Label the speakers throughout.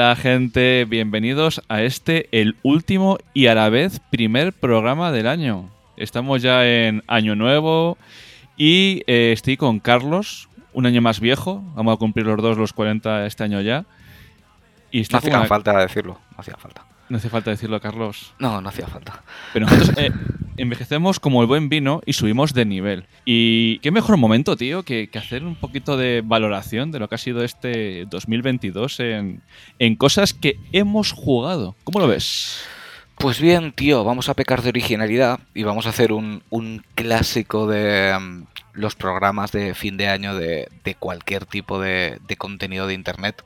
Speaker 1: Hola gente, bienvenidos a este, el último y a la vez primer programa del año. Estamos ya en Año Nuevo y eh, estoy con Carlos, un año más viejo. Vamos a cumplir los dos los 40 este año ya.
Speaker 2: Y no hacía falta decirlo, no hacía falta.
Speaker 1: No hace falta decirlo, Carlos.
Speaker 2: No, no hacía falta.
Speaker 1: Pero nosotros eh, envejecemos como el buen vino y subimos de nivel. Y qué mejor momento, tío, que, hacer un poquito de valoración de lo que ha sido este 2022 en, en cosas que hemos jugado. ¿Cómo lo ves?
Speaker 2: Pues bien, tío, vamos a pecar de originalidad y vamos a hacer un, clásico de mm, los programas de fin de año de, cualquier tipo de, de contenido de internet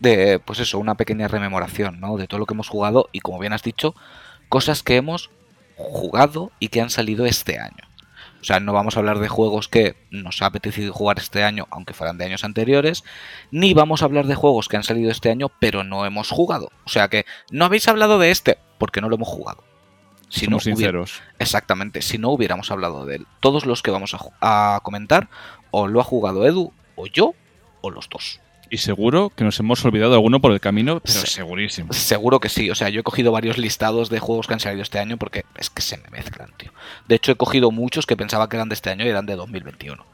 Speaker 2: de, pues eso, una pequeña rememoración, ¿no? De todo lo que hemos jugado y, como bien has dicho, cosas que hemos jugado y que han salido este año. O sea, no vamos a hablar de juegos que nos ha apetecido jugar este año, aunque fueran de años anteriores, ni vamos a hablar de juegos que han salido este año, pero no hemos jugado. O sea que no habéis hablado de este porque no lo hemos jugado.
Speaker 1: Si Somos no sinceros.
Speaker 2: Exactamente, si no hubiéramos hablado de él. Todos los que vamos a, a comentar, o lo ha jugado Edu, o yo, o los dos.
Speaker 1: Y seguro que nos hemos olvidado alguno por el camino, pero segurísimo.
Speaker 2: Seguro que sí. O sea, yo he cogido varios listados de juegos que han salido este año porque es que se me mezclan, tío. De hecho, he cogido muchos que pensaba que eran de este año y eran de 2021.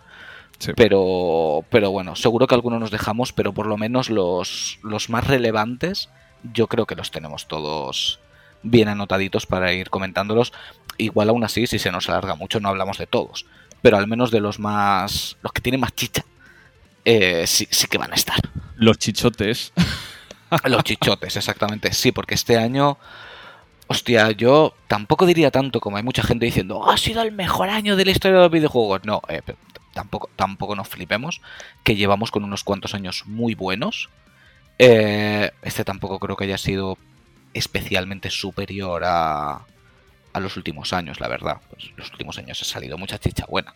Speaker 2: Pero, pero bueno, seguro que algunos nos dejamos, pero por lo menos los, los más relevantes, yo creo que los tenemos todos bien anotaditos para ir comentándolos. Igual aún así, si se nos alarga mucho, no hablamos de todos. Pero al menos de los más. los que tienen más chicha eh, sí, sí que van a estar.
Speaker 1: Los chichotes.
Speaker 2: Los chichotes, exactamente. Sí, porque este año, hostia, yo tampoco diría tanto como hay mucha gente diciendo, oh, ha sido el mejor año de la historia de los videojuegos. No, eh, tampoco, tampoco nos flipemos, que llevamos con unos cuantos años muy buenos. Eh, este tampoco creo que haya sido especialmente superior a, a los últimos años, la verdad. Pues los últimos años ha salido mucha chicha buena.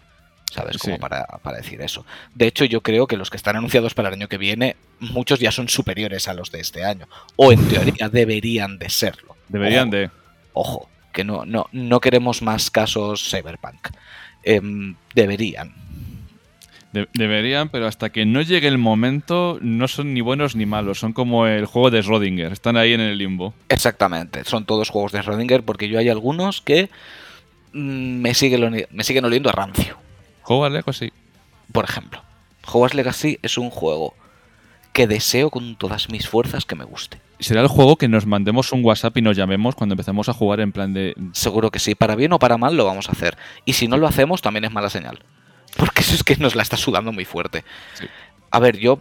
Speaker 2: ¿Sabes? Como para, decir eso. De hecho, yo creo que los que están anunciados para el año que viene, muchos ya son superiores a los de este año. O en teoría deberían de serlo.
Speaker 1: Deberían de.
Speaker 2: Ojo, que no, no, no queremos más casos cyberpunk. Em, deberían.
Speaker 1: deberían, pero hasta que no llegue el momento no son ni buenos ni malos. Son como el juego de Schrödinger. Están ahí en el limbo.
Speaker 2: Exactamente. Son todos juegos de Schrödinger porque yo hay algunos que mm, me, siguen, me siguen oliendo a rancio.
Speaker 1: Hogwarts Legacy.
Speaker 2: Por ejemplo, Hogwarts Legacy es un juego que deseo con todas mis fuerzas que me guste.
Speaker 1: ¿Será el juego que nos mandemos un WhatsApp y nos llamemos cuando empecemos a jugar en plan de...
Speaker 2: Seguro que sí, para bien o para mal lo vamos a hacer. Y si no lo hacemos también es mala señal. Porque eso es que nos la está sudando muy fuerte. A ver, yo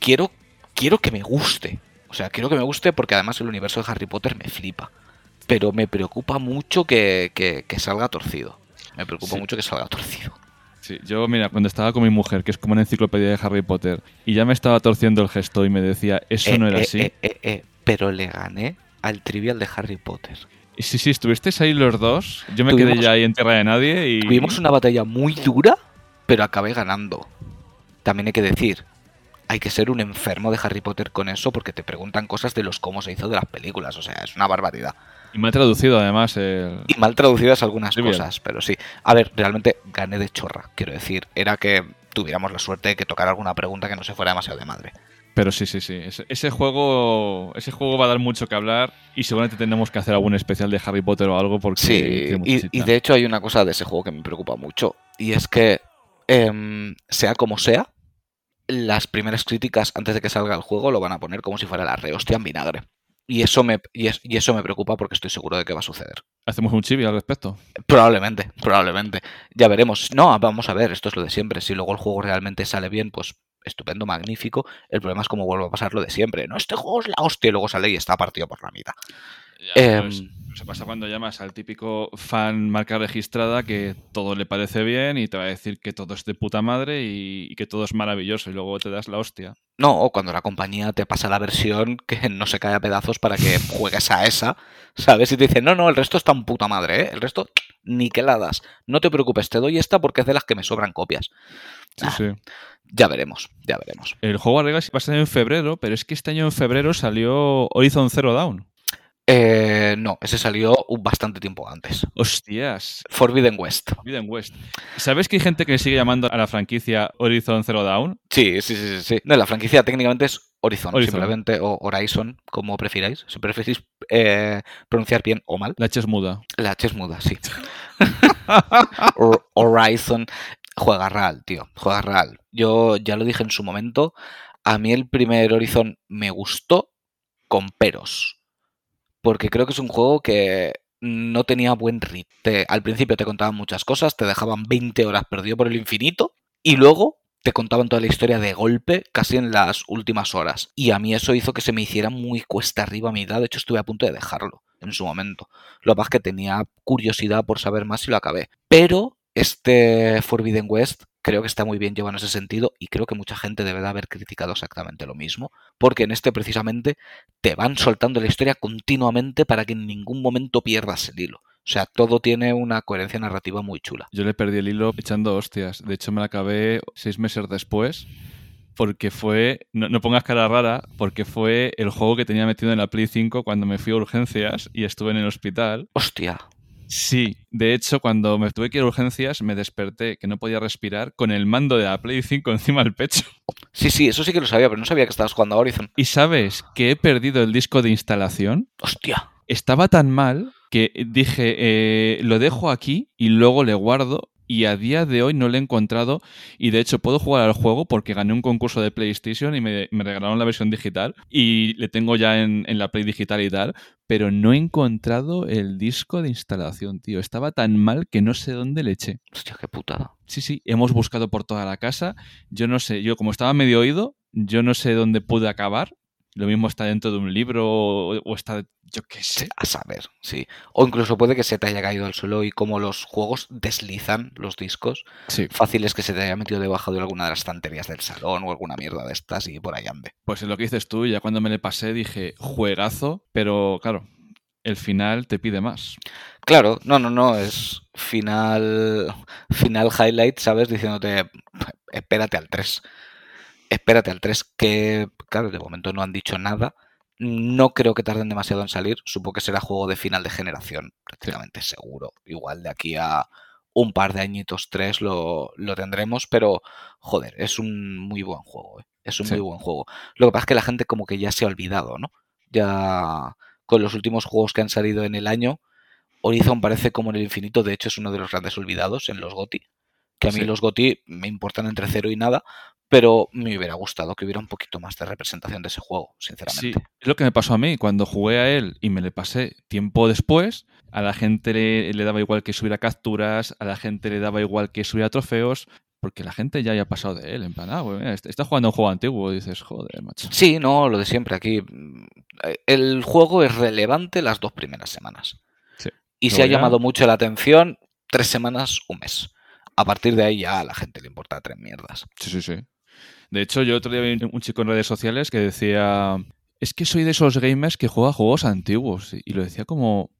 Speaker 2: quiero, quiero que me guste. O sea, quiero que me guste porque además el universo de Harry Potter me flipa. Pero me preocupa mucho que, que, salga torcido. Me preocupa mucho que salga torcido.
Speaker 1: Sí, yo, mira, cuando estaba con mi mujer, que es como una enciclopedia de Harry Potter, y ya me estaba torciendo el gesto y me decía, eso no era
Speaker 2: eh,
Speaker 1: así.
Speaker 2: Eh, eh, pero le gané al trivial de Harry Potter.
Speaker 1: Y sí, sí, estuvisteis ahí los dos. Yo me quedé ya ahí en tierra de nadie y.
Speaker 2: Tuvimos una batalla muy dura, pero acabé ganando. También hay que decir, hay que ser un enfermo de Harry Potter con eso porque te preguntan cosas de los cómo se hizo de las películas. O sea, es una barbaridad.
Speaker 1: Y mal traducido, además.
Speaker 2: Y mal traducidas algunas cosas, pero sí. A ver, realmente gané de chorra, quiero decir. Era que tuviéramos la suerte de que tocara alguna pregunta que no se fuera demasiado de madre.
Speaker 1: Pero sí, sí, sí. Ese, juego ese juego va a dar mucho que hablar y seguramente tenemos que hacer algún especial de Harry Potter o algo porque...
Speaker 2: Sí, y, de hecho hay una cosa de ese juego que me preocupa mucho y es que, em, sea como sea, las primeras críticas antes de que salga el juego lo van a poner como si fuera la rehostia en vinagre. Y eso, me, y, eso me preocupa porque estoy seguro de que va a suceder.
Speaker 1: ¿Hacemos un chibi al respecto?
Speaker 2: Probablemente, probablemente. Ya veremos. No, vamos a ver, esto es lo de siempre. Si luego el juego realmente sale bien, pues estupendo, magnífico. El problema es cómo vuelve a pasar lo de siempre. No, este juego es la hostia y luego sale y está partido por la mitad.
Speaker 1: Em, se pasa cuando llamas al típico fan marca registrada que todo le parece bien y te va a decir que todo es de puta madre y, que todo es maravilloso y luego te das la hostia.
Speaker 2: No, o cuando la compañía te pasa la versión que no se cae a pedazos para que juegues a esa, ¿sabes? Y te dicen, no, no, el resto está en puta madre, ¿eh? El resto, niqueladas. No te preocupes, te doy esta porque es de las que me sobran copias.
Speaker 1: Sí, ah, sí.
Speaker 2: Ya veremos, ya veremos.
Speaker 1: El juego Legacy va a ser en febrero, pero es que este año en febrero salió Horizon Zero Dawn.
Speaker 2: Eh, no, ese salió bastante tiempo antes.
Speaker 1: Hostias.
Speaker 2: Forbidden West.
Speaker 1: Forbidden West. ¿Sabes que hay gente que sigue llamando a la franquicia Horizon Zero Dawn?
Speaker 2: Sí, sí, sí, sí. No, la franquicia técnicamente es Horizon,
Speaker 1: Horizon.
Speaker 2: simplemente, o Horizon, como prefiráis. Si preferís eh, pronunciar bien o mal.
Speaker 1: La H es muda.
Speaker 2: La H es muda, sí. Hor- Horizon. Juega real, tío. Juega real. Yo ya lo dije en su momento. A mí el primer Horizon me gustó con peros. Porque creo que es un juego que no tenía buen ritmo. Al principio te contaban muchas cosas, te dejaban 20 horas perdido por el infinito. Y luego te contaban toda la historia de golpe casi en las últimas horas. Y a mí eso hizo que se me hiciera muy cuesta arriba a mi edad. De hecho, estuve a punto de dejarlo en su momento. Lo es que tenía curiosidad por saber más y lo acabé. Pero este Forbidden West creo que está muy bien llevado en ese sentido y creo que mucha gente debe de haber criticado exactamente lo mismo. Porque en este precisamente te van soltando la historia continuamente para que en ningún momento pierdas el hilo. O sea, todo tiene una coherencia narrativa muy chula.
Speaker 1: Yo le perdí el hilo echando hostias. De hecho, me la acabé seis meses después. Porque fue. No, no pongas cara rara, porque fue el juego que tenía metido en la Play 5 cuando me fui a urgencias y estuve en el hospital.
Speaker 2: Hostia,
Speaker 1: Sí, de hecho, cuando me tuve que ir a urgencias, me desperté que no podía respirar con el mando de la Play 5 encima del pecho.
Speaker 2: Sí, sí, eso sí que lo sabía, pero no sabía que estabas jugando a Horizon.
Speaker 1: ¿Y sabes que he perdido el disco de instalación?
Speaker 2: Hostia.
Speaker 1: Estaba tan mal que dije, eh, lo dejo aquí y luego le guardo. Y a día de hoy no lo he encontrado. Y de hecho puedo jugar al juego porque gané un concurso de PlayStation y me, me regalaron la versión digital. Y le tengo ya en, en la Play digital y tal. Pero no he encontrado el disco de instalación, tío. Estaba tan mal que no sé dónde le eché.
Speaker 2: Hostia, qué putada.
Speaker 1: Sí, sí, hemos buscado por toda la casa. Yo no sé, yo como estaba medio oído, yo no sé dónde pude acabar. Lo mismo está dentro de un libro o, o está, yo qué sé.
Speaker 2: A saber, sí. O incluso puede que se te haya caído al suelo y como los juegos deslizan los discos,
Speaker 1: Sí,
Speaker 2: fácil es que se te haya metido debajo de alguna de las estanterías del salón o alguna mierda de estas y por ahí ande.
Speaker 1: pues es lo que dices tú. Ya cuando me le pasé dije, juegazo, pero claro, el final te pide más.
Speaker 2: Claro, no, no, no, es final final highlight, ¿sabes? Diciéndote, espérate al 3. Espérate al 3, que claro, de momento no han dicho nada. No creo que tarden demasiado en salir. Supongo que será juego de final de generación, prácticamente seguro. Igual de aquí a un par de añitos, tres, lo, lo tendremos, pero joder, es un muy buen juego. ¿eh? Es un
Speaker 1: Sí.
Speaker 2: muy buen juego. Lo que pasa es que la gente como que ya se ha olvidado, ¿no? Ya con los últimos juegos que han salido en el año, Horizon parece como en el infinito, de hecho es uno de los grandes olvidados en los GOTI. Que a mí
Speaker 1: Sí.
Speaker 2: los GOTI me importan entre cero y nada, pero me hubiera gustado que hubiera un poquito más de representación de ese juego,
Speaker 1: Sí,
Speaker 2: sinceramente.
Speaker 1: es lo que me pasó a mí cuando jugué a él y me le pasé tiempo después. A la gente le, le daba igual que subiera capturas, a la gente le daba igual que subiera trofeos, porque la gente ya haya pasado de él. En plan, ah, mira, está jugando un juego antiguo. Dices, joder, macho.
Speaker 2: Sí, no, lo de siempre aquí. eh, El juego es relevante las dos primeras semanas.
Speaker 1: Sí.
Speaker 2: Y si
Speaker 1: Luego
Speaker 2: ha llamado mucho la atención, tres semanas, un mes. A partir de ahí ya a la gente le importa tres mierdas.
Speaker 1: Sí, sí, sí. De hecho, yo otro día vi un chico en redes sociales que decía, es que soy de esos gamers que juega juegos antiguos. Y lo decía como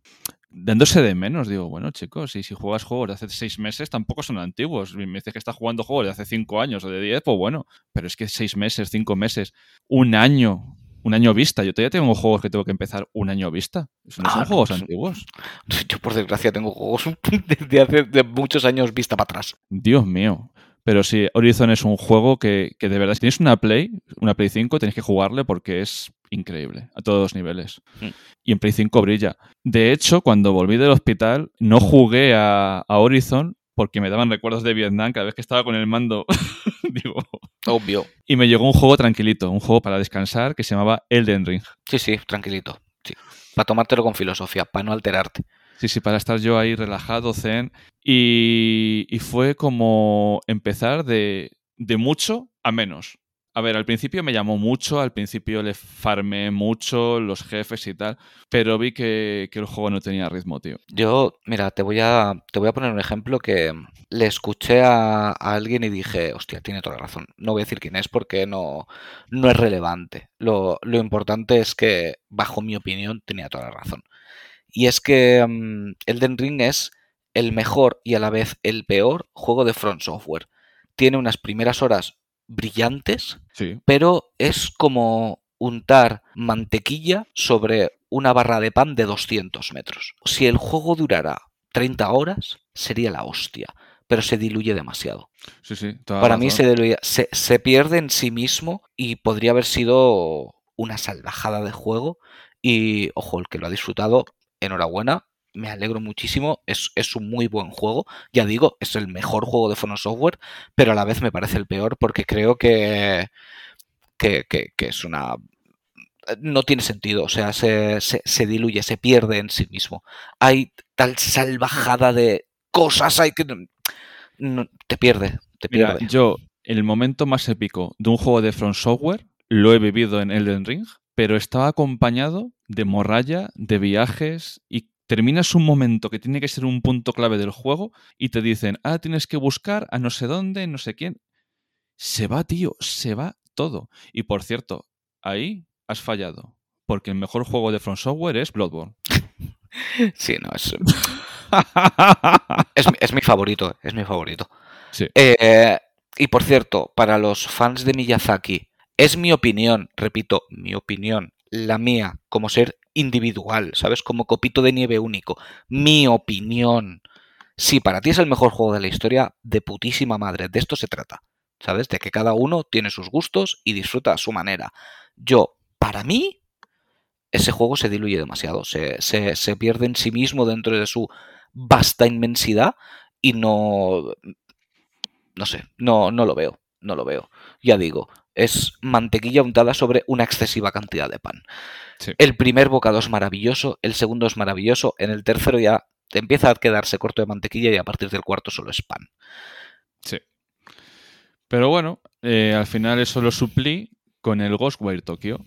Speaker 1: dándose de menos. Digo, bueno, chicos, y si juegas juegos de hace seis meses, tampoco son antiguos. Me dices que estás jugando juegos de hace cinco años o de diez, pues bueno. Pero es que seis meses, cinco meses, un año, un año vista. Yo todavía tengo juegos que tengo que empezar un año vista. Eso no
Speaker 2: Ah,
Speaker 1: son juegos
Speaker 2: pues-
Speaker 1: antiguos.
Speaker 2: Yo, por desgracia, tengo juegos desde hace de muchos años vista para atrás.
Speaker 1: Dios mío. Pero sí, Horizon es un juego que, que de verdad, si tienes una Play, una Play 5, tenéis que jugarle porque es increíble, a todos los niveles.
Speaker 2: Mm.
Speaker 1: Y en Play 5 brilla. De hecho, cuando volví del hospital, no jugué a, a Horizon porque me daban recuerdos de Vietnam cada vez que estaba con el mando. Digo.
Speaker 2: Obvio.
Speaker 1: Y me llegó un juego tranquilito, un juego para descansar que se llamaba Elden Ring.
Speaker 2: Sí, sí, tranquilito. Sí. Para tomártelo con filosofía, para no alterarte.
Speaker 1: Sí, sí, para estar yo ahí relajado, zen. Y, fue como empezar de, de mucho a menos. A ver, al principio me llamó mucho, al principio le farmé mucho, los jefes y tal, pero vi que, que el juego no tenía ritmo, tío.
Speaker 2: Yo, mira, te voy a, te voy a poner un ejemplo que le escuché a, a alguien y dije, hostia, tiene toda la razón. No voy a decir quién es porque no, no es relevante. Lo, lo importante es que, bajo mi opinión, tenía toda la razón. Y es que mm, Elden Ring es el mejor y a la vez el peor juego de Front Software. Tiene unas primeras horas brillantes,
Speaker 1: Sí,
Speaker 2: pero es como untar mantequilla sobre una barra de pan de 200 metros. Si el juego durara 30 horas, sería la hostia, pero se diluye demasiado.
Speaker 1: Sí, sí.
Speaker 2: Para mí se, diluye, se, se pierde en sí mismo y podría haber sido una salvajada de juego. Y ojo, el que lo ha disfrutado, enhorabuena, me alegro muchísimo, es, es, un muy buen juego, ya digo, es el mejor juego de Phono Software, pero a la vez me parece el peor porque creo que, que, que, que es una... no tiene sentido, o sea, se, se, se, diluye, se pierde en sí mismo. Hay tal salvajada de cosas, hay que... No, te pierde, te pierde.
Speaker 1: Yo, el momento más épico de un juego de Front Software lo he vivido en Elden Ring, pero estaba acompañado de morralla, de viajes y terminas un momento que tiene que ser un punto clave del juego y te dicen, ah, tienes que buscar a no sé dónde, no sé quién. Se va, tío, se va todo. Y por cierto, ahí has fallado, porque el mejor juego de From Software es Bloodborne.
Speaker 2: Sí, no, es... es, es, mi favorito, es mi favorito.
Speaker 1: Sí.
Speaker 2: Eh, y por cierto, para los fans de Miyazaki, es mi opinión, repito, mi opinión, la mía, como ser individual, ¿sabes? Como copito de nieve único. Mi opinión. Si para ti es el mejor juego de la historia, de putísima madre, de esto se trata, ¿sabes? De que cada uno tiene sus gustos y disfruta a su manera. Yo, para mí, ese juego se diluye demasiado, se, se, se pierde en sí mismo dentro de su vasta inmensidad y no... No sé, no, no lo veo, no lo veo. Ya digo, es mantequilla untada sobre una excesiva cantidad de pan.
Speaker 1: Sí.
Speaker 2: El primer bocado es maravilloso, el segundo es maravilloso, en el tercero ya empieza a quedarse corto de mantequilla y a partir del cuarto solo es pan.
Speaker 1: Sí. Pero bueno, eh, al final eso lo suplí con el Ghostwire Tokyo,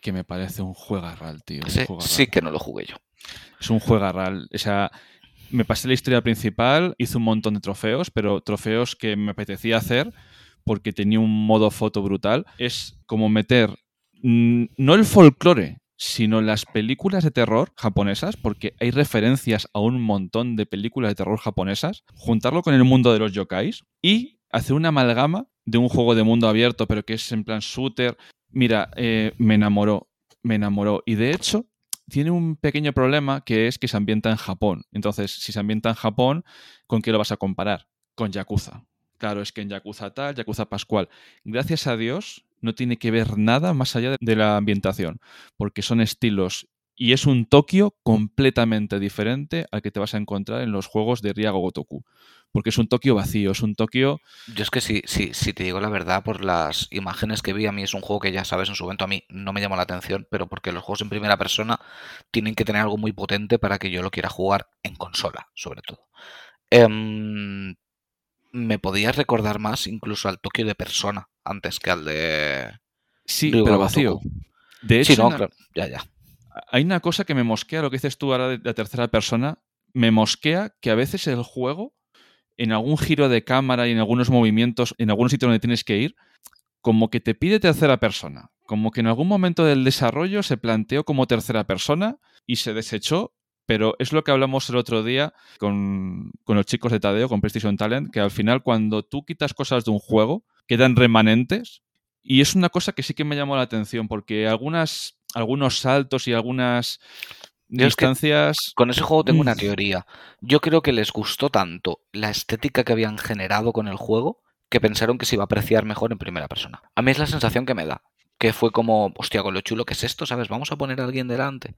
Speaker 1: que me parece un juegarral, tío. Un
Speaker 2: Sí,
Speaker 1: juegarral.
Speaker 2: sí que no lo jugué yo.
Speaker 1: Es un juegarral. O sea, me pasé la historia principal, hice un montón de trofeos, pero trofeos que me apetecía hacer porque tenía un modo foto brutal. Es como meter no el folclore, sino las películas de terror japonesas, porque hay referencias a un montón de películas de terror japonesas, juntarlo con el mundo de los yokais y hacer una amalgama de un juego de mundo abierto, pero que es en plan shooter. Mira, eh, me enamoró, me enamoró. Y de hecho, tiene un pequeño problema que es que se ambienta en Japón. Entonces, si se ambienta en Japón, ¿con qué lo vas a comparar? Con Yakuza. Claro, es que en Yakuza tal, Yakuza Pascual. Gracias a Dios, no tiene que ver nada más allá de la ambientación, porque son estilos y es un Tokio completamente diferente al que te vas a encontrar en los juegos de Riago Gotoku. Porque es un Tokio vacío, es un Tokio...
Speaker 2: Yo es que si, si, si, te digo la verdad, por las imágenes que vi, a mí es un juego que ya sabes, en su momento a mí no me llamó la atención, pero porque los juegos en primera persona tienen que tener algo muy potente para que yo lo quiera jugar en consola, sobre todo. Eh, me podías recordar más incluso al Tokio de persona antes que al de...
Speaker 1: Sí, Ryuga pero vacío.
Speaker 2: Gotoku.
Speaker 1: De hecho,
Speaker 2: Sí, no,
Speaker 1: una-
Speaker 2: claro, ya, ya.
Speaker 1: hay una cosa que me mosquea, lo que dices tú ahora de la tercera persona, me mosquea que a veces el juego, en algún giro de cámara y en algunos movimientos, en algunos sitios donde tienes que ir, como que te pide tercera persona. Como que en algún momento del desarrollo se planteó como tercera persona y se desechó, pero es lo que hablamos el otro día con, con los chicos de Tadeo, con PlayStation Talent, que al final cuando tú quitas cosas de un juego, quedan remanentes y es una cosa que sí que me llamó la atención, porque algunas, algunos saltos y algunas
Speaker 2: Yo es que
Speaker 1: distancias...
Speaker 2: Con ese juego tengo una
Speaker 1: Mm.
Speaker 2: teoría. Yo creo que les gustó tanto la estética que habían generado con el juego que pensaron que se iba a apreciar mejor en primera persona. A mí es la sensación que me da. Que fue como, hostia, con lo chulo que es esto, ¿sabes? Vamos a poner a alguien delante.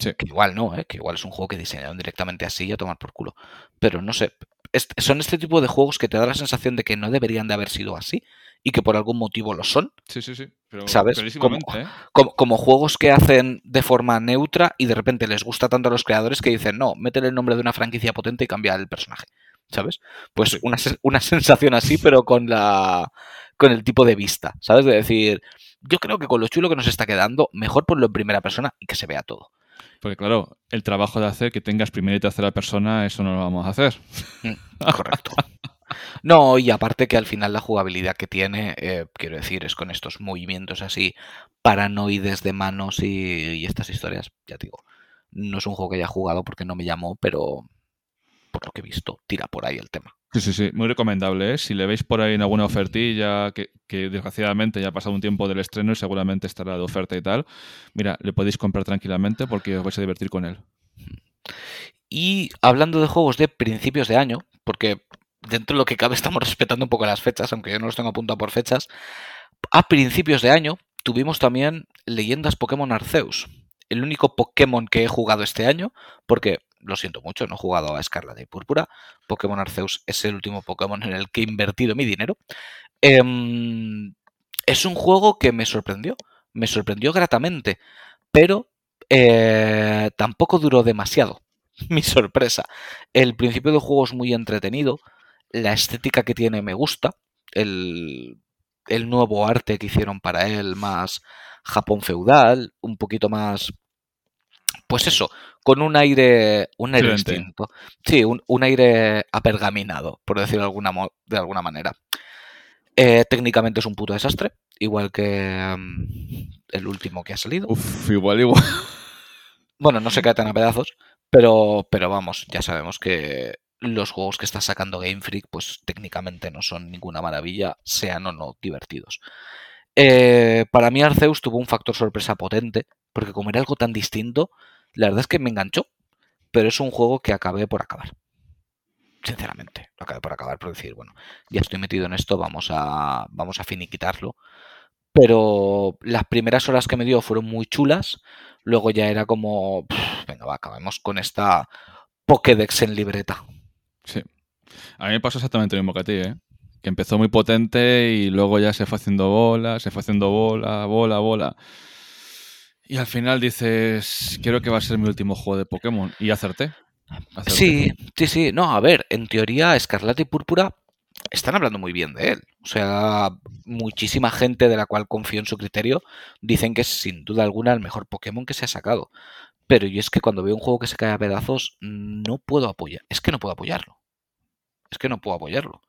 Speaker 1: Sí.
Speaker 2: Que igual no, ¿eh? Que igual es un juego que diseñaron directamente así y a tomar por culo. Pero no sé. es- son este tipo de juegos que te da la sensación de que no deberían de haber sido así y que por algún motivo lo son.
Speaker 1: Sí, sí, sí. Pero
Speaker 2: ¿Sabes? Como-
Speaker 1: ¿eh?
Speaker 2: Como, como juegos que hacen de forma neutra y de repente les gusta tanto a los creadores que dicen, no, métele el nombre de una franquicia potente y cambia el personaje. ¿Sabes? Pues
Speaker 1: Sí.
Speaker 2: una, una sensación así, pero con la con el tipo de vista, ¿sabes? De decir, yo creo que con lo chulo que nos está quedando, mejor ponlo en primera persona y que se vea todo.
Speaker 1: Porque claro, el trabajo de hacer que tengas primera y tercera persona, eso no lo vamos a hacer.
Speaker 2: Mm, Correcto. No, y aparte que al final la jugabilidad que tiene, eh, quiero decir, es con estos movimientos así paranoides de manos y, y estas historias, ya digo, no es un juego que haya jugado porque no me llamó, pero por lo que he visto, tira por ahí el tema.
Speaker 1: Sí, sí, sí, muy recomendable. ¿eh? Si le veis por ahí en alguna ofertilla, que, que, desgraciadamente ya ha pasado un tiempo del estreno y seguramente estará de oferta y tal, mira, le podéis comprar tranquilamente porque os vais a divertir con él.
Speaker 2: Y hablando de juegos de principios de año, porque dentro de lo que cabe estamos respetando un poco las fechas, aunque yo no los tengo apuntado por fechas, a principios de año tuvimos también Leyendas Pokémon Arceus, el único Pokémon que he jugado este año, porque lo siento mucho, no he jugado a Escarlata y Púrpura. Pokémon Arceus es el último Pokémon en el que he invertido mi dinero. Eh, es un juego que me sorprendió, me sorprendió gratamente, pero eh, tampoco duró demasiado. Mi sorpresa. El principio del juego es muy entretenido, la estética que tiene me gusta, el, el nuevo arte que hicieron para él, más Japón feudal, un poquito más pues eso, con un aire, un aire distinto. Sí, un, un, aire apergaminado, por decirlo de alguna, de alguna manera. Eh, técnicamente es un puto desastre, igual que um, el último que ha salido.
Speaker 1: Uf, igual, igual.
Speaker 2: Bueno, no se cae tan a pedazos, pero, pero vamos, ya sabemos que los juegos que está sacando Game Freak, pues técnicamente no son ninguna maravilla, sean o no divertidos. Eh, para mí Arceus tuvo un factor sorpresa potente, porque como era algo tan distinto, la verdad es que me enganchó, pero es un juego que acabé por acabar. Sinceramente, lo acabé por acabar por decir, bueno, ya estoy metido en esto, vamos a, vamos a finiquitarlo. Pero las primeras horas que me dio fueron muy chulas, luego ya era como, pff, venga, va, acabemos con esta Pokédex en libreta.
Speaker 1: Sí. A mí me pasó exactamente lo mismo que a ti, ¿eh? Que empezó muy potente y luego ya se fue haciendo bola, se fue haciendo bola, bola, bola. Y al final dices, creo que va a ser mi último juego de Pokémon. Y acerté.
Speaker 2: acerté. Sí, sí, sí. No, a ver, en teoría Escarlata y Púrpura están hablando muy bien de él. O sea, muchísima gente de la cual confío en su criterio dicen que es sin duda alguna el mejor Pokémon que se ha sacado. Pero yo es que cuando veo un juego que se cae a pedazos, no puedo apoyar. Es que no puedo apoyarlo. Es que no puedo apoyarlo.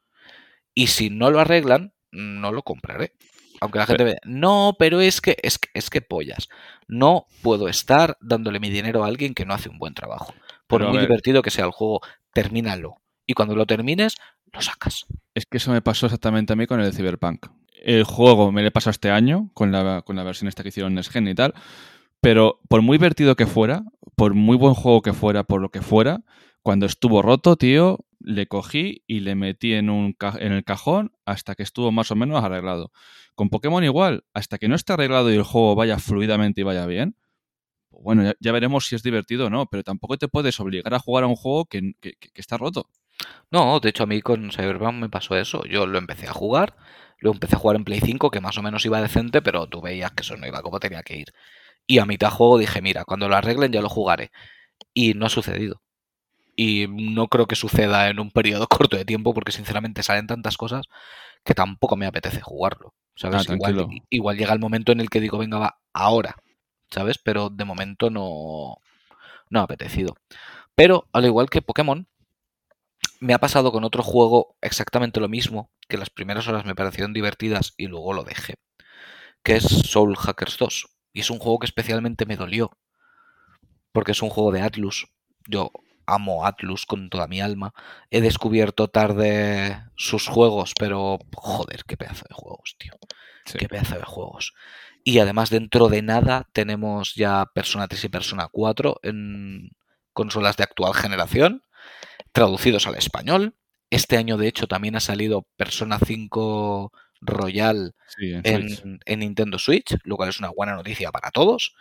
Speaker 2: Y si no lo arreglan, no lo compraré. Aunque la gente vea, no, pero es que, es que, es que pollas. No puedo estar dándole mi dinero a alguien que no hace un buen trabajo. Por
Speaker 1: Pero
Speaker 2: muy
Speaker 1: ver.
Speaker 2: divertido que sea el juego, termínalo. Y cuando lo termines, lo sacas.
Speaker 1: Es que eso me pasó exactamente a mí con el Cyberpunk. El juego me lo he pasado este año, con la, con la versión esta que hicieron en Next Gen y tal. Pero por muy divertido que fuera, por muy buen juego que fuera, por lo que fuera, cuando estuvo roto, tío, le cogí y le metí en, un en el cajón hasta que estuvo más o menos arreglado. Con Pokémon igual, hasta que no esté arreglado y el juego vaya fluidamente y vaya bien, pues bueno, ya, veremos si es divertido o no, pero tampoco te puedes obligar a jugar a un juego que- que está roto.
Speaker 2: No, de hecho a mí con Cyberpunk me pasó eso. Yo lo empecé a jugar, lo empecé a jugar en Play 5, que más o menos iba decente, pero tú veías que eso no iba como tenía que ir. Y a mitad juego dije, mira, cuando lo arreglen ya lo jugaré. Y no ha sucedido. Y no creo que suceda en un periodo corto de tiempo, porque sinceramente salen tantas cosas que tampoco me apetece jugarlo. ¿Sabes?
Speaker 1: Ah,
Speaker 2: igual, llega el momento en el que digo, venga, va, ahora. ¿Sabes? Pero de momento no, no ha apetecido. Pero, al igual que Pokémon, me ha pasado con otro juego exactamente lo mismo, que las primeras horas me parecieron divertidas y luego lo dejé, que es Soul Hackers 2. Y es un juego que especialmente me dolió, porque es un juego de Atlus. Yo amo Atlus con toda mi alma. He descubierto tarde sus juegos, pero joder, qué pedazo de juegos, tío.
Speaker 1: Sí.
Speaker 2: Qué pedazo de juegos. Y además dentro de nada tenemos ya Persona 3 y Persona 4 en consolas de actual generación, traducidos al español. Este año de hecho también ha salido Persona 5 Royal
Speaker 1: Sí, en Switch.
Speaker 2: en, en Nintendo Switch, lo cual es una buena noticia para todos.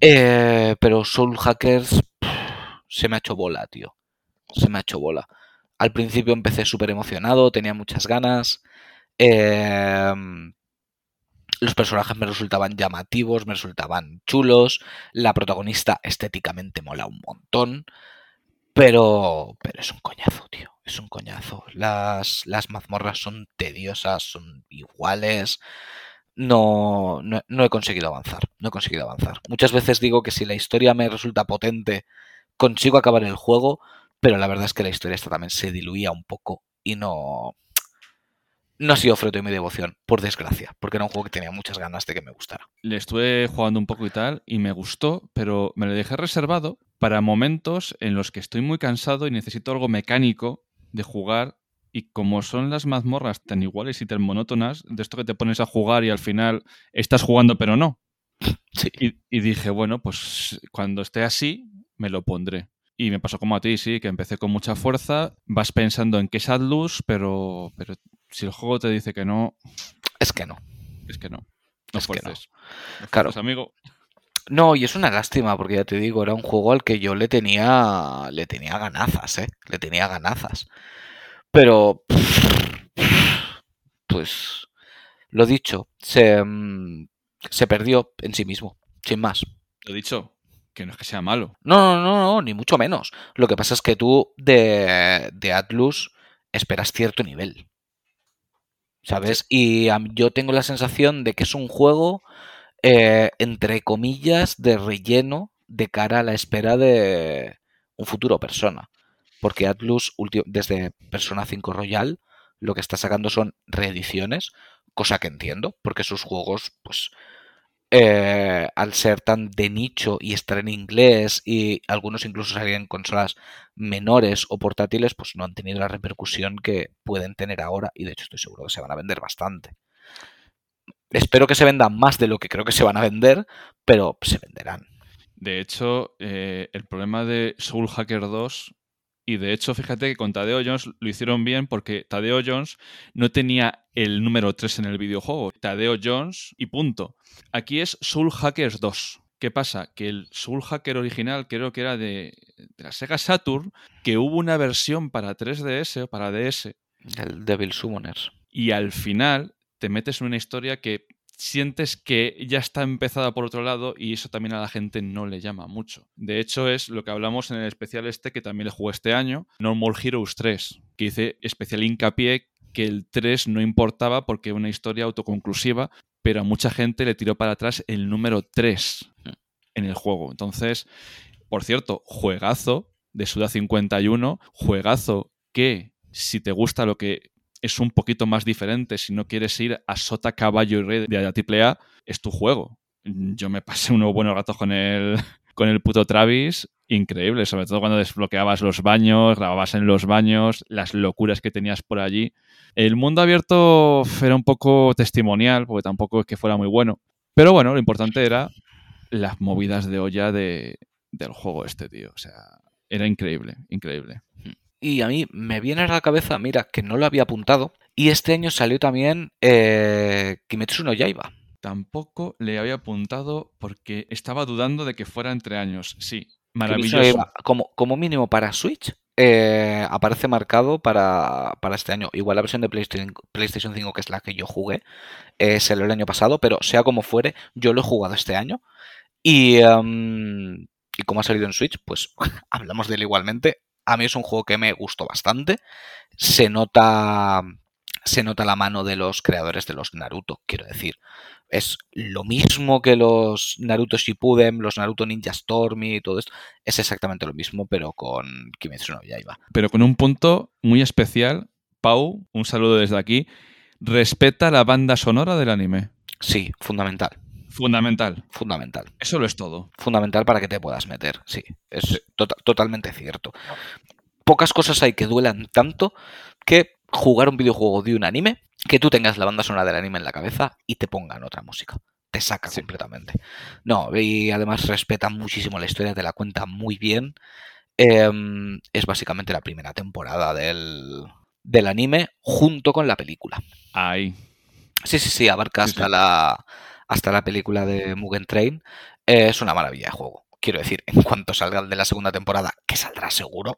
Speaker 2: Eh, pero Soul Hackers se me ha hecho bola, tío. Se me ha hecho bola. Al principio empecé súper emocionado, tenía muchas ganas. Eh, los personajes me resultaban llamativos, me resultaban chulos. La protagonista estéticamente mola un montón. Pero, pero es un coñazo, tío. Es un coñazo. Las, las mazmorras son tediosas, son iguales. No, no, no he conseguido avanzar. No he conseguido avanzar. Muchas veces digo que si la historia me resulta potente, consigo acabar el juego, pero la verdad es que la historia esta también se diluía un poco y no. No ha sido fruto de mi devoción, por desgracia, porque era un juego que tenía muchas ganas de que me gustara.
Speaker 1: Le estuve jugando un poco y tal, y me gustó, pero me lo dejé reservado para momentos en los que estoy muy cansado y necesito algo mecánico de jugar y como son las mazmorras tan iguales y tan monótonas, de esto que te pones a jugar y al final estás jugando pero no.
Speaker 2: Sí.
Speaker 1: Y, y dije, bueno, pues cuando esté así, me lo pondré. Y me pasó como a ti, sí, que empecé con mucha fuerza, vas pensando en que es Atlus, pero, pero si el juego te dice que no,
Speaker 2: Es que no.
Speaker 1: es que no. No
Speaker 2: Es que no.
Speaker 1: fuerces.
Speaker 2: Claro.
Speaker 1: amigo.
Speaker 2: No, y es una lástima, porque ya te digo, era un juego al que yo le tenía. le tenía ganazas, eh. Le tenía ganazas. Pero. Pues. Lo dicho, se. mm, se perdió en sí mismo. Sin más.
Speaker 1: Lo dicho, que no es que sea malo.
Speaker 2: No, no, no, no, ni mucho menos. Lo que pasa es que tú de, de Atlus esperas cierto nivel. ¿Sabes? Y a yo tengo la sensación de que es un juego, eh, entre comillas, de relleno de cara a la espera de un futuro persona. Porque Atlus, desde Persona 5 Royal, lo que está sacando son reediciones, cosa que entiendo, porque sus juegos, pues, eh, al ser tan de nicho y estar en inglés y algunos incluso salir en consolas menores o portátiles, pues no han tenido la repercusión que pueden tener ahora y de hecho estoy seguro que se van a vender bastante. Espero que se vendan más de lo que creo que se van a vender, pero se venderán.
Speaker 1: De hecho, eh, el problema de Soul Hacker 2, y de hecho, fíjate que con Tadeo Jones lo hicieron bien porque Tadeo Jones no tenía el número 3 en el videojuego. Tadeo Jones y punto. Aquí es Soul Hackers 2. ¿Qué pasa? Que el Soul Hacker original creo que era de, de la Sega Saturn, que hubo una versión para 3DS o para DS,
Speaker 2: El Devil Summoners.
Speaker 1: y al final te metes en una historia que sientes que ya está empezada por otro lado y eso también a la gente no le llama mucho. De hecho es lo que hablamos en el especial este que también le jugué este año, No More Heroes 3, que hice especial hincapié que el 3 no importaba porque era una historia autoconclusiva, pero a mucha gente le tiró para atrás el número 3 en el juego. Entonces, por cierto, juegazo de Suda 51, juegazo que si te gusta lo que es un poquito más diferente, si no quieres ir a sota, caballo y rey de la AAA, es tu juego. Yo me pasé unos buenos ratos con el, con el puto Travis, increíble, sobre todo cuando desbloqueabas los baños, grababas en los baños, las locuras que tenías por allí. El mundo abierto era un poco testimonial, porque tampoco es que fuera muy bueno. Pero bueno, lo importante era las movidas de olla de, del juego este, tío. O sea, era increíble, increíble.
Speaker 2: Y a mí me viene a la cabeza, mira, que no lo había apuntado. Y este año salió también eh, Kimetsu no Yaiba.
Speaker 1: Tampoco le había apuntado porque estaba dudando de que fuera entre años. Sí, maravilloso.
Speaker 2: Yaiba, como, como mínimo para Switch, eh, aparece marcado para, para este año. Igual la versión de PlayStation, PlayStation 5, que es la que yo jugué, eh, salió el año pasado, pero sea como fuere, yo lo he jugado este año. Y, em, y como ha salido en Switch, pues hablamos de él igualmente. A mí es un juego que me gustó bastante. Se nota, se nota la mano de los creadores de los Naruto, quiero decir. Es lo mismo que los Naruto Shippuden, los Naruto Ninja Storm y todo esto. Es exactamente lo mismo, pero con Kimetsu no Yaiba.
Speaker 1: Pero con un punto muy especial. Pau, un saludo desde aquí. Respeta la banda sonora del anime.
Speaker 2: Sí, fundamental.
Speaker 1: Fundamental.
Speaker 2: Fundamental.
Speaker 1: Eso lo es todo.
Speaker 2: Fundamental para que te puedas meter. Sí, es tota- totalmente cierto. Pocas cosas hay que duelan tanto que jugar un videojuego de un anime, que tú tengas la banda sonora del anime en la cabeza y te pongan otra música. Te saca
Speaker 1: Sí.
Speaker 2: completamente. No, y además respeta muchísimo la historia, te la cuenta muy bien. Em, es básicamente la primera temporada del, del anime junto con la película.
Speaker 1: Ahí.
Speaker 2: Sí, sí, sí, abarca
Speaker 1: Sí,
Speaker 2: hasta
Speaker 1: sí.
Speaker 2: la hasta la película de Mugen Train. Es una maravilla de juego. Quiero decir, en cuanto salga de la segunda temporada, que saldrá seguro,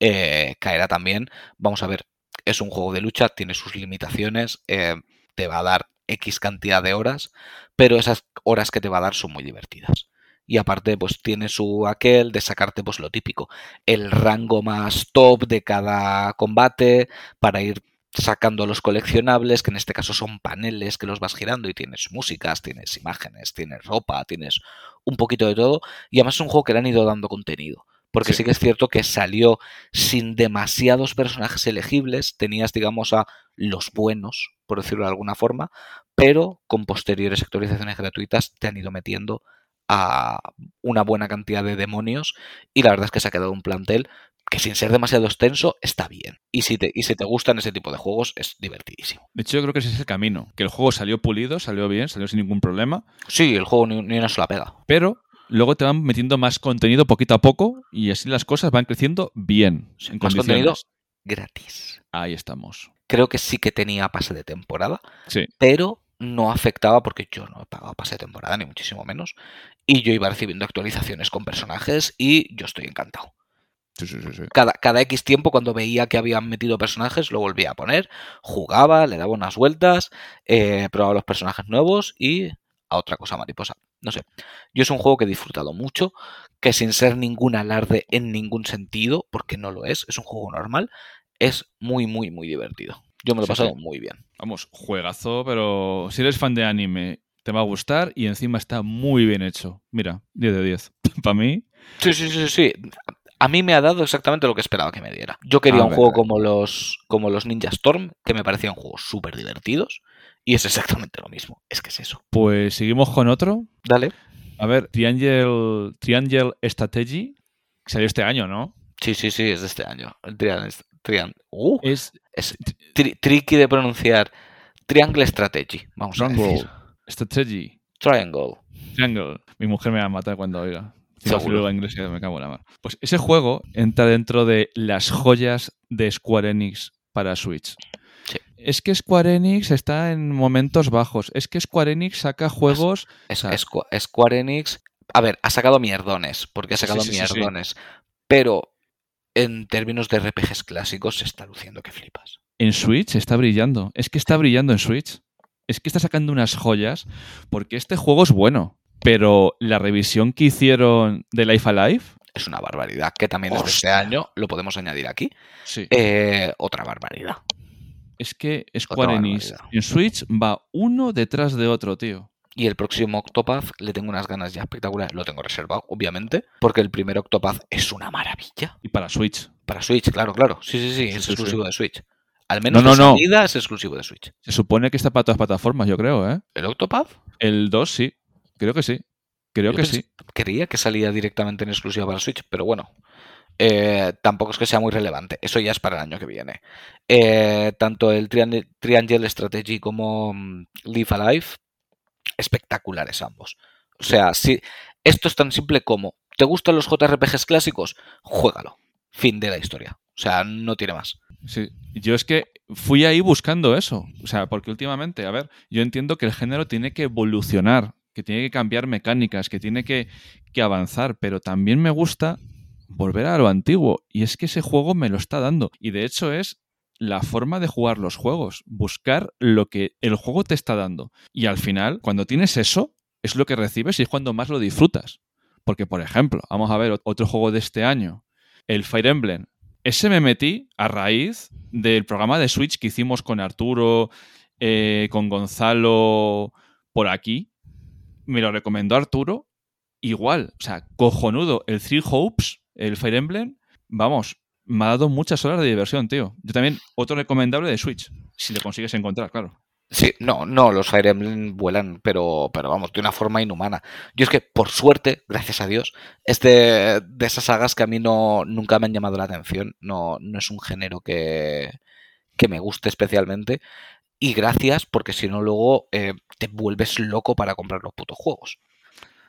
Speaker 2: eh, caerá también. Vamos a ver, es un juego de lucha, tiene sus limitaciones, eh, te va a dar X cantidad de horas, pero esas horas que te va a dar son muy divertidas. Y aparte, pues tiene su aquel de sacarte pues lo típico, el rango más top de cada combate para ir sacando los coleccionables, que en este caso son paneles que los vas girando y tienes músicas, tienes imágenes, tienes ropa, tienes un poquito de todo. Y además es un juego que le han ido dando contenido. Porque sí,
Speaker 1: Sí.
Speaker 2: que es cierto que salió sin demasiados personajes elegibles. Tenías, digamos, a los buenos, por decirlo de alguna forma, pero con posteriores actualizaciones gratuitas te han ido metiendo a una buena cantidad de demonios. Y la verdad es que se ha quedado un plantel que sin ser demasiado extenso está bien. Y si, te, y si te gustan ese tipo de juegos es divertidísimo.
Speaker 1: De hecho, yo creo que ese es el camino. Que el juego salió pulido, salió bien, salió sin ningún problema.
Speaker 2: Sí, el juego ni, ni una sola pega.
Speaker 1: Pero luego te van metiendo más contenido poquito a poco y así las cosas van creciendo bien.
Speaker 2: Sí,
Speaker 1: en
Speaker 2: más contenido gratis.
Speaker 1: Ahí estamos.
Speaker 2: Creo que sí que tenía pase de temporada,
Speaker 1: Sí.
Speaker 2: pero no afectaba porque yo no he pagado pase de temporada, ni muchísimo menos. Y yo iba recibiendo actualizaciones con personajes y yo estoy encantado.
Speaker 1: Sí, sí, sí.
Speaker 2: Cada, cada X tiempo, cuando veía que habían metido personajes, lo volvía a poner, jugaba, le daba unas vueltas, eh, probaba los personajes nuevos y a otra cosa mariposa. No sé. Yo es un juego que he disfrutado mucho, que sin ser ningún alarde en ningún sentido, porque no lo es, es un juego normal, es muy, muy, muy divertido. Yo me lo he pasado muy bien.
Speaker 1: Vamos, juegazo, pero si eres fan de anime, te va a gustar y encima está muy bien hecho. Mira, 10 de 10. Para mí,
Speaker 2: Sí, sí, sí, sí. A mí me ha dado exactamente lo que esperaba que me diera. Yo quería
Speaker 1: A
Speaker 2: un juego
Speaker 1: a
Speaker 2: como los, como los Ninja Storm, que me parecían juegos súper divertidos, y es exactamente lo mismo. Es que es eso.
Speaker 1: pues seguimos con otro.
Speaker 2: Dale.
Speaker 1: A ver, Triangle, Triangle Strategy, salió este año, ¿no?
Speaker 2: Sí, sí, sí, es de este año. El Trian, Trian, uh,
Speaker 1: Es
Speaker 2: es tri- tricky de pronunciar. Triangle Strategy, vamos a
Speaker 1: Triangle
Speaker 2: decir.
Speaker 1: Strategy.
Speaker 2: Triangle.
Speaker 1: Triangle. Mi mujer me va a matar cuando oiga.
Speaker 2: Seguro.
Speaker 1: inglesa, me cago en la mar. Pues ese juego entra dentro de las joyas de Square Enix para Switch.
Speaker 2: Sí.
Speaker 1: Es que Square Enix está en momentos bajos. Es que Square Enix saca juegos.
Speaker 2: Es,
Speaker 1: sea-
Speaker 2: Square Enix. A ver, ha sacado mierdones, porque ha sacado
Speaker 1: sí, sí, sí.
Speaker 2: mierdones. Pero en términos de RPGs clásicos se está luciendo que flipas.
Speaker 1: En Switch está brillando. Es que está brillando en Switch. Es que está sacando unas joyas porque este juego es bueno. Pero la revisión que hicieron de Life Alive,
Speaker 2: Es una barbaridad, que también es de este año, lo podemos añadir aquí.
Speaker 1: sí.
Speaker 2: Eh, otra barbaridad.
Speaker 1: es que Square Enix en Switch va uno detrás de otro, tío.
Speaker 2: Y el próximo Octopath le tengo unas ganas ya espectaculares. Lo tengo reservado, obviamente, porque el primer Octopath es una maravilla.
Speaker 1: Y para Switch.
Speaker 2: Para Switch, claro, claro. Sí, sí, sí,
Speaker 1: Sí,
Speaker 2: es
Speaker 1: sí,
Speaker 2: exclusivo de Switch. Al menos
Speaker 1: No, no, no.
Speaker 2: salida es exclusivo de Switch.
Speaker 1: Se supone que está para todas plataformas, yo creo, ¿eh?
Speaker 2: ¿El Octopath?
Speaker 1: El 2 sí. Creo que sí. Creo
Speaker 2: Yo
Speaker 1: que sí.
Speaker 2: Creía que salía directamente en exclusiva para Switch, pero bueno. eh, tampoco es que sea muy relevante. Eso ya es para el año que viene. Eh, tanto el Trian- Triangle Strategy como mm, Live Alive, espectaculares ambos. O sea, si esto es tan simple como, ¿te gustan los JRPGs clásicos? Juégalo. Fin de la historia. O sea, no tiene más.
Speaker 1: Sí. Yo es que fui ahí buscando eso. O sea, porque últimamente, a ver, yo entiendo que el género tiene que evolucionar, que tiene que cambiar mecánicas, que tiene que, que avanzar, pero también me gusta volver a lo antiguo. Y es que ese juego me lo está dando. Y de hecho es la forma de jugar los juegos, buscar lo que el juego te está dando. Y al final, cuando tienes eso, es lo que recibes y es cuando más lo disfrutas. Porque, por ejemplo, vamos a ver ot- otro juego de este año, el Fire Emblem. Ese me metí a raíz del programa de Switch que hicimos con Arturo, eh, con Gonzalo por aquí. Me lo recomendó Arturo. Igual, o sea, cojonudo. El Three Hopes, el Fire Emblem, vamos, me ha dado muchas horas de diversión, tío. Yo también, otro recomendable de Switch, si le consigues encontrar, claro.
Speaker 2: Sí, no, no, los Fire Emblem vuelan, pero, pero vamos, de una forma inhumana. Yo es que, por suerte, gracias a Dios, es de, de esas sagas que a mí no, nunca me han llamado la atención. No, no es un género que, que me guste especialmente. Y gracias, porque si no, luego eh, te vuelves loco para comprar los putos juegos.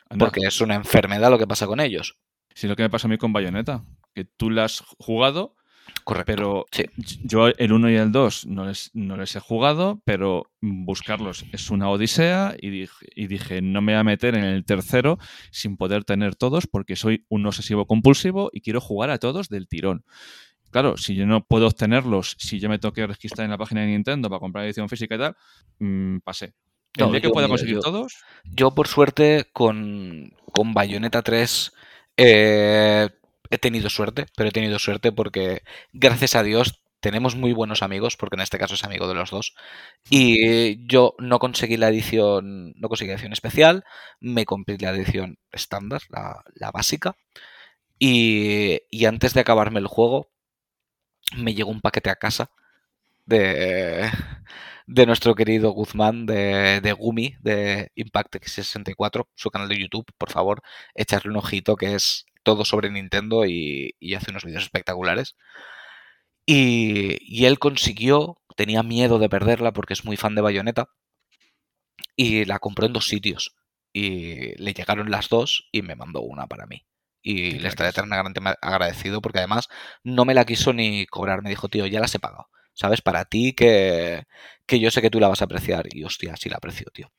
Speaker 1: Anda.
Speaker 2: Porque es una enfermedad lo que pasa con ellos.
Speaker 1: Si lo que me pasa a mí con Bayonetta, que tú la has jugado,
Speaker 2: Correcto.
Speaker 1: pero
Speaker 2: Sí.
Speaker 1: yo el 1 y el 2 no les, no les he jugado, pero buscarlos es una odisea y dije, y dije, no me voy a meter en el tercero sin poder tener todos porque soy un obsesivo compulsivo y quiero jugar a todos del tirón. Claro, si yo no puedo obtenerlos, si yo me tengo que registrar en la página de Nintendo para comprar edición física y tal, mm, pasé. El
Speaker 2: No,
Speaker 1: día que
Speaker 2: yo,
Speaker 1: pueda
Speaker 2: mira,
Speaker 1: conseguir
Speaker 2: yo-
Speaker 1: todos,
Speaker 2: Yo, por suerte, con, con Bayonetta 3 eh, he tenido suerte, pero he tenido suerte porque, gracias a Dios, tenemos muy buenos amigos, porque en este caso es amigo de los dos. Y yo no conseguí la edición, no conseguí la edición especial, me compré la edición estándar, la, la básica. Y, y antes de acabarme el juego, me llegó un paquete a casa de, de nuestro querido Guzmán de, de Gumi, de Impact X64, su canal de YouTube, por favor, echarle un ojito que es todo sobre Nintendo y, hace unos vídeos espectaculares. Y, y él consiguió, tenía miedo de perderla porque es muy fan de Bayonetta, y la compró en dos sitios. Y le llegaron las dos y me mandó una para mí. Y le estaré eternamente agradecido porque además no me la quiso ni cobrar. Me dijo, tío, ya las he pagado. ¿Sabes? Para ti que, que yo sé que tú la vas a apreciar. Y hostia, sí la aprecio, tío.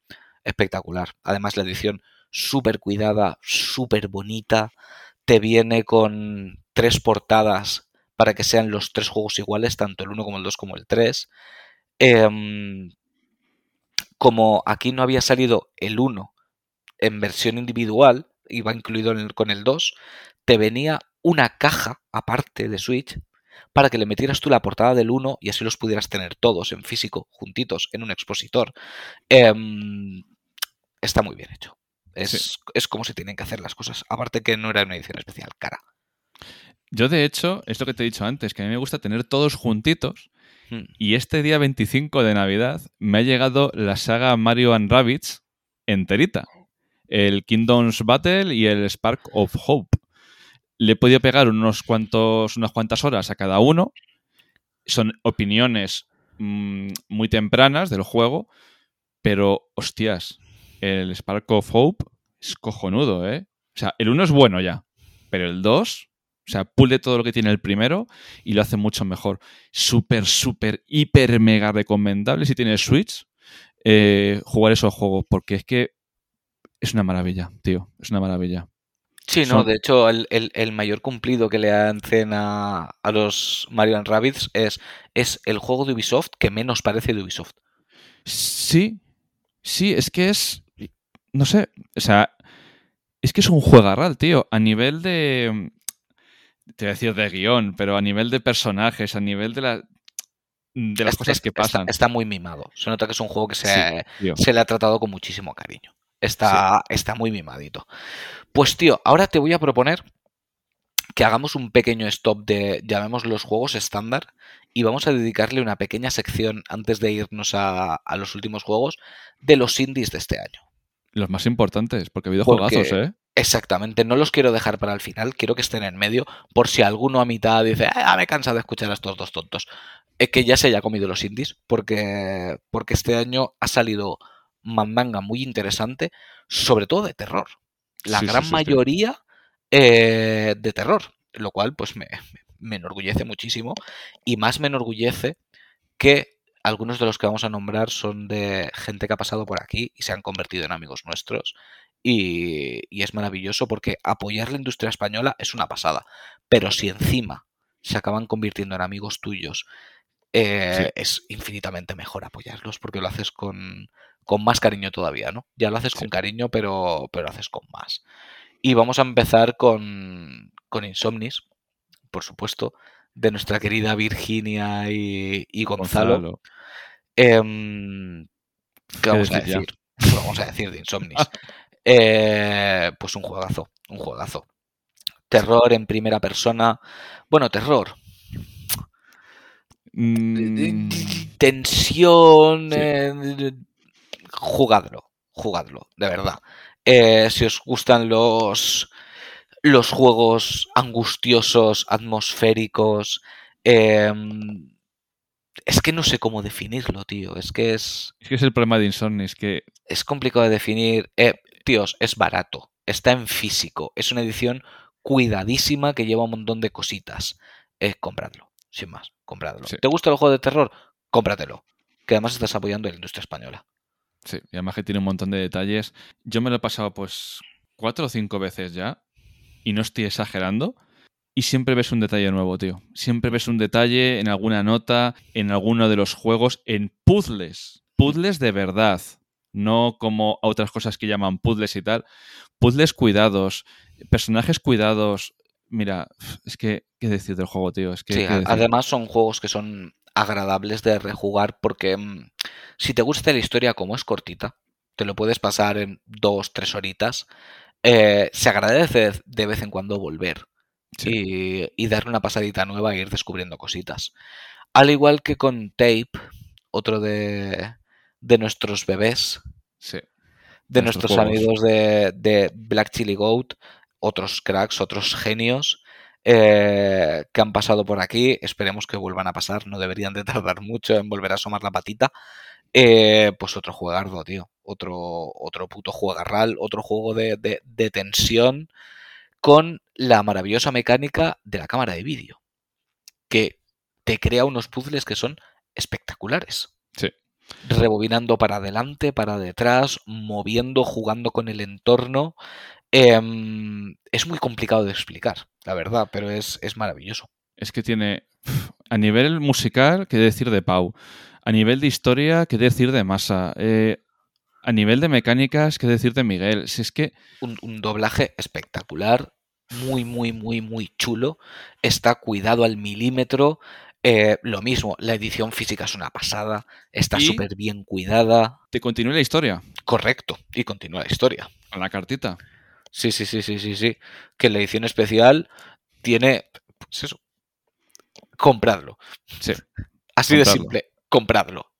Speaker 2: Espectacular. Además, la edición súper cuidada, súper bonita. Te viene con tres portadas para que sean los tres juegos iguales, tanto el 1 como el 2 como el 3. Em, como aquí no había salido el 1 en versión individual, iba incluido en el- con el 2, te venía una caja aparte de Switch para que le metieras tú la portada del 1 y así los pudieras tener todos en físico, juntitos, en un expositor. Em, está muy bien hecho. Es,
Speaker 1: Sí.
Speaker 2: es como se tienen que hacer las cosas. Aparte que no era una edición especial, cara.
Speaker 1: Yo, de hecho, es lo que te he dicho antes, que a mí me gusta tener todos juntitos.
Speaker 2: Hmm.
Speaker 1: Y este día 25 de Navidad me ha llegado la saga Mario and Rabbids enterita. El Kingdoms Battle y el Spark of Hope. Le he podido pegar unos cuantos, unas cuantas horas a cada uno. Son opiniones mm, muy tempranas del juego, pero hostias, el Spark of Hope es cojonudo, ¿eh? O sea, el 1 es bueno ya, pero el 2, o sea, pule todo lo que tiene el primero y lo hace mucho mejor. Súper, súper, hiper, mega recomendable si tienes Switch eh, jugar esos juegos, porque es que es una maravilla, tío, es una maravilla.
Speaker 2: Sí, no, de hecho, el, el- el mayor cumplido que le hacen a, a los Mario and Rabbids es, es el juego de Ubisoft que menos parece de Ubisoft.
Speaker 1: Sí, sí, es que es, no sé, o sea, es que es un juegarral, tío, a nivel de, te voy a decir de guion, pero a nivel de personajes, a nivel de, la, de las
Speaker 2: Es-
Speaker 1: cosas que pasan.
Speaker 2: Está, muy mimado. Se nota que es un juego que se, se le ha tratado con muchísimo cariño. Está, está muy mimadito. Pues tío, ahora te voy a proponer que hagamos un pequeño stop de, llamemos los juegos estándar, y vamos a dedicarle una pequeña sección antes de irnos a, a los últimos juegos de los indies de este año.
Speaker 1: Los más importantes, porque ha habido
Speaker 2: Porque-
Speaker 1: juegazos, ¿eh?
Speaker 2: Exactamente, no los quiero dejar para el final, quiero que estén en medio, por si alguno a mitad dice, ah, me cansa de escuchar a estos dos tontos. Es que ya se haya comido los indies, porque, porque este año ha salido mandanga muy interesante, sobre todo de terror. La
Speaker 1: Sí,
Speaker 2: gran
Speaker 1: sí.
Speaker 2: mayoría eh, de terror, lo cual pues me, me enorgullece muchísimo, y más me enorgullece que algunos de los que vamos a nombrar son de gente que ha pasado por aquí y se han convertido en amigos nuestros. Y, y es maravilloso porque apoyar la industria española es una pasada. Pero si encima se acaban convirtiendo en amigos tuyos, eh,
Speaker 1: Sí.
Speaker 2: es infinitamente mejor apoyarlos porque lo haces con, con más cariño todavía, ¿no? Ya lo haces con cariño, pero, pero lo haces con más. Y vamos a empezar con, con Insomnis, por supuesto, de nuestra querida Virginia y, y Gonzalo.
Speaker 1: Gonzalo.
Speaker 2: Em, ¿Qué
Speaker 1: ¿Qué
Speaker 2: vamos a
Speaker 1: decir ya?
Speaker 2: vamos a decir de Insomnis? Eh, pues un juegazo, un juegazo. Terror en primera persona. Bueno, terror.
Speaker 1: Mm,
Speaker 2: Tensión.
Speaker 1: Sí.
Speaker 2: eh, jugadlo, jugadlo, de verdad. Eh, si os gustan los, los juegos angustiosos, atmosféricos. em, es que no sé cómo definirlo, tío. Es que es.
Speaker 1: es que es el problema de Insomnis, que
Speaker 2: es complicado de definir. Eh, tíos, es barato. Está en físico. Es una edición cuidadísima que lleva un montón de cositas. Eh, compradlo, sin más. Compradlo.
Speaker 1: Sí.
Speaker 2: ¿Te gusta el juego de terror? Cómpratelo. Que además estás apoyando a la industria española.
Speaker 1: Sí, y además que tiene un montón de detalles. Yo me lo he pasado pues cuatro o cinco veces ya y no estoy exagerando. Y siempre ves un detalle nuevo, tío. Siempre ves un detalle en alguna nota, en alguno de los juegos, en puzzles. Puzzles de verdad. No como otras cosas que llaman puzzles y tal. Puzzles cuidados, personajes cuidados. Mira, es que, ¿qué decir del juego, tío? Es que,
Speaker 2: Sí, además son juegos que son agradables de rejugar porque mm, si te gusta la historia como es cortita, te lo puedes pasar en dos, tres horitas. eh, se agradece de vez en cuando volver
Speaker 1: Sí.
Speaker 2: y, y darle una pasadita nueva e ir descubriendo cositas. Al igual que con Tape, otro de, de nuestros bebés,
Speaker 1: Sí.
Speaker 2: de
Speaker 1: Nuestros
Speaker 2: amigos de, de Black Chili Goat, otros cracks, otros genios eh, que han pasado por aquí. Esperemos que vuelvan a pasar. No deberían de tardar mucho en volver a asomar la patita. Eh, pues otro juegardo, tío. Otro, otro puto juegarral, otro juego de, de, de tensión con la maravillosa mecánica de la cámara de vídeo. Que te crea unos puzzles que son espectaculares.
Speaker 1: Sí.
Speaker 2: Rebobinando para adelante, para detrás, moviendo, jugando con el entorno. Em, es muy complicado de explicar, la verdad, pero es, es maravilloso.
Speaker 1: Es que tiene, a nivel musical, qué decir de Pau. A nivel de historia, qué decir de Masa. Eh, a nivel de mecánicas, qué decir de Miguel. Si es que
Speaker 2: Un, un doblaje espectacular, muy, muy, muy, muy chulo. Está cuidado al milímetro. Eh, lo mismo, la edición física es una pasada. Está súper bien cuidada.
Speaker 1: te continúe la historia
Speaker 2: Correcto. Y continúa la historia.
Speaker 1: con la cartita.
Speaker 2: Sí, sí, sí, sí, sí, sí. Que la edición especial tiene. Pues eso. Compradlo.
Speaker 1: Sí.
Speaker 2: Así de simple. Compradlo.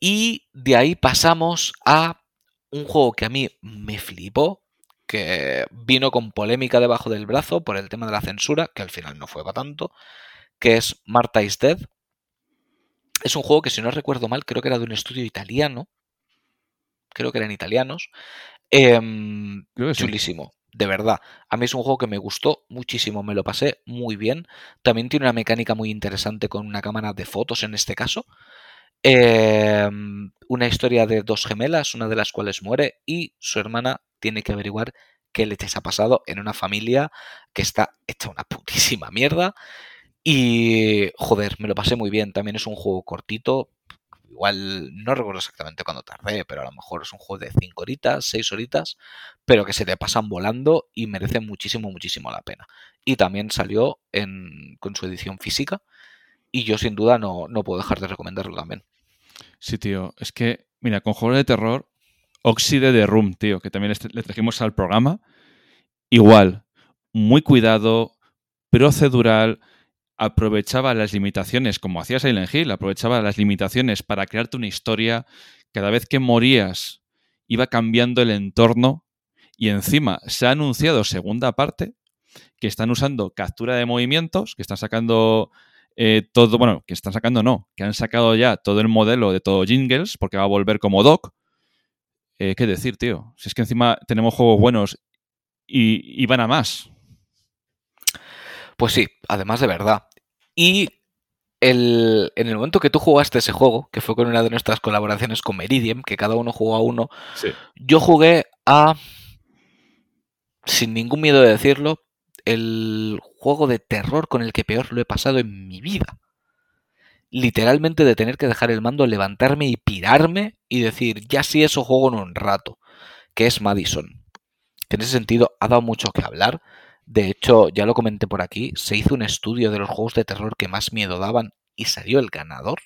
Speaker 2: Y de ahí pasamos a un juego que a mí me flipó. Que vino con polémica debajo del brazo por el tema de la censura, que al final no fue para tanto. Que es Marta is Dead. Es un juego que, si no recuerdo mal, creo que era de un estudio italiano. Creo que eran italianos. Em,
Speaker 1: sí.
Speaker 2: De verdad. A mí es un juego que me gustó muchísimo, me lo pasé muy bien. También tiene una mecánica muy interesante con una cámara de fotos en este caso. Em, una historia de dos gemelas, una de las cuales muere y su hermana tiene que averiguar qué leches ha pasado en una familia que está hecha una putísima mierda. Y joder, me lo pasé muy bien. También es un juego cortito. Igual no recuerdo exactamente cuándo tardé, pero a lo mejor es un juego de 5 horitas, 6 horitas, pero que se te pasan volando y merece muchísimo, muchísimo la pena. Y también salió en, con su edición física y yo sin duda no, no puedo dejar de recomendarlo también.
Speaker 1: Sí, tío. Es que, mira, con juegos de terror, Oxide de Room, tío, que también le trajimos al programa. Igual, muy cuidado, procedural, aprovechaba las limitaciones, como hacía Silent Hill, aprovechaba las limitaciones para crearte una historia. Cada vez que morías, iba cambiando el entorno. Y encima se ha anunciado segunda parte, que están usando captura de movimientos, que están sacando eh, todo, bueno, que están sacando no, que han sacado ya todo el modelo de todo Jingles, porque va a volver como Doc. Eh, ¿Qué decir, tío? Si es que encima tenemos juegos buenos y, y van a más.
Speaker 2: Pues sí, además de verdad. Y el, en el momento que tú jugaste ese juego, que fue con una de nuestras colaboraciones con Meridian, que cada uno jugó a uno,
Speaker 1: Sí.
Speaker 2: yo jugué a, sin ningún miedo de decirlo, el juego de terror con el que peor lo he pasado en mi vida. Literalmente de tener que dejar el mando, levantarme y pirarme y decir, ya sí eso juego en un rato, que es Madison. Que en ese sentido ha dado mucho que hablar. De hecho, ya lo comenté por aquí, se hizo un estudio de los juegos de terror que más miedo daban y salió el ganador.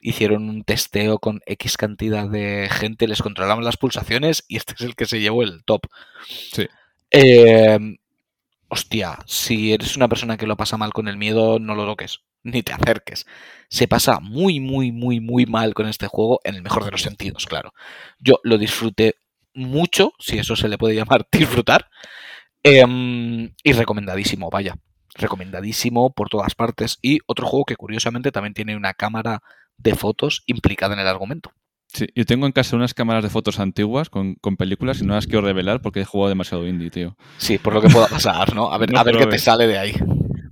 Speaker 2: Hicieron un testeo con X cantidad de gente, les controlaban las pulsaciones y este es el que se llevó el top.
Speaker 1: Sí.
Speaker 2: Eh, hostia, si eres una persona que lo pasa mal con el miedo, no lo toques, ni te acerques. Se pasa muy, muy, muy, muy mal con este juego, en el mejor de los sentidos, claro. Yo lo disfruté mucho, si eso se le puede llamar disfrutar, eh, y recomendadísimo, vaya. Recomendadísimo por todas partes. Y otro juego que curiosamente también tiene una cámara de fotos implicada en el argumento.
Speaker 1: Sí, yo tengo en casa unas cámaras de fotos antiguas con, con películas y no las quiero revelar porque he jugado demasiado indie, tío.
Speaker 2: Sí, por lo que pueda pasar, ¿no? A ver,
Speaker 1: No
Speaker 2: a ver qué te sale de ahí.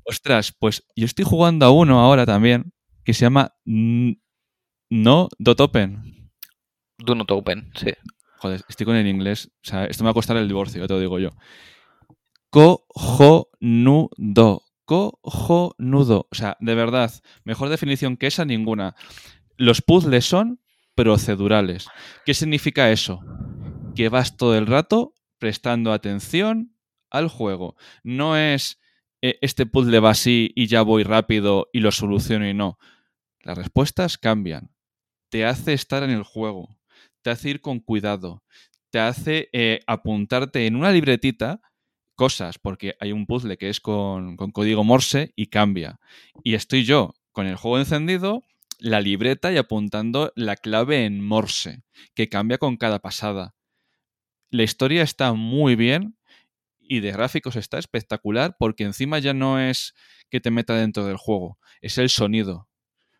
Speaker 1: Ostras, pues yo estoy jugando a uno ahora también que se llama No Dot Open.
Speaker 2: Do not open, sí.
Speaker 1: Joder, estoy con el inglés. O sea, esto me va a costar el divorcio, te lo digo yo. Cojonudo. Cojonudo. O sea, de verdad, mejor definición que esa, ninguna. Los puzzles son procedurales. ¿Qué significa eso? Que vas todo el rato prestando atención al juego. No es eh, este puzzle va así y ya voy rápido y lo soluciono y no. Las respuestas cambian. Te hace estar en el juego. Te hace ir con cuidado. Te hace eh, apuntarte en una libretita cosas, porque hay un puzzle que es con, con código Morse y cambia. Y estoy yo con el juego encendido, la libreta y apuntando la clave en Morse, que cambia con cada pasada. La historia está muy bien y de gráficos está espectacular porque encima ya no es que te meta dentro del juego, es el sonido.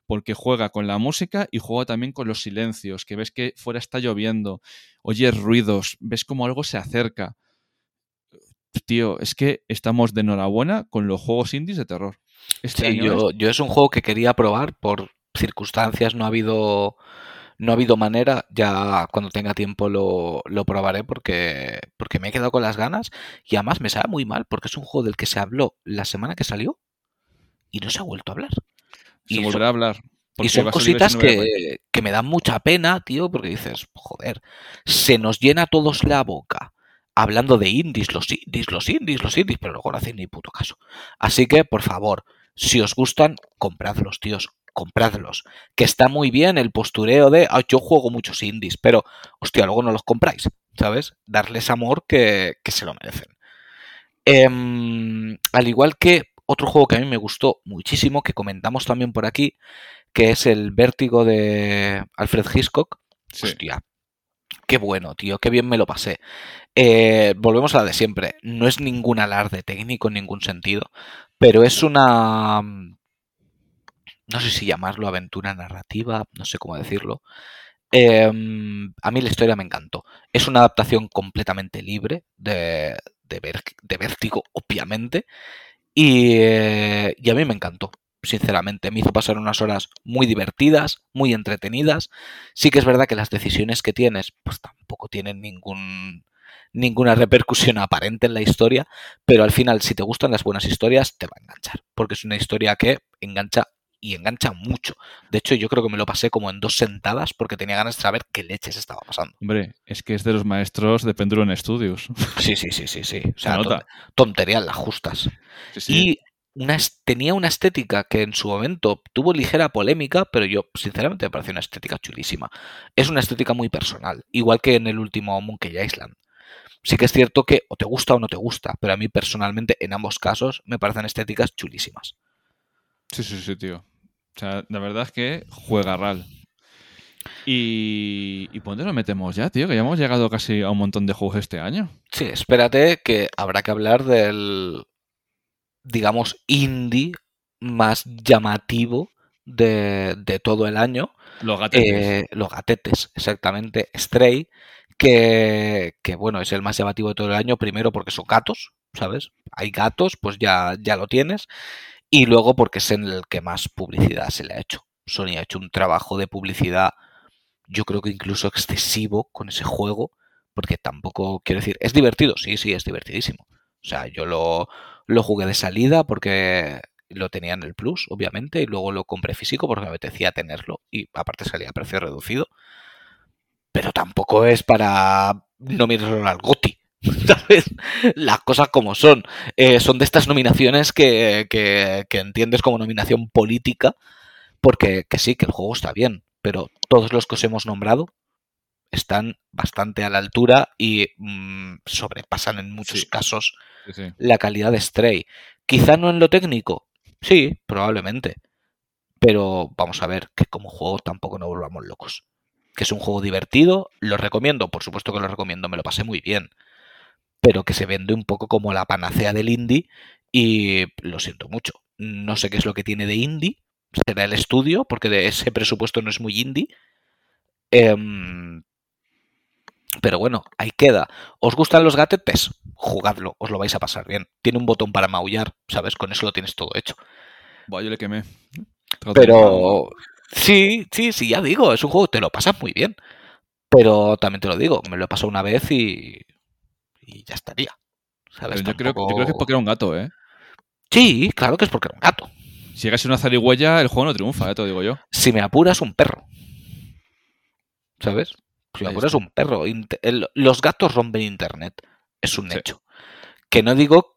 Speaker 1: Porque juega con la música y juega también con los silencios, que ves que fuera está lloviendo, oyes ruidos, ves como algo se acerca. Tío, es que estamos de enhorabuena con los juegos indies de terror. Este
Speaker 2: Sí, yo,
Speaker 1: es-
Speaker 2: yo es un juego que quería probar por circunstancias, no ha habido, no ha habido manera. Ya cuando tenga tiempo lo, lo probaré porque, porque me he quedado con las ganas y además me sabe muy mal porque es un juego del que se habló la semana que salió y no se ha vuelto a hablar.
Speaker 1: se
Speaker 2: y son-
Speaker 1: volverá a hablar.
Speaker 2: Y son cositas que, que me dan mucha pena, tío, porque dices, joder, se nos llena a todos la boca hablando de indies, los indies, los indies, los indies, pero luego no hacen ni puto caso. Así que, por favor, si os gustan, compradlos, tíos, compradlos. Que está muy bien el postureo de, "Ah, yo juego muchos indies, pero, hostia, luego no los compráis, ¿sabes? Darles amor que, que se lo merecen. Em, al igual que otro juego que a mí me gustó muchísimo, que comentamos también por aquí, que es el Vértigo de Alfred Hitchcock.
Speaker 1: Sí.
Speaker 2: Hostia, qué bueno, tío, qué bien me lo pasé. Eh, volvemos a la de siempre. No es ningún alarde técnico en ningún sentido, pero es una... mm, No sé si llamarlo aventura narrativa, no sé cómo decirlo. Eh, a mí la historia me encantó. Es una adaptación completamente libre de, de Vértigo, obviamente. Y, eh, y a mí me encantó, sinceramente. Me hizo pasar unas horas muy divertidas, muy entretenidas. Sí que es verdad que las decisiones que tienes, pues tampoco tienen ningún, ninguna repercusión aparente en la historia, pero al final, si te gustan las buenas historias, te va a enganchar, porque es una historia que engancha y engancha mucho. De hecho, yo creo que me lo pasé como en dos sentadas porque tenía ganas de saber qué leches estaba pasando.
Speaker 1: Hombre, es que es de los maestros de Pendulum Studios.
Speaker 2: Sí, sí, sí, sí, sí. O
Speaker 1: Se
Speaker 2: sea,
Speaker 1: nota.
Speaker 2: ton- tontería las justas.
Speaker 1: Sí, sí.
Speaker 2: Y una, tenía una estética que en su momento tuvo ligera polémica, pero yo sinceramente me pareció una estética chulísima. Es una estética muy personal, igual que en el último Monkey Island. Sí que es cierto que o te gusta o no te gusta, pero a mí personalmente en ambos casos me parecen estéticas chulísimas.
Speaker 1: Sí, sí, sí, tío. O sea, la verdad es que juega RAL. Y, ¿Y por dónde lo metemos ya, tío? Que ya hemos llegado casi a un montón de juegos este año.
Speaker 2: Sí, espérate que habrá que hablar del, digamos, indie más llamativo de, de todo el año,
Speaker 1: Los gatetes.
Speaker 2: Eh, los gatetes, exactamente. Stray, que, que, bueno, es el más llamativo de todo el año, primero porque son gatos, ¿sabes? Hay gatos, pues ya, ya lo tienes. Y luego porque es en el que más publicidad se le ha hecho. Sony ha hecho un trabajo de publicidad, yo creo que incluso excesivo con ese juego, porque tampoco, quiero decir, es divertido, sí, sí, es divertidísimo. O sea, yo lo, lo jugué de salida porque lo tenía en el Plus, obviamente, y luego lo compré físico porque me apetecía tenerlo y aparte salía a precio reducido. Pero tampoco es para nominarlo al GOTI. ¿Sabes? Las cosas como son. Eh, son de estas nominaciones que, que, que, entiendes como nominación política, porque que sí, que el juego está bien, pero todos los que os hemos nombrado están bastante a la altura y mmm, sobrepasan en muchos
Speaker 1: Sí.
Speaker 2: casos La calidad de Stray. Quizá no en lo técnico, sí, probablemente. Pero vamos a ver que como juego tampoco nos volvamos locos. Que es un juego divertido, lo recomiendo, por supuesto que lo recomiendo, me lo pasé muy bien. Pero que se vende un poco como la panacea del indie y lo siento mucho. No sé qué es lo que tiene de indie, será el estudio, porque de ese presupuesto no es muy indie. Em, pero bueno, ahí queda. ¿Os gustan los gatetes? Jugadlo, os lo vais a pasar bien. Tiene un botón para maullar, ¿sabes? Con eso lo tienes todo hecho.
Speaker 1: Buah, yo le quemé.
Speaker 2: Pero sí, sí, sí, ya digo, es un juego, te lo pasas muy bien. Pero también te lo digo, me lo he pasado una vez y, y ya estaría. ¿Sabes?
Speaker 1: Yo, creo, yo
Speaker 2: Tampoco-
Speaker 1: creo que es porque era un gato, ¿eh?
Speaker 2: Sí, claro que es porque era un gato.
Speaker 1: Si llegase una zarigüeya, el juego no triunfa, ¿eh? te lo digo yo.
Speaker 2: Si me apuras, un perro. ¿Sabes?
Speaker 1: Está.
Speaker 2: un perro. Los gatos rompen internet. Es un
Speaker 1: Sí.
Speaker 2: hecho. Que no digo.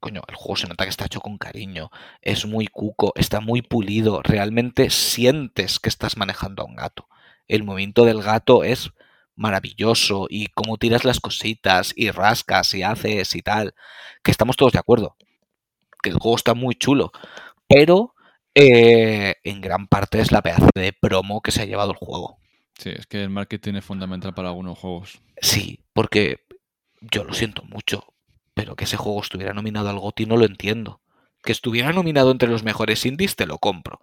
Speaker 2: Coño, el juego se nota que está hecho con cariño. Es muy cuco, está muy pulido. Realmente sientes que estás manejando a un gato. El movimiento del gato es maravilloso. Y cómo tiras las cositas y rascas y haces y tal. Que estamos todos de acuerdo. Que el juego está muy chulo. Pero eh, en gran parte es la pedazo de promo que se ha llevado el juego.
Speaker 1: Sí, es que el marketing es fundamental para algunos juegos.
Speaker 2: Sí, porque yo lo siento mucho. pero que ese juego estuviera nominado al GOTY no lo entiendo. Que estuviera nominado entre los mejores indies te lo compro.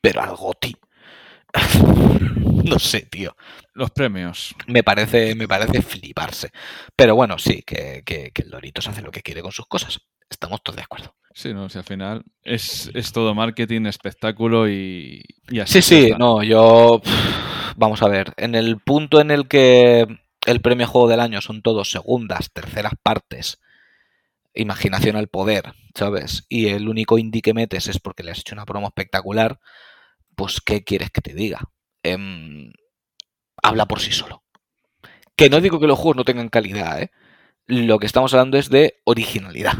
Speaker 2: Pero al GOTY. no sé, tío.
Speaker 1: Los premios.
Speaker 2: Me parece, me parece fliparse. Pero bueno, sí, que, que, que el Doritos hace lo que quiere con sus cosas. Estamos todos de acuerdo.
Speaker 1: Sí, no, si al final es, es todo marketing, espectáculo y, y así.
Speaker 2: Sí, sí,
Speaker 1: está.
Speaker 2: no, yo. Vamos a ver, en el punto en el que el premio Juego del Año son todos segundas, terceras partes, imaginación al poder, ¿sabes? Y el único indie que metes es porque le has hecho una promo espectacular, pues ¿qué quieres que te diga? Em, habla por sí solo. Que no digo que los juegos no tengan calidad, ¿eh? Lo que estamos hablando es de originalidad.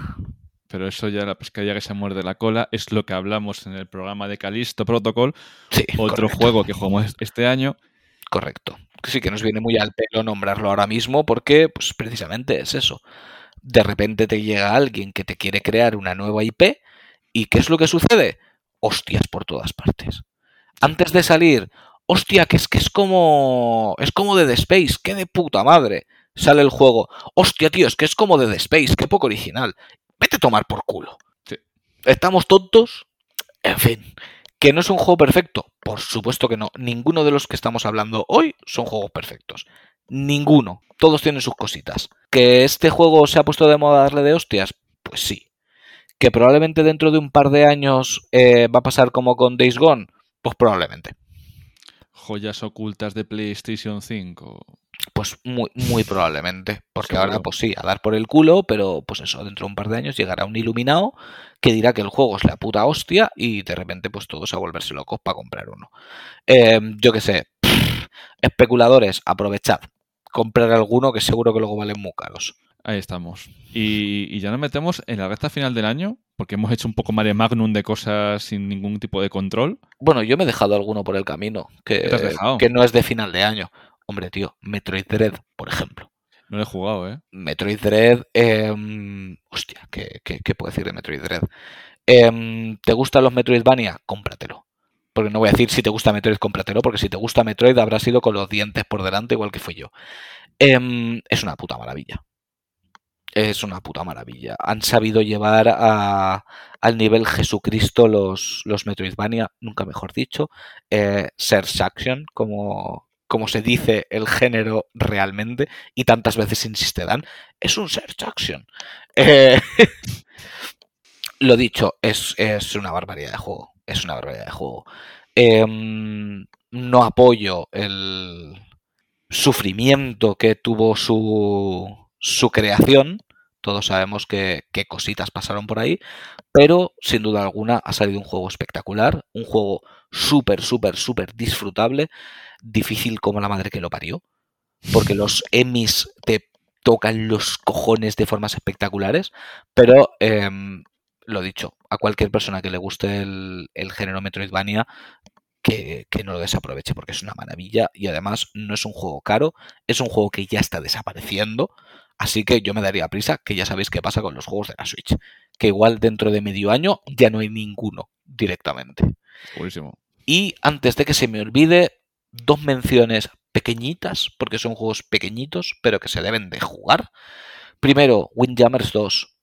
Speaker 1: Pero eso ya la pescadilla que se muerde la cola es lo que hablamos en el programa de Calisto Protocol,
Speaker 2: Sí,
Speaker 1: otro
Speaker 2: correcto.
Speaker 1: juego que jugamos este año.
Speaker 2: Correcto. Sí que nos viene muy al pelo nombrarlo ahora mismo porque, pues precisamente es eso. De repente te llega alguien que te quiere crear una nueva IP y ¿qué es lo que sucede? Hostias por todas partes. Antes de salir, hostia, que es que es como es como Dead Space, qué de puta madre. Sale el juego, hostia, tío, es que es como Dead Space, qué poco original. Vete a tomar por culo.
Speaker 1: Sí.
Speaker 2: ¿Estamos tontos? En fin. ¿Que no es un juego perfecto? Por supuesto que no. Ninguno de los que estamos hablando hoy son juegos perfectos. Ninguno. Todos tienen sus cositas. ¿Que este juego se ha puesto de moda darle de hostias? Pues sí. ¿Que probablemente dentro de un par de años eh, va a pasar como con Days Gone? Pues probablemente.
Speaker 1: Joyas ocultas de PlayStation 5.
Speaker 2: Pues muy, muy probablemente. Porque
Speaker 1: Seguro.
Speaker 2: ahora, pues sí, a dar por el culo, pero pues eso, dentro de un par de años llegará un iluminado que dirá que el juego es la puta hostia y de repente, pues todos a volverse locos para comprar uno. Eh, yo qué sé, pff, especuladores, aprovechad. Comprar alguno que seguro que luego valen muy caros.
Speaker 1: Ahí estamos. Y, y ya nos metemos en la recta final del año, porque hemos hecho un poco mare magnum de cosas sin ningún tipo de control.
Speaker 2: Bueno, yo me he dejado alguno por el camino que no es de final de año. Hombre, tío, Metroid Dread, por ejemplo.
Speaker 1: No lo he jugado, ¿eh?
Speaker 2: Metroid Dread. em, hostia, ¿qué, qué, qué puedo decir de Metroid Dread? Em, ¿Te gustan los Metroidvania? Cómpratelo. Porque no voy a decir si te gusta Metroid, cómpratelo, porque si te gusta Metroid habrás ido con los dientes por delante, igual que fui yo. Em, es una puta maravilla. Es una puta maravilla. Han sabido llevar a- al nivel Jesucristo los, los Metroidvania, nunca mejor dicho. Eh, Search Action, como, como se dice el género realmente, y tantas veces insiste Dan, es un Search Action. Eh, lo dicho, es, es una barbaridad de juego. Es una barbaridad de juego. Em, no apoyo el sufrimiento que tuvo su, su creación. Todos sabemos que, qué cositas pasaron por ahí. Pero sin duda alguna ha salido un juego espectacular. Un juego súper, súper, súper disfrutable. Difícil como la madre que lo parió. Porque los Emmys te tocan los cojones de formas espectaculares. Pero em, lo dicho, a cualquier persona que le guste el, género Metroidvania, que, que no lo desaproveche porque es una maravilla y además no es un juego caro, es un juego que ya está desapareciendo, así que yo me daría prisa, que ya sabéis qué pasa con los juegos de la Switch, que igual dentro de medio año ya no hay ninguno directamente.
Speaker 1: Buenísimo.
Speaker 2: Y antes de que se me olvide, dos menciones pequeñitas, porque son juegos pequeñitos, pero que se deben de jugar. Primero, Windjammers 2,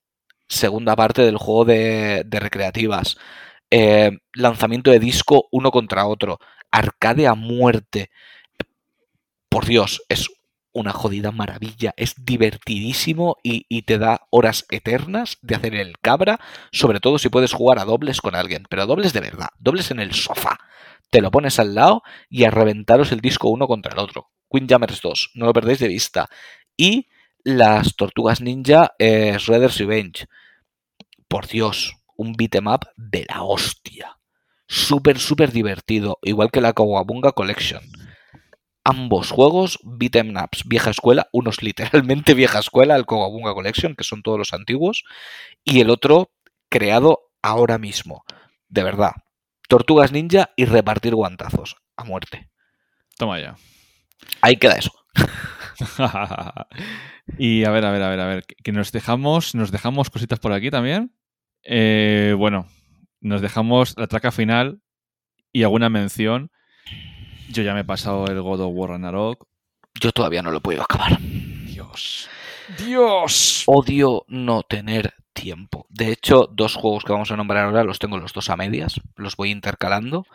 Speaker 2: segunda parte del juego de, de recreativas. Eh, lanzamiento de disco uno contra otro. Arcade a muerte. Por Dios, es una jodida maravilla. Es divertidísimo y, y te da horas eternas de hacer el cabra, sobre todo si puedes jugar a dobles con alguien, pero a dobles de verdad, dobles en el sofá. Te lo pones al lado y a reventaros el disco uno contra el otro. Windjammers 2, no lo perdéis de vista. Y las Tortugas Ninja eh, Shredder's Revenge. Por Dios, un beat'em up de la hostia. Súper, súper divertido, igual que la Kawabunga Collection. Ambos juegos, beat'em ups, vieja escuela, unos literalmente vieja escuela, el Kawabunga Collection, que son todos los antiguos, y el otro creado ahora mismo. De verdad. Tortugas Ninja y repartir guantazos. A muerte.
Speaker 1: Toma ya.
Speaker 2: Ahí queda eso.
Speaker 1: y a ver, a ver, a ver, a ver. Que nos dejamos, nos dejamos cositas por aquí también. Eh, bueno, nos dejamos la traca final y alguna mención. Yo ya me he pasado el God of War Ragnarok.
Speaker 2: Yo todavía no lo he podido acabar.
Speaker 1: Dios. Dios.
Speaker 2: Odio no tener tiempo. De hecho, dos juegos que vamos a nombrar ahora los tengo los dos a medias, los voy intercalando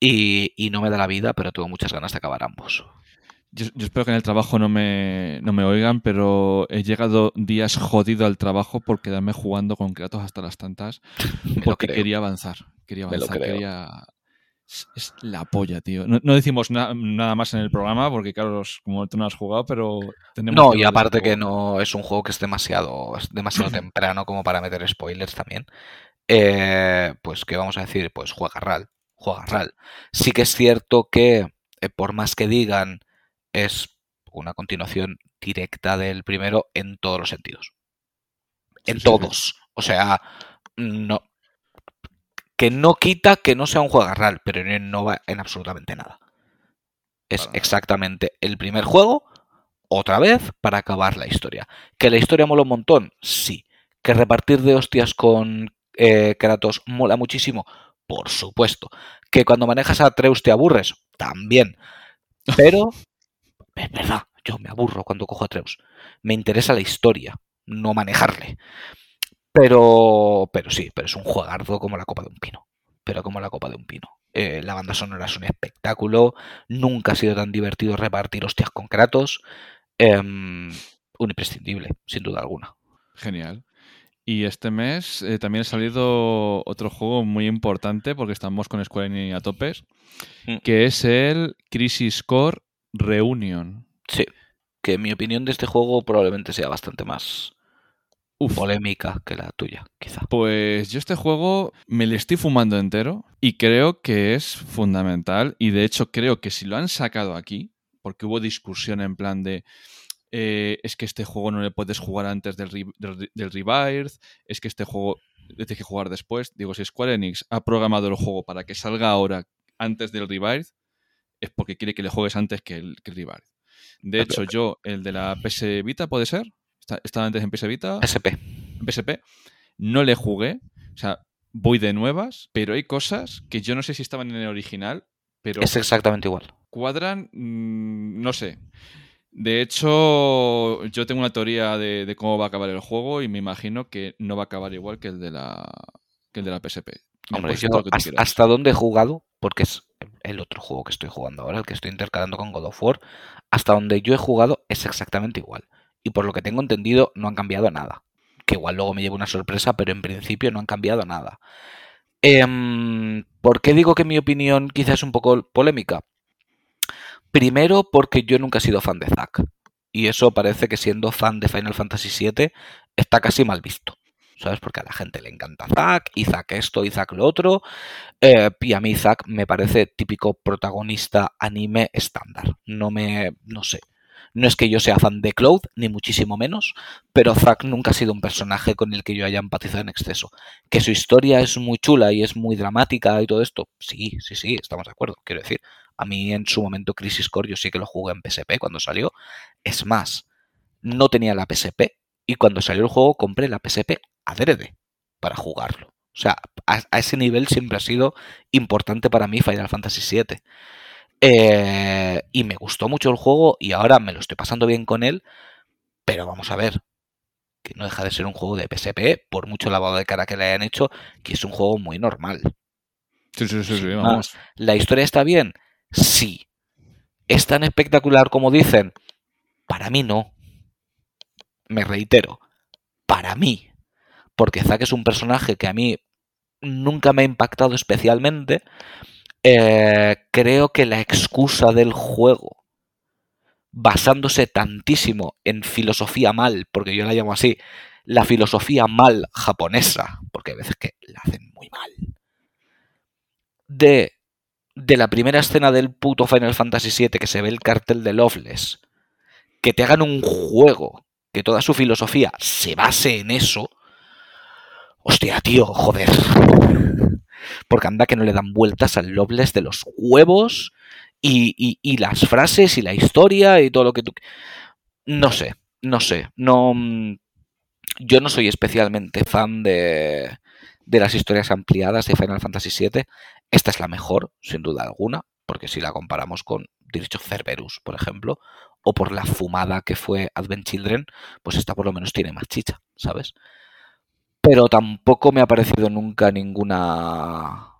Speaker 2: y, y no me da la vida, pero tengo muchas ganas de acabar ambos.
Speaker 1: Yo, yo espero que en el trabajo no me, no me oigan, pero he llegado días jodido al trabajo por quedarme jugando con Kratos hasta las tantas porque quería avanzar. Quería avanzar, quería... Es, es la polla, tío. No, no decimos na- nada más en el programa porque, claro, como tú no has jugado, pero tenemos
Speaker 2: No,
Speaker 1: que
Speaker 2: y aparte que no es un juego que es demasiado, es demasiado temprano como para meter spoilers también. Eh, pues, ¿qué vamos a decir? Pues juega RAL, juega RAL. Sí que es cierto que, eh, por más que digan, es una continuación directa del primero en todos los sentidos. En
Speaker 1: Sí, sí, sí.
Speaker 2: todos. O sea, no. Que no quita que no sea un juego RAL, pero no innova en absolutamente nada. Es exactamente el primer juego, otra vez, para acabar la historia. ¿Que la historia mola un montón? Sí. ¿Que repartir de hostias con eh, Kratos mola muchísimo? Por supuesto. ¿Que cuando manejas a Atreus te aburres? También. Pero, es verdad, yo me aburro cuando cojo a Atreus. Me interesa la historia, no manejarle. Pero, pero sí, pero es un juegardo como la copa de un pino. Pero como la copa de un pino. Eh, la banda sonora es un espectáculo. Nunca ha sido tan divertido repartir hostias con Kratos. Em, un imprescindible, sin duda alguna.
Speaker 1: Genial. Y este mes eh, también ha salido otro juego muy importante porque estamos con Square Enix a topes,
Speaker 2: Mm.
Speaker 1: que es el Crisis Core Reunion.
Speaker 2: Sí, que mi opinión de este juego probablemente sea bastante más
Speaker 1: Uf,
Speaker 2: polémica que la tuya, quizá.
Speaker 1: Pues yo este juego me le estoy fumando entero y creo que es fundamental y de hecho creo que si lo han sacado aquí, porque hubo discusión en plan de eh, es que este juego no le puedes jugar antes del, del, del Rebirth, es que este juego le tienes que jugar después. Digo, si Square Enix ha programado el juego para que salga ahora antes del Rebirth, es porque quiere que le juegues antes que el, que el Rebirth. De hecho, yo, el de la PS Vita, ¿puede ser? Estaba antes en PS Vita.
Speaker 2: SP.
Speaker 1: PSP, no le jugué. O sea, voy de nuevas, pero hay cosas que yo no sé si estaban en el original, pero
Speaker 2: Es exactamente igual.
Speaker 1: cuadran, mm, no sé. De hecho, yo tengo una teoría de, de cómo va a acabar el juego y me imagino que no va a acabar igual que el de la, que el de la PSP.
Speaker 2: Hombre, yo hasta, hasta donde he jugado, porque es el otro juego que estoy jugando ahora, el que estoy intercalando con God of War, hasta donde yo he jugado es exactamente igual. Y por lo que tengo entendido, no han cambiado nada. Que igual luego me llevo una sorpresa, pero en principio no han cambiado nada. Em, ¿Por qué digo que mi opinión quizás es un poco polémica? Primero, porque yo nunca he sido fan de Zack. Y eso parece que siendo fan de Final Fantasy VII está casi mal visto. ¿Sabes? Porque a la gente le encanta Zack, y Zack esto, y Zack lo otro. Eh, y a mí Zack me parece típico protagonista anime estándar. No me. no sé. No es que yo sea fan de Cloud, ni muchísimo menos, pero Zack nunca ha sido un personaje con el que yo haya empatizado en exceso. Que su historia es muy chula y es muy dramática y todo esto, sí, sí, sí, estamos de acuerdo. Quiero decir, a mí en su momento Crisis Core yo sí que lo jugué en PSP cuando salió. Es más, no tenía la PSP y cuando salió el juego compré la PSP adrede para jugarlo. O sea, a, a ese nivel siempre ha sido importante para mí Final Fantasy VII. Eh, y me gustó mucho el juego y ahora me lo estoy pasando bien con él, pero vamos a ver, que no deja de ser un juego de PSP, por mucho lavado de cara que le hayan hecho, que es un juego muy normal.
Speaker 1: Sí, sí, sí, sí,
Speaker 2: Sin
Speaker 1: vamos.
Speaker 2: ¿La historia está bien? Sí. ¿Es tan espectacular como dicen? Para mí no. Me reitero, para mí. Porque Zack es un personaje que a mí nunca me ha impactado especialmente. Eh, creo que la excusa del juego, basándose tantísimo en filosofía mal, porque yo la llamo así, la filosofía mal japonesa, porque hay veces que la hacen muy mal, de, de la primera escena del puto Final Fantasy VII que se ve el cartel de Loveless, que te hagan un juego que toda su filosofía se base en eso, hostia, tío, joder. Porque anda que no le dan vueltas al Loveless de los huevos y, las frases y la historia y todo lo que tú... No sé, no sé, no... mm, Yo no soy especialmente fan de, las historias ampliadas de Final Fantasy VII. Esta es la mejor, sin duda alguna. porque si la comparamos con of Cerberus, por ejemplo, o por la fumada que fue Advent Children, pues esta por lo menos tiene más chicha, ¿sabes? Pero tampoco me ha parecido nunca ninguna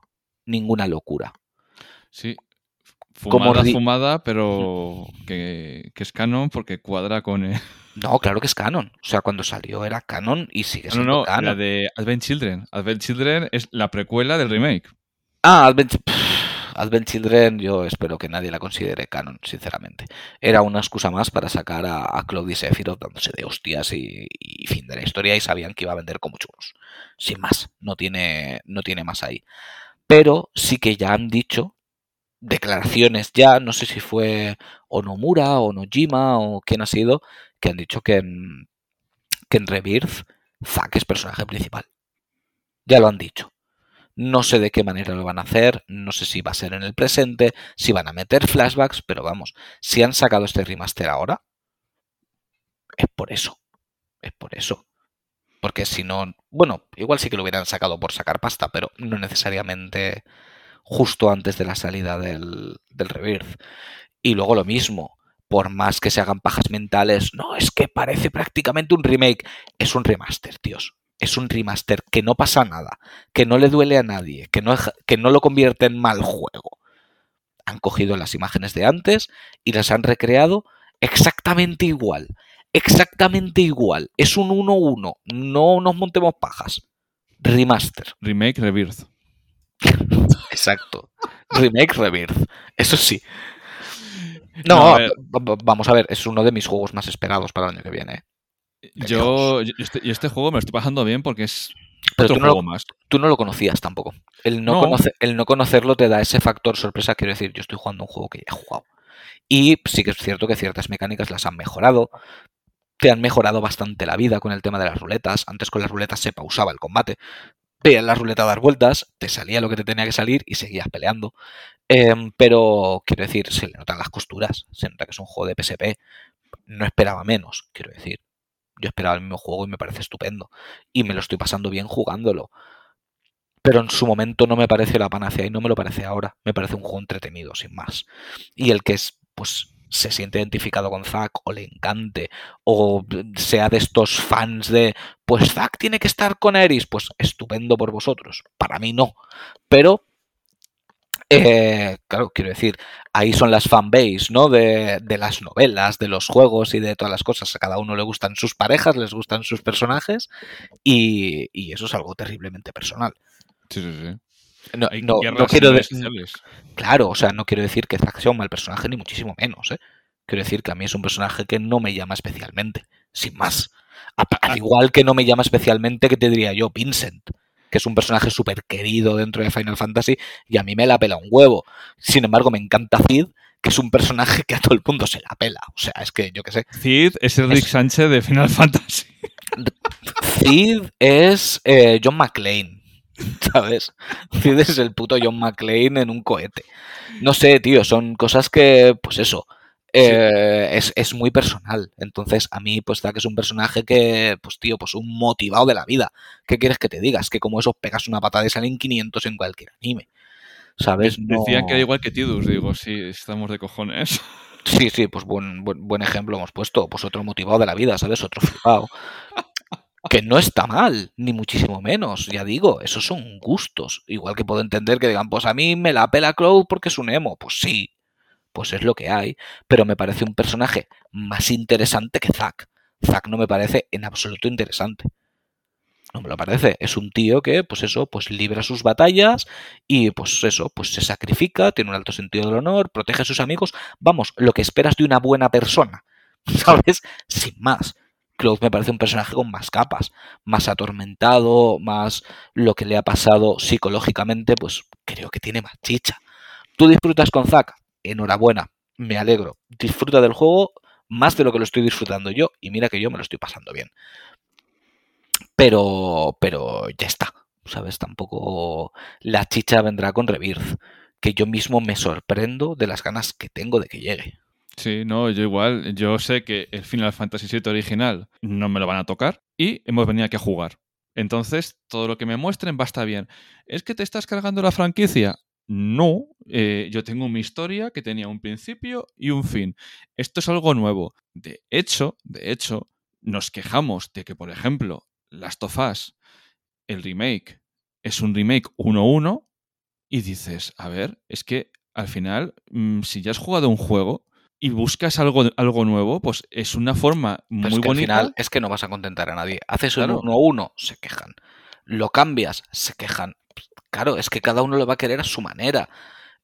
Speaker 2: ninguna locura.
Speaker 1: Sí, fumada, fumada, pero que, que, es canon porque cuadra con... El...
Speaker 2: No, claro que es canon. O sea, cuando salió era canon y sigue siendo
Speaker 1: no, no,
Speaker 2: canon.
Speaker 1: la de Advent Children. Advent Children es la precuela del remake.
Speaker 2: Ah, Advent, Advent Children yo espero que nadie la considere canon, sinceramente. Era una excusa más para sacar a, a Claudia Sephiroth dándose de hostias y, y, fin de la historia y sabían que iba a vender como churros. Sin más, no tiene, no tiene más ahí. Pero sí que ya han dicho declaraciones ya, no sé si fue Onomura o Nojima o quién ha sido, que han dicho que en, que en Rebirth Zack es personaje principal. Ya lo han dicho. No sé de qué manera lo van a hacer, no sé si va a ser en el presente, si van a meter flashbacks, pero vamos, si han sacado este remaster ahora, es por eso. Es por eso. Porque si no, bueno, igual sí que lo hubieran sacado por sacar pasta, pero no necesariamente justo antes de la salida del, del Rebirth. Y luego lo mismo, por más que se hagan pajas mentales, no, es que parece prácticamente un remake, es un remaster, tíos. Es un remaster que no pasa nada, que no le duele a nadie, que no, que no lo convierte en mal juego. Han cogido las imágenes de antes y las han recreado exactamente igual. Exactamente igual. Es un 1-1. No nos montemos pajas. Remaster.
Speaker 1: Remake Rebirth.
Speaker 2: Exacto. Remake Rebirth. Eso sí. No, no vamos a ver, es uno de mis juegos más esperados para el año que viene.
Speaker 1: Yo, yo este, este, juego me lo estoy pasando bien porque es Pero otro
Speaker 2: tú
Speaker 1: no
Speaker 2: juego
Speaker 1: lo,
Speaker 2: más. Tú no lo conocías tampoco. El no,
Speaker 1: No.
Speaker 2: Conoce, el no conocerlo te da ese factor sorpresa. Quiero decir, yo estoy jugando un juego que ya he jugado. Y sí que es cierto que ciertas mecánicas las han mejorado. Te han mejorado bastante la vida con el tema de las ruletas. Antes con las ruletas se pausaba el combate. Veías la ruleta a dar vueltas, te salía lo que te tenía que salir y seguías peleando. Eh, pero quiero decir, se le notan las costuras. Se nota que es un juego de PSP. No esperaba menos, quiero decir. Yo esperaba el mismo juego y me parece estupendo. Y me lo estoy pasando bien jugándolo. Pero en su momento no me parece la panacea y no me lo parece ahora. Me parece un juego entretenido, sin más. Y el que es, pues, se siente identificado con Zack o le encante o sea de estos fans de pues Zack tiene que estar con Eris, pues estupendo por vosotros. Para mí no. Pero eh, claro, quiero decir, ahí son las fanbase, ¿no? De, de, las novelas, de los juegos y de todas las cosas. A cada uno le gustan sus parejas, les gustan sus personajes y, y eso es algo terriblemente personal.
Speaker 1: Sí, sí, sí.
Speaker 2: No, no, no quiero de-
Speaker 1: sociales.
Speaker 2: Claro, o sea, no quiero decir que Zack sea un mal personaje, ni muchísimo menos, ¿eh? Quiero decir que a mí es un personaje que no me llama especialmente, sin más. Al igual que no me llama especialmente, que te diría yo, Vincent, que es un personaje súper querido dentro de Final Fantasy y a mí me la pela un huevo. Sin embargo, me encanta Cid, que es un personaje que a todo el mundo se la pela. O sea, es que yo qué sé.
Speaker 1: Cid es el Rick
Speaker 2: Es-
Speaker 1: Sánchez de Final Fantasy.
Speaker 2: Cid es eh, John McClane. ¿Sabes? Cid es el puto John McClane en un cohete. No sé, tío, son cosas que, pues eso, eh, es, es muy personal. Entonces, a mí, pues, que es un personaje que, pues, tío, pues un motivado de la vida. ¿Qué quieres que te digas? Que como eso pegas una patada y salen 500 en cualquier anime. ¿Sabes? No-
Speaker 1: Decían que era igual que Tidus. Digo, sí, estamos de cojones.
Speaker 2: Sí, sí, pues buen, buen, buen ejemplo hemos puesto. Pues otro motivado de la vida, ¿sabes? Otro flipado. Que no está mal, ni muchísimo menos. Ya digo, esos son gustos. Igual que puedo entender que digan, pues a mí me la pela Cloud porque es un emo. Pues sí, pues es lo que hay. Pero me parece un personaje más interesante que Zack. Zack no me parece en absoluto interesante. No me lo parece. Es un tío que, pues eso, pues libra sus batallas y pues eso, pues se sacrifica, tiene un alto sentido del honor, protege a sus amigos. Vamos, lo que esperas de una buena persona. ¿Sabes? Sin más. Cloud me parece un personaje con más capas, más atormentado, más lo que le ha pasado psicológicamente, pues creo que tiene más chicha. ¿Tú disfrutas con Zack? Enhorabuena, me alegro. Disfruta del juego más de lo que lo estoy disfrutando yo y mira que yo me lo estoy pasando bien. Pero, pero ya está, ¿sabes? Tampoco la chicha vendrá con Rebirth, que yo mismo me sorprendo de las ganas que tengo de que llegue.
Speaker 1: Sí, no, yo igual. Yo sé que el Final Fantasy VII original no me lo van a tocar y hemos venido aquí a jugar. Entonces, todo lo que me muestren va bien. ¿Es que te estás cargando la franquicia? No, eh, yo tengo mi historia que tenía un principio y un fin. Esto es algo nuevo. De hecho, de hecho, nos quejamos de que, por ejemplo, Last of Us, el remake, es un remake 1-1 y dices, a ver, es que al final, mm, si ya has jugado un juego y buscas algo, algo nuevo, pues es una forma muy
Speaker 2: es que
Speaker 1: bonita.
Speaker 2: Al final es que no vas a contentar a nadie. Haces
Speaker 1: Claro.
Speaker 2: un 1-1, se quejan. Lo cambias, se quejan. Claro, es que cada uno lo va a querer a su manera.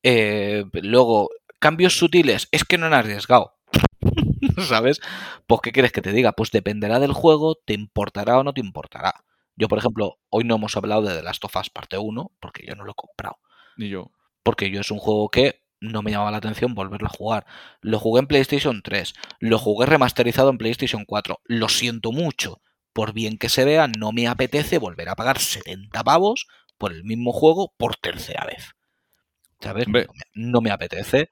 Speaker 2: Eh, luego, cambios sutiles, es que no han arriesgado. ¿Sabes? Pues, ¿qué quieres que te diga? Pues dependerá del juego, te importará o no te importará. Yo, por ejemplo, hoy no hemos hablado de The Last of Us parte 1, porque yo no lo he comprado.
Speaker 1: Ni yo.
Speaker 2: Porque yo es un juego que no me llamaba la atención volverlo a jugar. Lo jugué en PlayStation 3, lo jugué remasterizado en PlayStation 4. Lo siento mucho. Por bien que se vea, no me apetece volver a pagar 70 pavos por el mismo juego por tercera vez. ¿Sabes? No me, no me apetece.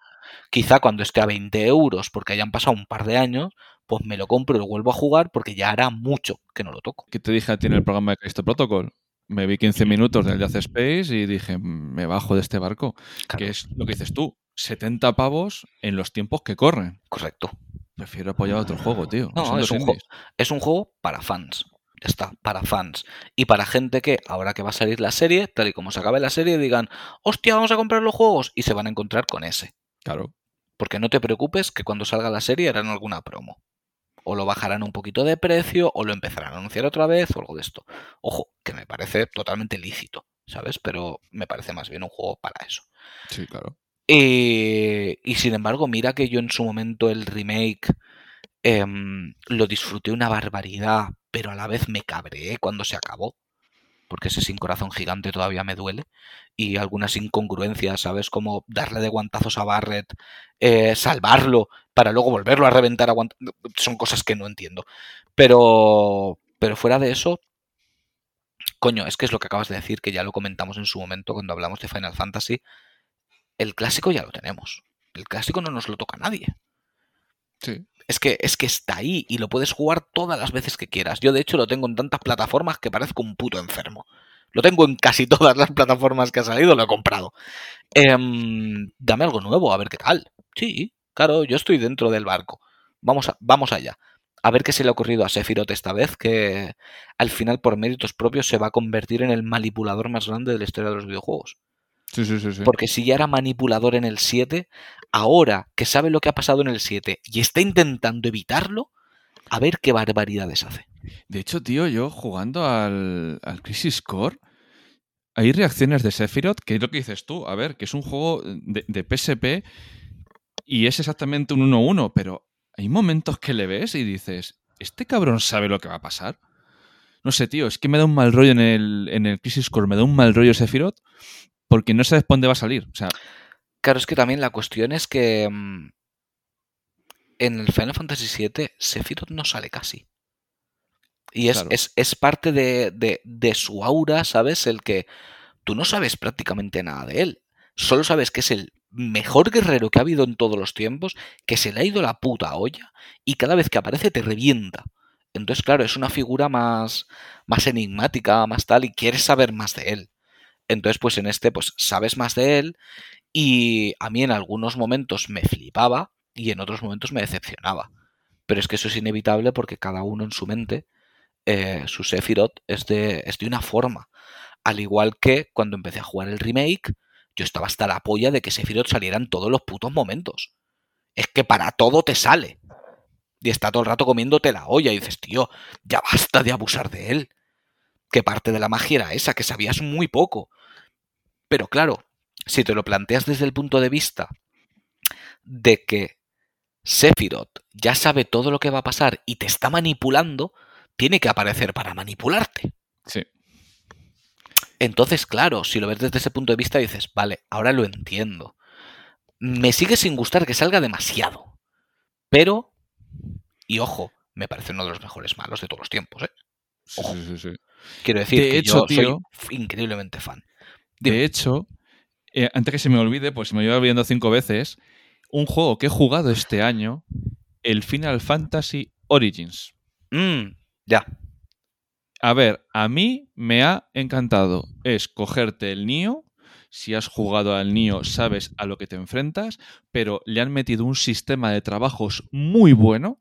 Speaker 2: Quizá cuando esté a 20 euros, porque hayan pasado un par de años, pues me lo compro y lo vuelvo a jugar porque ya hará mucho que no lo toco.
Speaker 1: ¿Qué te dije a ti en el programa de Cristo Protocol? Me vi 15 minutos del Death Space y dije, "Mm, me bajo de este barco.
Speaker 2: Claro,
Speaker 1: Que es lo que dices tú, 70 pavos en los tiempos que corren.
Speaker 2: correcto.
Speaker 1: Prefiero apoyar otro juego, tío.
Speaker 2: No, es un, juego, es un juego para fans. Ya está, para fans. Y para gente que, ahora que va a salir la serie, tal y como se acabe la serie, digan, hostia, vamos a comprar los juegos. Y se van a encontrar con ese.
Speaker 1: Claro.
Speaker 2: Porque no te preocupes que cuando salga la serie harán alguna promo. O lo bajarán un poquito de precio, o lo empezarán a anunciar otra vez, o algo de esto. Ojo, que me parece totalmente lícito, ¿sabes? Pero me parece más bien un juego para eso.
Speaker 1: Sí, claro.
Speaker 2: Eh, y sin embargo, mira que yo en su momento el remake em, lo disfruté una barbaridad, pero a la vez me cabreé cuando se acabó. Porque ese sin corazón gigante todavía me duele. Y algunas incongruencias, ¿sabes? Como darle de guantazos a Barrett, eh, salvarlo para luego volverlo a reventar a guant- Son cosas que no entiendo. Pero, pero fuera de eso, coño, es que es lo que acabas de decir, que ya lo comentamos en su momento cuando hablamos de Final Fantasy. El clásico ya lo tenemos. El clásico no nos lo toca a nadie.
Speaker 1: Sí.
Speaker 2: Es que, es que está ahí y lo puedes jugar todas las veces que quieras. Yo, de hecho, lo tengo en tantas plataformas que parezco un puto enfermo. Lo tengo en casi todas las plataformas que ha salido, lo he comprado. Em, dame algo nuevo, a ver qué tal. Sí, claro, yo estoy dentro del barco. Vamos, a- vamos allá. A ver qué se le ha ocurrido a Sephiroth esta vez, que al final, por méritos propios, se va a convertir en el manipulador más grande de la historia de los videojuegos.
Speaker 1: Sí, sí, sí.
Speaker 2: Porque si ya era manipulador en el 7, ahora que sabe lo que ha pasado en el 7 y está intentando evitarlo, a ver qué barbaridades hace.
Speaker 1: De hecho, tío, yo jugando al, al Crisis Core, hay reacciones de Sephiroth, que es lo que dices tú, a ver, que es un juego de, de PSP y es exactamente un 1-1, pero hay momentos que le ves y dices, ¿este cabrón sabe lo que va a pasar? No sé, tío, es que me da un mal rollo en el, en el Crisis Core, me da un mal rollo Sephiroth porque no sabes por dónde va a salir. O sea,
Speaker 2: Claro, es que también la cuestión es que mm, en el Final Fantasy VII Sephiroth no sale casi. Y es,
Speaker 1: Claro.
Speaker 2: es, es parte de, de- de su aura, ¿sabes? El que tú no sabes prácticamente nada de él. Solo sabes que es el mejor guerrero que ha habido en todos los tiempos, que se le ha ido la puta olla y cada vez que aparece te revienta. Entonces, claro, es una figura más, más enigmática, más tal, y quieres saber más de él. Entonces, pues en este, pues sabes más de él y a mí en algunos momentos me flipaba y en otros momentos me decepcionaba. Pero es que eso es inevitable porque cada uno en su mente, eh, su Sephiroth es de, es de una forma. Al igual que cuando empecé a jugar el remake, yo estaba hasta la polla de que Sephiroth saliera en todos los putos momentos. Es que para todo te sale. Y está todo el rato comiéndote la olla y dices, tío, ya basta de abusar de él. Que parte de la magia era esa, que sabías muy poco. Pero claro, si te lo planteas desde el punto de vista de que Sephiroth ya sabe todo lo que va a pasar y te está manipulando, tiene que aparecer para manipularte.
Speaker 1: sí.
Speaker 2: Entonces, claro, si lo ves desde ese punto de vista, dices, vale, ahora lo entiendo. Me sigue sin gustar que salga demasiado. Pero, y ojo, me parece uno de los mejores malos de todos los tiempos, ¿eh? Ojo.
Speaker 1: sí, sí, sí.
Speaker 2: Quiero decir
Speaker 1: De
Speaker 2: que
Speaker 1: hecho,
Speaker 2: yo
Speaker 1: tío-
Speaker 2: soy increíblemente fan. Dime.
Speaker 1: De hecho, eh, antes que se me olvide, pues se me lleva viendo cinco veces, un juego que he jugado este año, el Final Fantasy Origins.
Speaker 2: Mm, ya,
Speaker 1: A ver, a mí me ha encantado. Es cogerte el Nio, si has jugado al Nio, sabes a lo que te enfrentas, pero le han metido un sistema de trabajos muy bueno.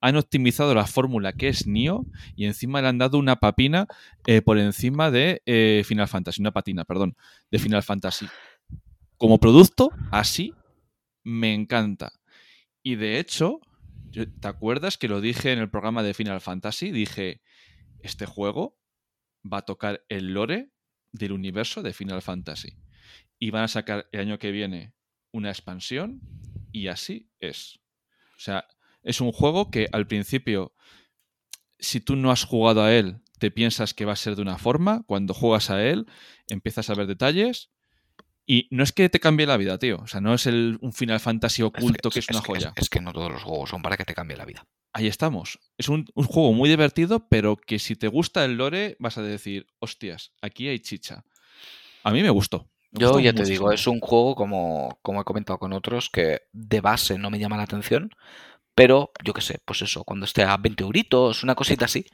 Speaker 1: Han optimizado la fórmula que es Nio y encima le han dado una papina eh, por encima de eh, Final Fantasy, una patina, perdón, de Final Fantasy. Como producto, así, me encanta. Y de hecho, ¿te acuerdas que lo dije en el programa de Final Fantasy? Dije, este juego va a tocar el lore del universo de Final Fantasy. Y van a sacar el año que viene una expansión y así es. O sea, es un juego que al principio, si tú no has jugado a él, te piensas que va a ser de una forma, cuando juegas a él, empiezas a ver detalles. Y no es que te cambie la vida, tío. O sea, no es el, un Final Fantasy oculto que, es, una joya.
Speaker 2: es, que no todos los juegos son para que te cambie la vida
Speaker 1: ahí estamos. Es un, juego muy divertido, pero que si te gusta el lore, vas a decir, hostias, aquí hay chicha. A mí me gustó.
Speaker 2: Yo ya te digo, es un juego, como, como he comentado con otros, que de base no me llama la atención, pero yo qué sé, pues eso, cuando esté a 20 euritos, una cosita así,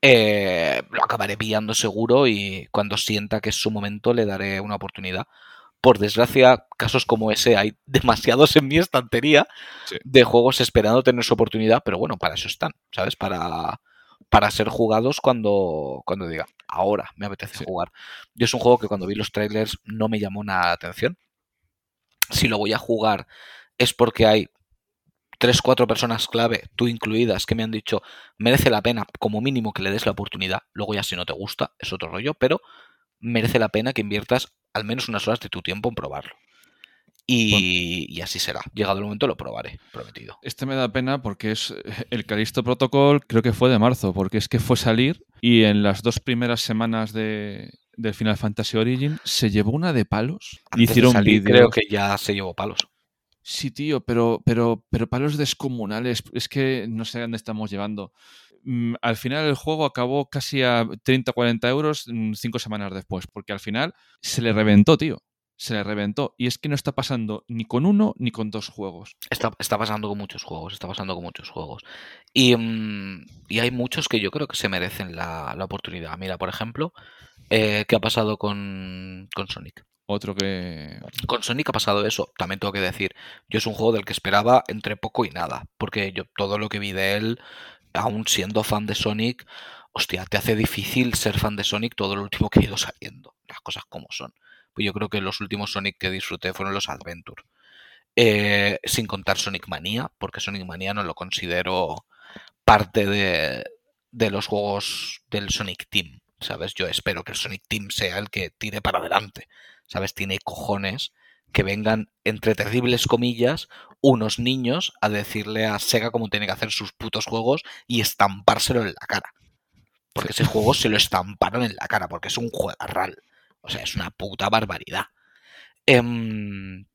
Speaker 2: eh, lo acabaré pillando seguro y cuando sienta que es su momento le daré una oportunidad por desgracia, casos como ese hay demasiados en mi estantería de juegos esperando tener su oportunidad, pero bueno, para eso están, ¿sabes? Para, para ser jugados cuando, cuando diga, ahora me apetece jugar. Yo es un juego que cuando vi los trailers no me llamó nada la atención. Si lo voy a jugar es porque hay tres, cuatro personas clave, tú incluidas, que me han dicho, merece la pena como mínimo que le des la oportunidad. Luego ya si no te gusta, es otro rollo, pero merece la pena que inviertas al menos unas horas de tu tiempo en probarlo. Y, así será. Llegado el momento lo probaré, prometido.
Speaker 1: Este me da pena porque es el Calisto Protocol, creo que fue de marzo, porque es que fue salir y en las dos primeras semanas de, del Final Fantasy Origin se llevó una de palos. hicieron
Speaker 2: Creo que ya se llevó palos.
Speaker 1: Sí, tío, pero, pero, pero descomunales. Es que no sé dónde estamos llevando. Mm, al final el juego acabó casi a 30-40 euros mm, cinco semanas después, porque al final se le reventó, tío. Se le reventó. Y es que no está pasando ni con uno ni con dos juegos.
Speaker 2: Está, está pasando con muchos juegos, está pasando con muchos juegos. Y, mm, hay muchos que yo creo que se merecen la, oportunidad. Mira, por ejemplo, eh, ¿qué ha pasado con, con Sonic?
Speaker 1: Otro que.
Speaker 2: Con Sonic ha pasado eso, también tengo que decir. Yo es un juego del que esperaba entre poco y nada. Porque yo todo lo que vi de él aún siendo fan de Sonic, hostia, te hace difícil ser fan de Sonic todo lo último que ha ido saliendo. Las cosas como son. Pues yo creo que los últimos Sonic que disfruté fueron los Adventure. Eh, sin contar Sonic Mania, porque Sonic Mania no lo considero parte de, de los juegos del Sonic Team. ¿Sabes? Yo espero que el Sonic Team sea el que tire para adelante. ¿Sabes? Tiene cojones que vengan, entre terribles comillas, unos niños a decirle a Sega cómo tiene que hacer sus putos juegos y estampárselo en la cara. Porque ese juego se lo estamparon en la cara, porque es un juegarral. O sea, es una puta barbaridad. Em,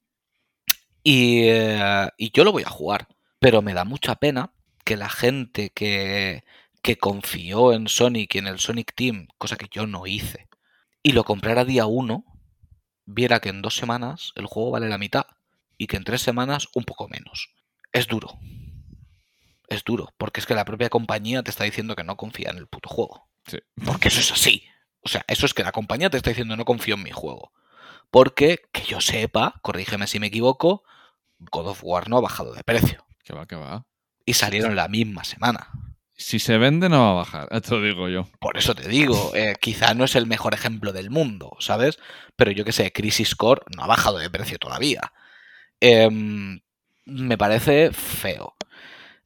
Speaker 2: y, eh, y, yo lo voy a jugar. Pero me da mucha pena que la gente que, que confió en Sonic y en el Sonic Team, cosa que yo no hice, y lo comprara día uno, viera que en dos semanas el juego vale la mitad y que en tres semanas un poco menos. Es duro. Es duro, porque es que la propia compañía te está diciendo que no confía en el puto juego. Porque eso es así. O sea, eso es que la compañía te está diciendo no confío en mi juego. Porque, que yo sepa, corrígeme si me equivoco, God of War no ha bajado de precio.
Speaker 1: Que va, que va.
Speaker 2: Y salieron la misma semana.
Speaker 1: Si se vende, no va a bajar, esto digo yo.
Speaker 2: Por eso te digo, eh, quizá no es el mejor ejemplo del mundo, ¿sabes? Pero yo que sé, Crisis Core no ha bajado de precio todavía. Em, me parece feo.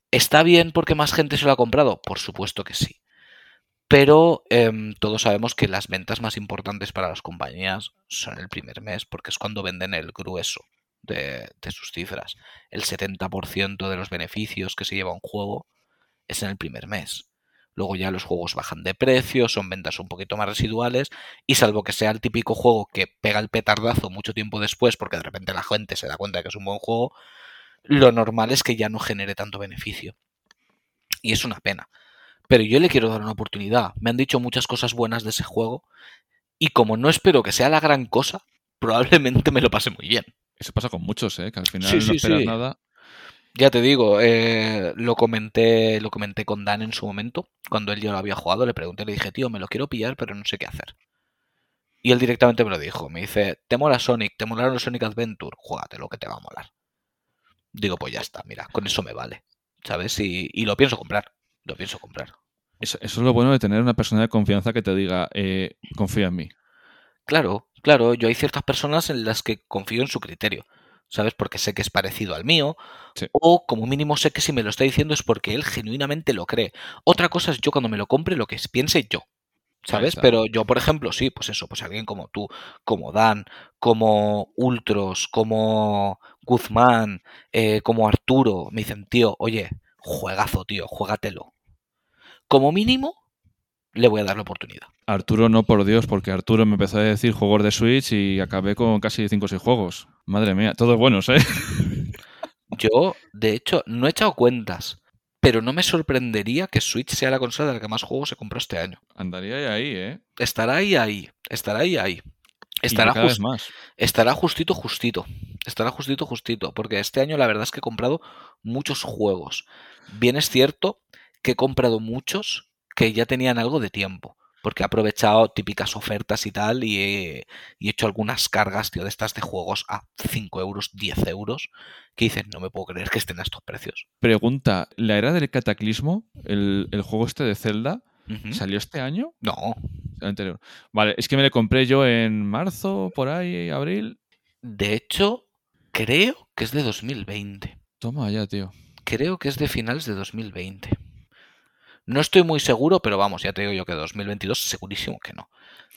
Speaker 2: ¿Está bien porque más gente se lo ha comprado? Por supuesto que sí. Pero em, todos sabemos que las ventas más importantes para las compañías son el primer mes, porque es cuando venden el grueso de, de sus cifras. El 70% de los beneficios que se lleva un juego es en el primer mes. Luego ya los juegos bajan de precio, son ventas un poquito más residuales y salvo que sea el típico juego que pega el petardazo mucho tiempo después porque de repente la gente se da cuenta de que es un buen juego, lo normal es que ya no genere tanto beneficio. Y es una pena. Pero yo le quiero dar una oportunidad. Me han dicho muchas cosas buenas de ese juego y como no espero que sea la gran cosa, probablemente me lo pase muy bien.
Speaker 1: Eso pasa con muchos, ¿eh? que al final no esperas nada
Speaker 2: ya te digo, eh, lo comenté, lo comenté con Dan en su momento, cuando él ya lo había jugado, le pregunté, le dije, tío, me lo quiero pillar, pero no sé qué hacer. Y él directamente me lo dijo. Me dice, ¿te mola Sonic? ¿Te molaron los Sonic Adventure? Juégate lo que te va a molar. Digo, pues ya está, mira, con eso me vale. ¿Sabes? Y, y lo pienso comprar. Lo pienso comprar.
Speaker 1: Eso, eso es lo bueno de tener una persona de confianza que te diga, eh, confía en mí.
Speaker 2: Claro, claro, yo hay ciertas personas en las que confío en su criterio, ¿sabes? Porque sé que es parecido al mío,
Speaker 1: Sí.
Speaker 2: o como mínimo sé que si me lo está diciendo es porque él genuinamente lo cree. Otra cosa es yo cuando me lo compre lo que piense yo, ¿sabes? Pero yo, por ejemplo, sí, pues eso, pues alguien como tú, como Dan, como Ultros, como Guzmán, eh, como Arturo, me dicen, tío, oye, juegazo, tío, juégatelo. Como mínimo, le voy a dar la oportunidad.
Speaker 1: Arturo no, por Dios, porque Arturo me empezó a decir juegos de Switch y acabé con casi 5 o 6 juegos. Madre mía, todos buenos, ¿eh?
Speaker 2: Yo, de hecho, no he echado cuentas, pero no me sorprendería que Switch sea la consola de la que más juegos se compró este año.
Speaker 1: Andaría ahí, ¿eh?
Speaker 2: Estará ahí, ahí, estará ahí, ahí. Estará,
Speaker 1: cada vez
Speaker 2: jus-
Speaker 1: más.
Speaker 2: estará justito, justito. Estará justito, justito. Porque este año la verdad es que he comprado muchos juegos. Bien es cierto que he comprado muchos que ya tenían algo de tiempo. Porque he aprovechado típicas ofertas y tal y he, y he hecho algunas cargas, tío, de estas de juegos a 5 euros, 10 euros. Que dicen, no me puedo creer que estén a estos precios.
Speaker 1: Pregunta, ¿la era del cataclismo, el, el juego este de Zelda, salió este año?
Speaker 2: No,
Speaker 1: El anterior. Vale, es que me lo compré yo en marzo, por ahí, abril.
Speaker 2: de hecho, creo que es de 2020.
Speaker 1: Toma ya, tío.
Speaker 2: Creo que es de finales de 2020. No estoy muy seguro, pero vamos, ya te digo yo que 2022 segurísimo que no.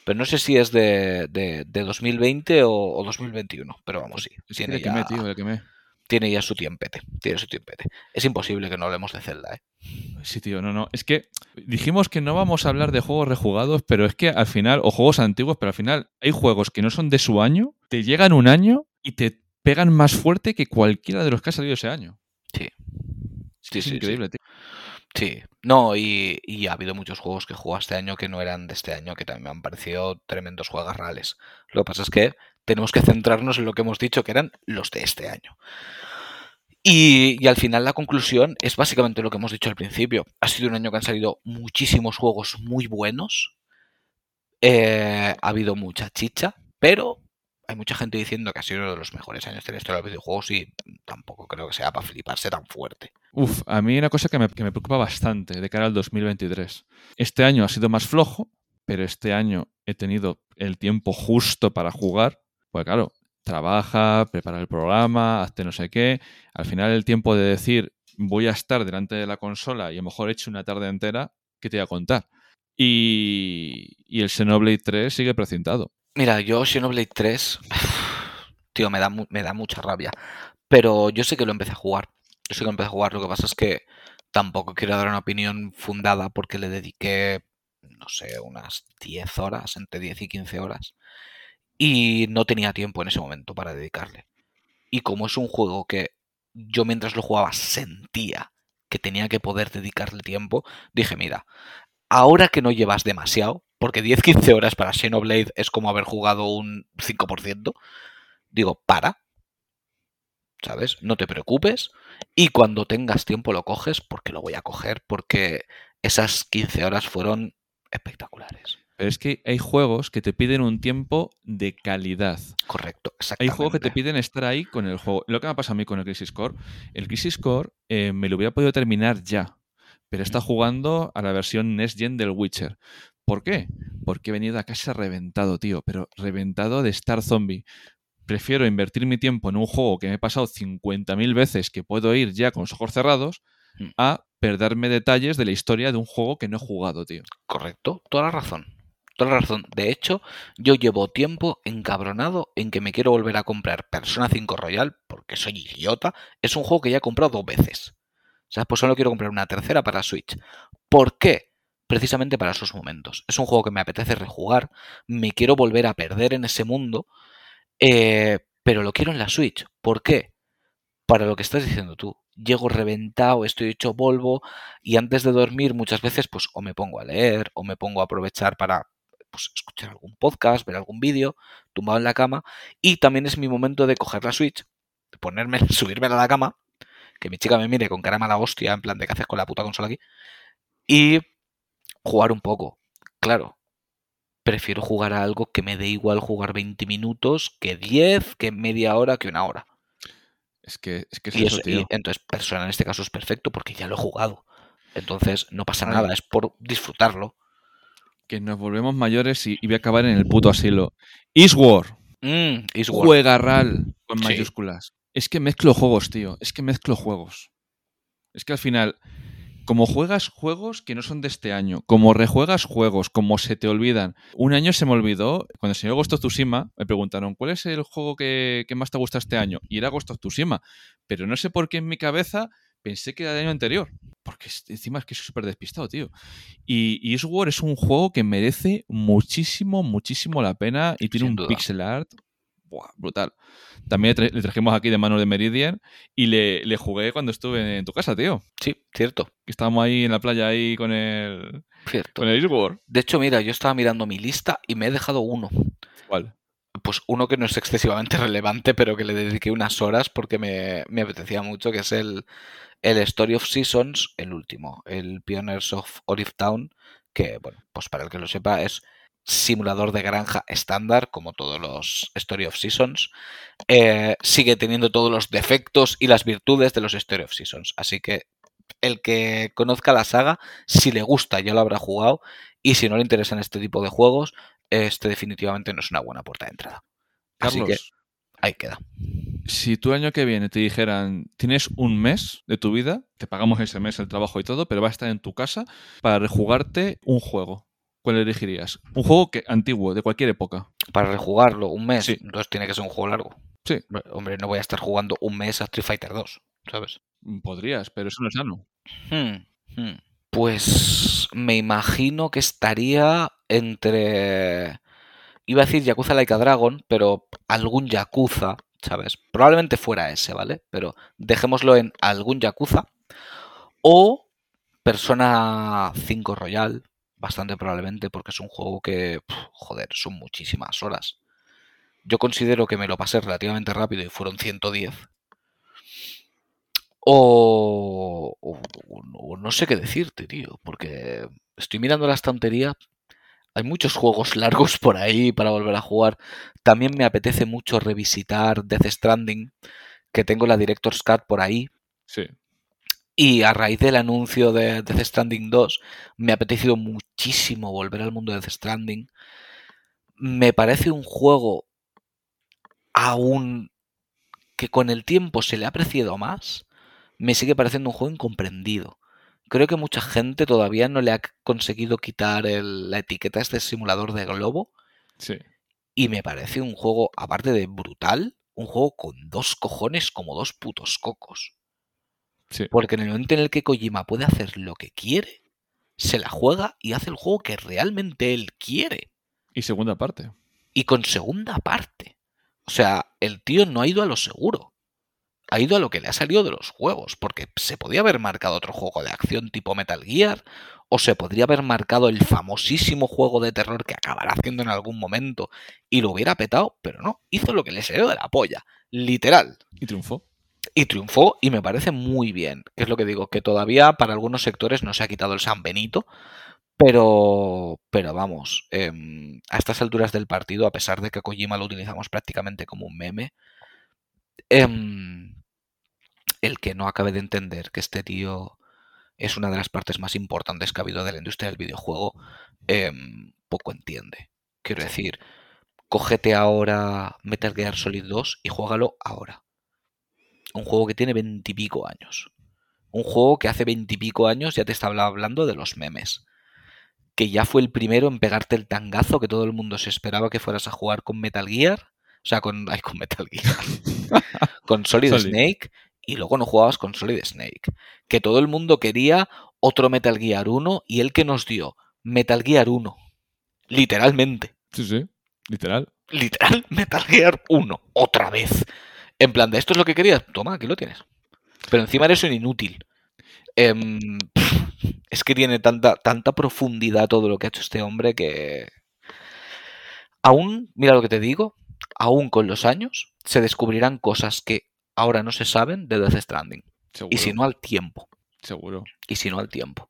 Speaker 2: Pero no sé si es de, de- de 2020 o, o 2021, pero vamos, sí.
Speaker 1: Que
Speaker 2: Tiene ya,
Speaker 1: tío, le quemé.
Speaker 2: tiene ya su tiempete. Tiene su tiempete. Es imposible que no hablemos de Zelda, ¿eh?
Speaker 1: Sí, tío, no, no. Es que dijimos que no vamos a hablar de juegos rejugados, pero es que al final, o juegos antiguos, pero al final hay juegos que no son de su año, te llegan un año y te pegan más fuerte que cualquiera de los que ha salido ese año.
Speaker 2: Sí.
Speaker 1: Es,
Speaker 2: Sí,
Speaker 1: que es
Speaker 2: sí, sí.
Speaker 1: increíble, tío.
Speaker 2: Sí, no, y, ha habido muchos juegos que he este año que no eran de este año, que también me han parecido tremendos juegos reales. Lo que pasa es que tenemos que centrarnos en lo que hemos dicho, que eran los de este año. Y, y al final la conclusión es básicamente lo que hemos dicho al principio. Ha sido un año que han salido muchísimos juegos muy buenos. Eh, ha habido mucha chicha, pero hay mucha gente diciendo que ha sido uno de los mejores años de la historia de los videojuegos y tampoco creo que sea para fliparse tan fuerte.
Speaker 1: Uf, a mí una cosa que me, que me preocupa bastante de cara al 2023. Este año ha sido más flojo, pero este año he tenido el tiempo justo para jugar. Pues claro, trabaja, prepara el programa, hazte no sé qué. Al final el tiempo de decir voy a estar delante de la consola y a lo mejor he hecho una tarde entera, ¿qué te voy a contar? Y, y el Xenoblade 3 sigue precintado.
Speaker 2: Mira, yo Xenoblade 3, tío, me da, me da mucha rabia. Pero yo sé que lo empecé a jugar. Yo sé que lo empecé a jugar. Lo que pasa es que tampoco quiero dar una opinión fundada porque le dediqué, no sé, unas 10 horas, entre 10 y 15 horas. Y no tenía tiempo en ese momento para dedicarle. Y como es un juego que yo mientras lo jugaba sentía que tenía que poder dedicarle tiempo, dije, mira, ahora que no llevas demasiado, porque 10-15 horas para Xenoblade es como haber jugado un 5%, digo, para, ¿sabes? No te preocupes y cuando tengas tiempo lo coges porque lo voy a coger porque esas 15 horas fueron espectaculares.
Speaker 1: Pero es que hay juegos que te piden un tiempo de calidad.
Speaker 2: Correcto,
Speaker 1: Hay
Speaker 2: exactamente.
Speaker 1: juegos que te piden estar ahí con el juego. Lo que me ha pasado a mí con el Crisis Core, el Crisis Core eh, me lo hubiera podido terminar ya, pero está jugando a la versión Next Gen del Witcher. ¿Por qué? Porque he venido a casa reventado, tío, pero reventado de Star Zombie. Prefiero invertir mi tiempo en un juego que me he pasado 50.000 veces que puedo ir ya con los ojos cerrados
Speaker 2: Mm.
Speaker 1: a perderme detalles de la historia de un juego que no he jugado, tío.
Speaker 2: Correcto, toda la razón. Toda la razón. De hecho, yo llevo tiempo encabronado en que me quiero volver a comprar Persona 5 Royal porque soy idiota. Es un juego que ya he comprado dos veces. O sea, pues solo quiero comprar una tercera para Switch. ¿Por qué? Precisamente para esos momentos. Es un juego que me apetece rejugar. Me quiero volver a perder en ese mundo. eh, pero lo quiero en la Switch. ¿Por qué? Para lo que estás diciendo tú. Llego reventado, estoy hecho polvo y antes de dormir muchas veces pues o me pongo a leer o me pongo a aprovechar para pues, escuchar algún podcast, ver algún vídeo, tumbado en la cama y también es mi momento de coger la Switch, de ponerme, subirme a la cama, que mi chica me mire con cara mala hostia, en plan de qué haces con la puta consola aquí y jugar un poco. Claro. prefiero jugar a algo que me dé igual jugar 20 minutos que 10, que media hora, que una hora.
Speaker 1: Es que es, que es
Speaker 2: Y,
Speaker 1: eso,
Speaker 2: eso- y
Speaker 1: tío.
Speaker 2: entonces Persona en este caso es perfecto porque ya lo he jugado. Entonces no pasa
Speaker 1: Ay.
Speaker 2: nada, es por disfrutarlo.
Speaker 1: Que nos volvemos mayores y, y voy a acabar en el puto asilo. Eastward.
Speaker 2: Mm, Eastward.
Speaker 1: Juegarral con
Speaker 2: Sí.
Speaker 1: mayúsculas. Es que mezclo juegos, tío. Es que mezclo juegos. Es que al final, como juegas juegos que no son de este año, como rejuegas juegos, como se te olvidan. Un año se me olvidó, cuando se Ghost of Tsushima, me preguntaron, ¿cuál es el juego que, que más te gusta este año? Y era Ghost of Tsushima. Pero no sé por qué en mi cabeza pensé que era del año anterior. Porque encima es que soy súper despistado, tío. Y, y Eastward es un juego que merece muchísimo, muchísimo la pena y tiene
Speaker 2: Sin
Speaker 1: un
Speaker 2: duda.
Speaker 1: pixel art buah, brutal. También le, tra- le trajimos aquí de mano de Meridian y le, le jugué cuando estuve en tu casa, tío.
Speaker 2: Sí, cierto,
Speaker 1: estábamos ahí en la playa ahí con el,
Speaker 2: cierto.
Speaker 1: con el Eastward.
Speaker 2: De hecho, mira, yo estaba mirando mi lista y me he dejado uno.
Speaker 1: ¿Cuál?
Speaker 2: Pues uno que no es excesivamente relevante, pero que le dediqué unas horas porque me, me apetecía mucho, que es el, el Story of Seasons, el último, el Pioneers of Olive Town, que, bueno, pues para el que lo sepa, es simulador de granja estándar, como todos los Story of Seasons. Eh, sigue teniendo todos los defectos y las virtudes de los Story of Seasons. Así que el que conozca la saga, si le gusta, ya lo habrá jugado. Y si no le interesan este tipo de juegos, este definitivamente no es una buena puerta de entrada. Así
Speaker 1: Carlos,
Speaker 2: que ahí queda.
Speaker 1: si tú el año que viene te dijeran, tienes un mes de tu vida, te pagamos ese mes el trabajo y todo, pero va a estar en tu casa para rejugarte un juego. ¿Cuál elegirías? Un juego que, antiguo, de cualquier época.
Speaker 2: Para rejugarlo un mes,
Speaker 1: Sí.
Speaker 2: entonces tiene que ser un juego largo.
Speaker 1: Sí.
Speaker 2: Hombre, no voy a estar jugando un mes a Street Fighter 2, ¿sabes?
Speaker 1: Podrías, pero eso no es sano.
Speaker 2: Hmm, hmm. Pues me imagino que estaría entre. Iba a decir Yakuza Like a Dragon, pero algún Yakuza, ¿sabes? Probablemente fuera ese, ¿vale? Pero dejémoslo en algún Yakuza. O Persona 5 Royal, bastante probablemente, porque es un juego que, joder, son muchísimas horas. Yo considero que me lo pasé relativamente rápido y fueron 110. O, o- o no sé qué decirte, tío, porque estoy mirando la estantería. Hay muchos juegos largos por ahí para volver a jugar. También me apetece mucho revisitar Death Stranding, que tengo la Director's Cut por ahí.
Speaker 1: Sí.
Speaker 2: Y a raíz del anuncio de Death Stranding 2, me ha apetecido muchísimo volver al mundo de Death Stranding. Me parece un juego aún que con el tiempo se le ha apreciado más. Me sigue pareciendo un juego incomprendido. Creo que mucha gente todavía no le ha conseguido quitar el- la etiqueta a este simulador de globo.
Speaker 1: Sí.
Speaker 2: Y me parece un juego, aparte de brutal, un juego con dos cojones como dos putos cocos.
Speaker 1: Sí.
Speaker 2: Porque en el momento en el que Kojima puede hacer lo que quiere, se la juega y hace el juego que realmente él quiere.
Speaker 1: Y segunda parte.
Speaker 2: Y con segunda parte. O sea, el tío no ha ido a lo seguro. Ha ido a lo que le ha salido de los juegos. Porque se podía haber marcado otro juego de acción tipo Metal Gear. O se podría haber marcado el famosísimo juego de terror que acabará haciendo en algún momento. Y lo hubiera petado. Pero no. Hizo lo que le salió de la polla. Literal.
Speaker 1: Y triunfó.
Speaker 2: Y triunfó y me parece muy bien. Que es lo que digo, que todavía para algunos sectores no se ha quitado el San Benito, pero, pero vamos, em, a estas alturas del partido, a pesar de que Kojima lo utilizamos prácticamente como un meme, em, el que no acabe de entender que este tío es una de las partes más importantes que ha habido de la industria del videojuego, em, poco entiende. Quiero decir, cógete ahora Metal Gear Solid 2 y juégalo ahora. Un juego que tiene veintipico años. Un juego que hace veintipico años ya te estaba hablando de los memes. Que ya fue el primero en pegarte el tangazo que todo el mundo se esperaba que fueras a jugar con Metal Gear. O sea, con. Ay, con Metal Gear. con Solid,
Speaker 1: Solid.
Speaker 2: Snake. Y luego no jugabas con Solid Snake. Que todo el mundo quería otro Metal Gear 1 y el que nos dio Metal Gear 1. Literalmente
Speaker 1: Sí, sí. Literal.
Speaker 2: literal Metal Gear 1, otra vez. En plan, de esto es lo que querías, toma, aquí lo tienes. Pero encima eres un inútil. Em, es que tiene tanta, tanta profundidad todo lo que ha hecho este hombre que... Aún, mira lo que te digo, aún con los años se descubrirán cosas que ahora no se saben de Death Stranding.
Speaker 1: Seguro.
Speaker 2: Y si no al tiempo.
Speaker 1: Seguro.
Speaker 2: Y si no al tiempo.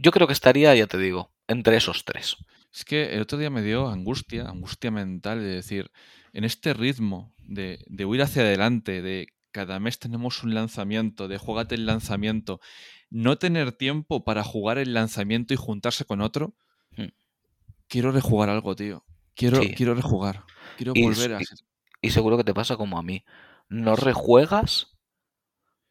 Speaker 2: Yo creo que estaría, ya te digo, entre esos tres.
Speaker 1: Es que el otro día me dio angustia, angustia mental de decir, en este ritmo de, de huir hacia adelante, de cada mes tenemos un lanzamiento, de juegate el lanzamiento, no tener tiempo para jugar el lanzamiento y juntarse con otro,
Speaker 2: Hmm.
Speaker 1: quiero rejugar algo, tío. Quiero,
Speaker 2: Sí.
Speaker 1: quiero rejugar. Quiero
Speaker 2: Y
Speaker 1: volver a
Speaker 2: y-
Speaker 1: ser-
Speaker 2: Y seguro que te pasa como a mí. No rejuegas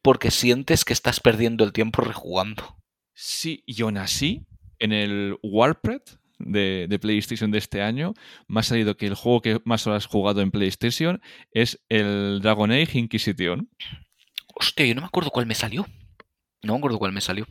Speaker 2: porque sientes que estás perdiendo el tiempo rejugando.
Speaker 1: Sí, y aún así, en el Warped de, de PlayStation de este año, me ha salido que el juego que más horas he jugado en PlayStation es el Dragon Age Inquisition.
Speaker 2: Hostia, yo no me acuerdo cuál me salió. No me acuerdo cuál me salió.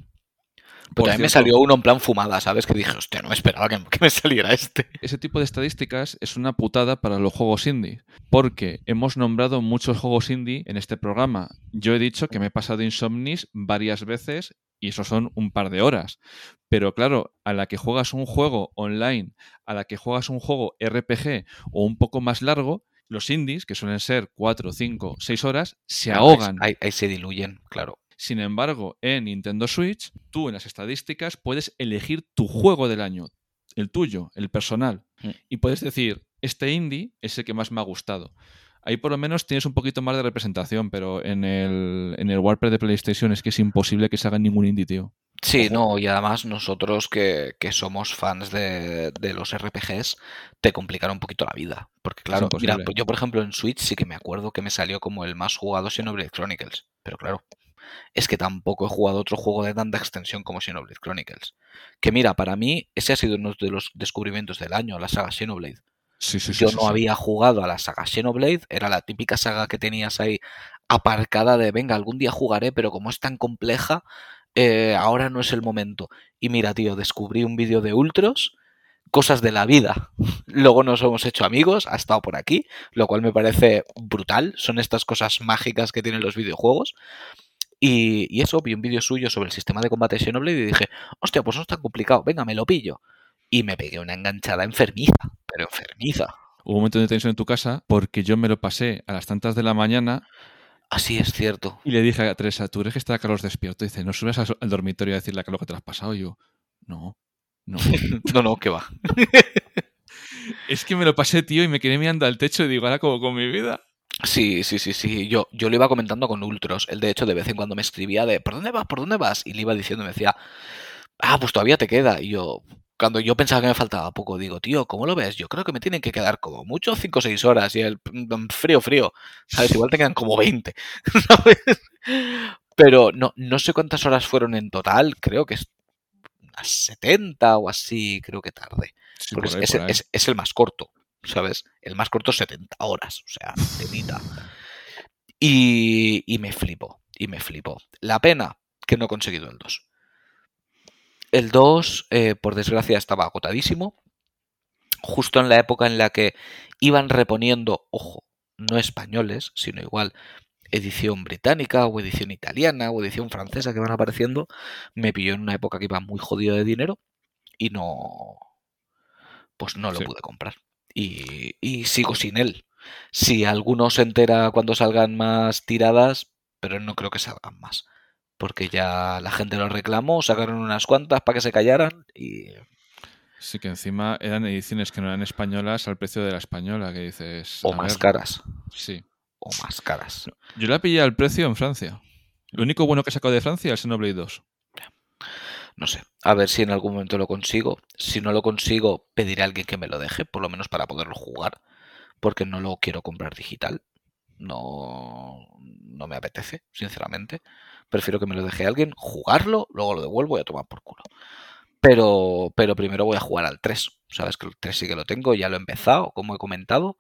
Speaker 2: Pero también me salió uno en plan fumada, ¿sabes? Que dije, hostia, no me esperaba que, que me saliera este.
Speaker 1: Ese tipo de estadísticas es una putada para los juegos indie, porque hemos nombrado muchos juegos indie en este programa. Yo he dicho que me he pasado Insomnis varias veces y eso son un par de horas. Pero claro, a la que juegas un juego online, a la que juegas un juego RPG o un poco más largo, los indies, que suelen ser 4, 5, 6 horas, se
Speaker 2: Claro,
Speaker 1: ahogan.
Speaker 2: Ahí, ahí se diluyen, claro.
Speaker 1: Sin embargo, en Nintendo Switch, tú en las estadísticas puedes elegir tu juego del año, el tuyo, el personal.
Speaker 2: Mm.
Speaker 1: Y puedes decir, este indie es el que más me ha gustado. Ahí por lo menos tienes un poquito más de representación, pero en el, en el Warped de PlayStation es que es imposible que se haga ningún indie, tío.
Speaker 2: Sí, no, y además nosotros que, que somos fans de, de los RPGs, te complican un poquito la vida. Porque claro, mira, yo por ejemplo en Switch sí que me acuerdo que me salió como el más jugado Xenoblade Chronicles. Pero claro, es que tampoco he jugado otro juego de tanta extensión como Xenoblade Chronicles. Que mira, para mí ese ha sido uno de los descubrimientos del año, la saga Xenoblade.
Speaker 1: Sí, sí, sí.
Speaker 2: Yo
Speaker 1: sí,
Speaker 2: no había jugado a la saga Xenoblade, era la típica saga que tenías ahí aparcada de, venga, algún día jugaré, pero como es tan compleja, eh, ahora no es el momento. Y mira, tío, descubrí un vídeo de Ultros, cosas de la vida. Luego nos hemos hecho amigos, ha estado por aquí, lo cual me parece brutal. Son estas cosas mágicas que tienen los videojuegos. Y, y eso, vi un vídeo suyo sobre el sistema de combate Xenoblade y dije, hostia, pues no es tan complicado, venga, me lo pillo. Y me pegué una enganchada enfermiza, pero enfermiza.
Speaker 1: Hubo un momento de tensión en tu casa porque yo me lo pasé a las tantas de la mañana
Speaker 2: Así es cierto.
Speaker 1: y le dije a Teresa, ¿tú crees que está Carlos despierto? Y dice, ¿no subes al dormitorio a decirle a Carlos que te lo has pasado? Y yo, no, no.
Speaker 2: No, no, que va.
Speaker 1: es que me lo pasé, tío, y me quedé mirando al techo y digo, ahora como con mi vida.
Speaker 2: Sí, sí, sí, sí. Yo, yo lo iba comentando con Ultros. Él, de hecho, de vez en cuando me escribía de ¿por dónde vas? ¿Por dónde vas? Y le iba diciendo, me decía, ah, pues todavía te queda. Y yo, cuando yo pensaba que me faltaba poco, digo, tío, ¿cómo lo ves? Yo creo que me tienen que quedar como mucho 5 o 6 horas. Y el mm, frío, frío. ¿Sabes? Igual te quedan como 20. ¿sabes? Pero no, no sé cuántas horas fueron en total. Creo que es unas 70 o así, creo que tarde.
Speaker 1: Sí,
Speaker 2: Porque
Speaker 1: por
Speaker 2: es,
Speaker 1: ahí,
Speaker 2: es-
Speaker 1: por ahí.
Speaker 2: es- es el más corto, ¿sabes? El más corto 70 horas, o sea, telita. Y, y me flipo, y me flipo. La pena que no he conseguido el 2. El 2, eh, por desgracia, estaba agotadísimo. Justo en la época en la que iban reponiendo, ojo, no españoles, sino igual edición británica o edición italiana o edición francesa que van apareciendo, me pilló en una época que iba muy jodido de dinero y no, pues no lo
Speaker 1: Sí.
Speaker 2: pude comprar. Y, y sigo sin él. Si alguno se entera cuando salgan más tiradas, pero no creo que salgan más. Porque ya la gente lo reclamó, sacaron unas cuantas para que se callaran y
Speaker 1: Sí, que encima eran ediciones que no eran españolas al precio de la española, que dices...
Speaker 2: o más
Speaker 1: ver,
Speaker 2: caras.
Speaker 1: Sí.
Speaker 2: O más caras.
Speaker 1: Yo la pillé al precio en Francia. Lo único bueno que he sacado de Francia es el Xenoblade 2.
Speaker 2: No sé. A ver si en algún momento lo consigo. Si no lo consigo, pediré a alguien que me lo deje, por lo menos para poderlo jugar. Porque no lo quiero comprar digital. No, no me apetece, sinceramente. Prefiero que me lo deje alguien, jugarlo, luego lo devuelvo y a tomar por culo. Pero, pero primero voy a jugar al 3. Sabes que el 3 sí que lo tengo, ya lo he empezado, como he comentado.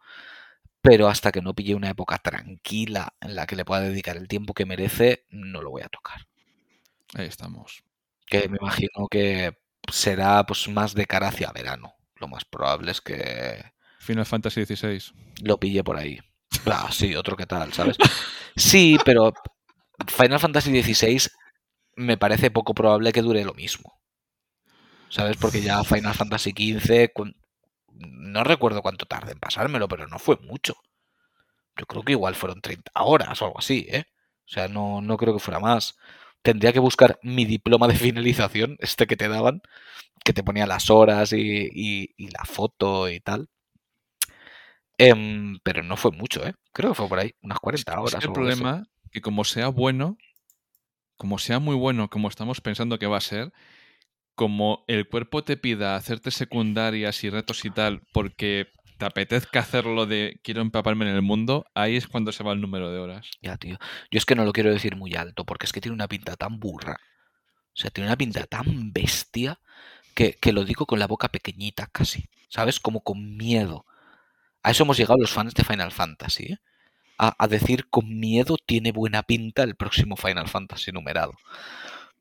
Speaker 2: Pero hasta que no pille una época tranquila en la que le pueda dedicar el tiempo que merece, no lo voy a tocar
Speaker 1: Ahí estamos.
Speaker 2: que me imagino que será pues más de cara hacia verano. Lo más probable es que
Speaker 1: Final Fantasy XVI.
Speaker 2: lo pille por ahí. Ah, sí, otro que tal, ¿sabes? Sí, pero Final Fantasy XVI me parece poco probable que dure lo mismo. ¿Sabes? Porque ya Final Fantasy XV, no recuerdo cuánto tarde en pasármelo, pero no fue mucho. Yo creo que igual fueron 30 horas o algo así, ¿eh? O sea, no, no creo que fuera más. tendría que buscar mi diploma de finalización, este que te daban, que te ponía las horas y, y- y la foto y tal. Em, pero no fue mucho, ¿eh? Creo que fue por ahí, unas
Speaker 1: Es
Speaker 2: 40
Speaker 1: que- es
Speaker 2: horas.
Speaker 1: que el problema que como sea bueno, como sea muy bueno, como estamos pensando que va a ser, como el cuerpo te pida hacerte secundarias y retos y tal, porque te apetezca hacerlo de quiero empaparme en el mundo, ahí es cuando se va el número de horas.
Speaker 2: Ya, tío. Yo es que no lo quiero decir muy alto, porque es que tiene una pinta tan burra. O sea, tiene una pinta tan bestia que, que lo digo con la boca pequeñita casi. ¿Sabes? Como con miedo. A eso hemos llegado los fans de Final Fantasy, ¿eh? A, a decir con miedo tiene buena pinta el próximo Final Fantasy numerado.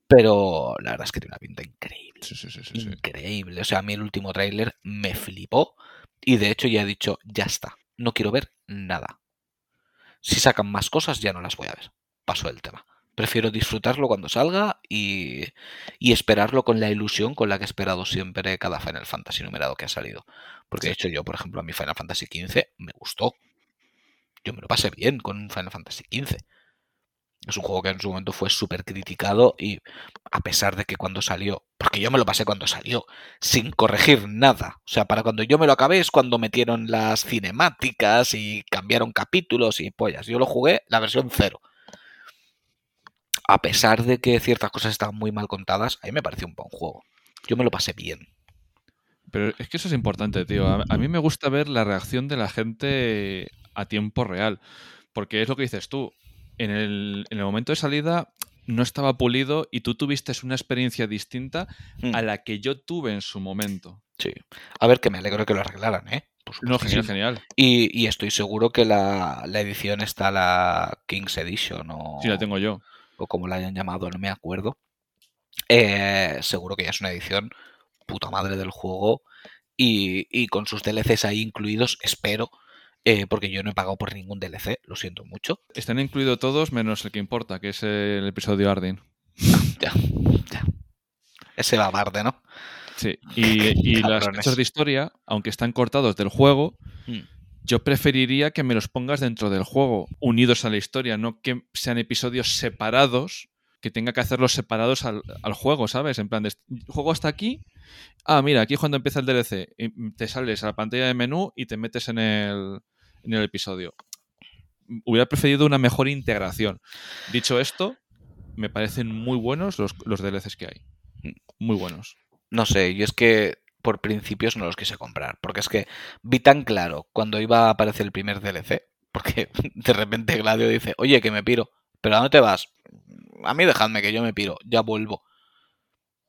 Speaker 2: Pero la verdad es que tiene una pinta increíble.
Speaker 1: Sí, sí, sí, sí, sí.
Speaker 2: Increíble. O sea, a mí el último tráiler me flipó. Y de hecho ya he dicho, ya está. No quiero ver nada. Si sacan más cosas, ya no las voy a ver. Paso del tema. Prefiero disfrutarlo cuando salga y, y esperarlo con la ilusión con la que he esperado siempre cada Final Fantasy numerado que ha salido. Porque de hecho yo, por ejemplo, a mi Final Fantasy XV me gustó. Yo me lo pasé bien con Final Fantasy XV. Es un juego que en su momento fue súper criticado y a pesar de que cuando salió, porque yo me lo pasé cuando salió, sin corregir nada. O sea, para cuando yo me lo acabé es cuando metieron las cinemáticas y cambiaron capítulos y pollas. Yo lo jugué la versión cero. A pesar de que ciertas cosas estaban muy mal contadas, a mí me pareció un buen juego. Yo me lo pasé bien.
Speaker 1: Pero es que eso es importante, tío. A mí me gusta ver la reacción de la gente a tiempo real. Porque es lo que dices tú. En el, en el momento de salida no estaba pulido y tú tuviste una experiencia distinta
Speaker 2: Mm,
Speaker 1: a la que yo tuve en su momento.
Speaker 2: Sí. A ver, que me alegro de que lo arreglaran, ¿eh? Por
Speaker 1: No, genial, genial.
Speaker 2: Y, y estoy seguro que la, la edición está la King's Edition o,
Speaker 1: Sí, la tengo yo.
Speaker 2: o como la hayan llamado, no me acuerdo. Eh, seguro que ya es una edición puta madre del juego y, y con sus DLCs ahí incluidos, espero, eh, porque yo no he pagado por ningún DLC, lo siento mucho.
Speaker 1: Están incluidos todos menos el que importa, que es el episodio Arden.
Speaker 2: Ya, ya. Ese va barde, ¿no?
Speaker 1: Sí. Y, y las hechos de historia, aunque están cortados del juego,
Speaker 2: Mm.
Speaker 1: yo preferiría que me los pongas dentro del juego, unidos a la historia, no que sean episodios separados, que tenga que hacerlos separados al, al juego, ¿sabes? En plan, de, juego hasta aquí. Ah, mira, aquí es cuando empieza el DLC. y te sales a la pantalla de menú y te metes en el, en el episodio. Hubiera preferido una mejor integración. Dicho esto, me parecen muy buenos los, los DLCs que hay. Muy buenos.
Speaker 2: No sé, yo es que por principios no los quise comprar, porque es que vi tan claro cuando iba a aparecer el primer DLC, porque de repente Gladio dice, oye, que me piro, pero ¿a dónde te vas? A mí dejadme que yo me piro, ya vuelvo.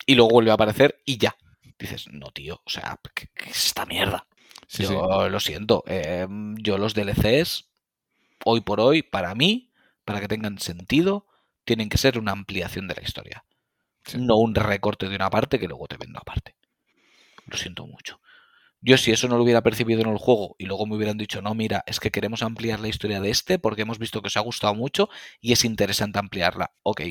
Speaker 2: Y luego vuelve a aparecer y ya. Dices, no, tío, o sea, ¿qué, qué es esta mierda?
Speaker 1: Sí,
Speaker 2: yo
Speaker 1: sí.
Speaker 2: lo siento, eh, yo los DLCs, hoy por hoy, para mí, para que tengan sentido, tienen que ser una ampliación de la historia
Speaker 1: Sí.
Speaker 2: no un recorte de una parte que luego te vendo aparte. Lo siento mucho. Yo si eso no lo hubiera percibido en el juego y luego me hubieran dicho, no, mira, es que queremos ampliar la historia de este porque hemos visto que os ha gustado mucho y es interesante ampliarla. Ok,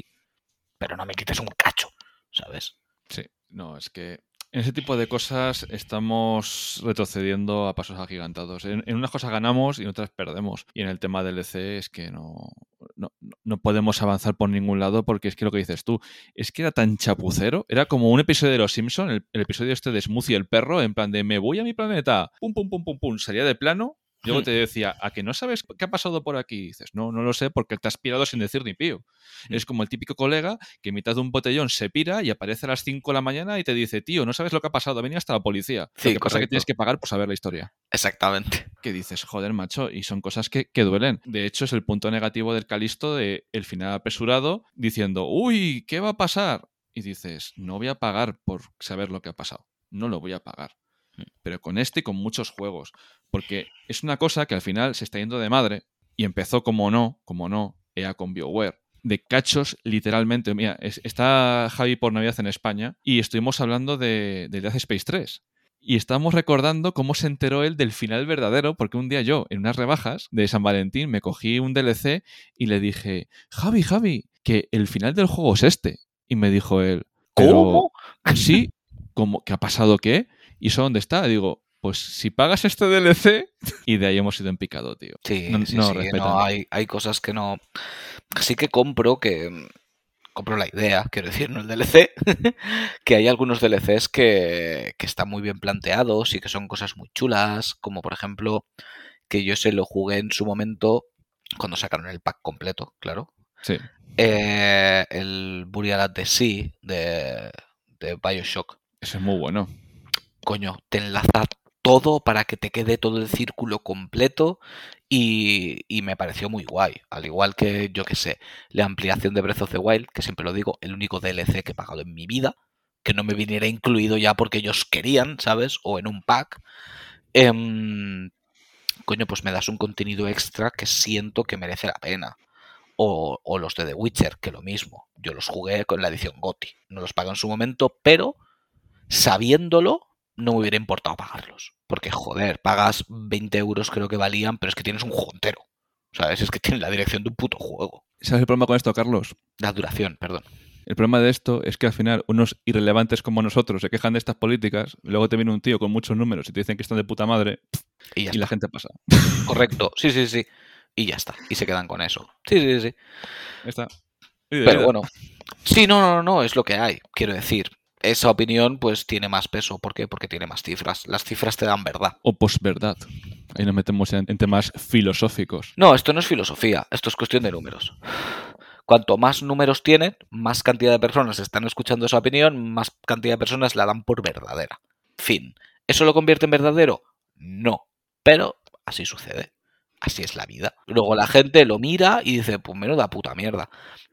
Speaker 2: pero no me quites un cacho, ¿sabes?
Speaker 1: Sí, no, es que en ese tipo de cosas estamos retrocediendo a pasos agigantados. En, unas cosas ganamos y en otras perdemos. Y en el tema del DLC es que no, no, no podemos avanzar por ningún lado porque es que lo que dices tú, es que era tan chapucero. Era como un episodio de Los Simpson, el, el episodio este de Smoothie el perro, en plan de me voy a mi planeta, pum, pum, pum, pum, pum, salía de plano. Luego te decía, ¿a que no sabes qué ha pasado por aquí? Y dices, no, no lo sé porque te has pirado sin decir ni pío. Es como el típico colega que en mitad de un botellón se pira y aparece a las 5 de la mañana y te dice, tío, no sabes lo que ha pasado, ha venido hasta la policía.
Speaker 2: Sí,
Speaker 1: lo que pasa es que tienes que pagar por saber la historia.
Speaker 2: Exactamente.
Speaker 1: Que dices, joder, macho, y son cosas que, que duelen. De hecho, es el punto negativo del Calisto de el final apresurado diciendo, uy, ¿qué va a pasar? Y dices, no voy a pagar por saber lo que ha pasado. No lo voy a pagar. Pero con este y con muchos juegos. Porque es una cosa que al final se está yendo de madre y empezó como no, como no, EA con BioWare. De cachos, literalmente. Mira, es- está Javi por Navidad en España y estuvimos hablando de, de Death Space 3. Y estamos recordando cómo se enteró él del final verdadero, porque un día yo, en unas rebajas de San Valentín, me cogí un DLC y le dije, Javi, Javi, que el final del juego es este. Y me dijo él, "Pero,
Speaker 2: ¿Cómo?
Speaker 1: Sí, como, ¿qué ha pasado qué? ¿Y eso dónde está? Digo, pues si pagas este DLC, y de ahí hemos ido en picado, tío.
Speaker 2: Sí,
Speaker 1: No-
Speaker 2: sí,
Speaker 1: no
Speaker 2: sí, no, hay, hay cosas que no. Sí que compro que, compro la idea, quiero decir, no el DLC, que hay algunos DLCs que, que están muy bien planteados y que son cosas muy chulas, como por ejemplo, que yo se lo jugué en su momento cuando sacaron el pack completo, claro.
Speaker 1: Sí.
Speaker 2: Eh, el Burial at the Sea de, de Bioshock.
Speaker 1: Eso es muy bueno.
Speaker 2: Coño, te enlaza todo para que te quede todo el círculo completo y, me pareció muy guay. Al igual que, yo que sé, la ampliación de Breath of the Wild, que siempre lo digo, el único DLC que he pagado en mi vida, que no me viniera incluido ya porque ellos querían, ¿sabes? O en un pack. Em, coño, pues me das un contenido extra que siento que merece la pena. O, o los de The Witcher, que lo mismo. Yo los jugué con la edición GOTI. No los pagué en su momento, pero sabiéndolo, no me hubiera importado pagarlos. Porque, joder, pagas 20 euros creo que valían, pero es que tienes un juego entero. ¿Sabes? Es que tiene la dirección de un puto juego.
Speaker 1: ¿Sabes el problema con esto, Carlos?
Speaker 2: La duración, perdón.
Speaker 1: El problema de esto es que al final unos irrelevantes como nosotros se quejan de estas políticas, luego te viene un tío con muchos números y te dicen que están de puta madre
Speaker 2: Y ya
Speaker 1: y la gente pasa.
Speaker 2: Correcto. Sí, sí, sí. Y ya está. Y se quedan con eso. Sí, sí, sí.
Speaker 1: Está.
Speaker 2: Pero bueno. Sí, no, no, no, es lo que hay. Quiero decir, esa opinión pues tiene más peso. ¿Por qué? Porque tiene más cifras. Las cifras te dan verdad.
Speaker 1: O posverdad. Ahí nos metemos en, en temas filosóficos.
Speaker 2: No, esto no es filosofía, esto es cuestión de números. Cuanto más números tienen, más cantidad de personas están escuchando esa opinión, más cantidad de personas la dan por verdadera. Fin. ¿Eso lo convierte en verdadero? No. Pero así sucede. Así es la vida. Luego la gente lo mira y dice, pues menuda puta mierda.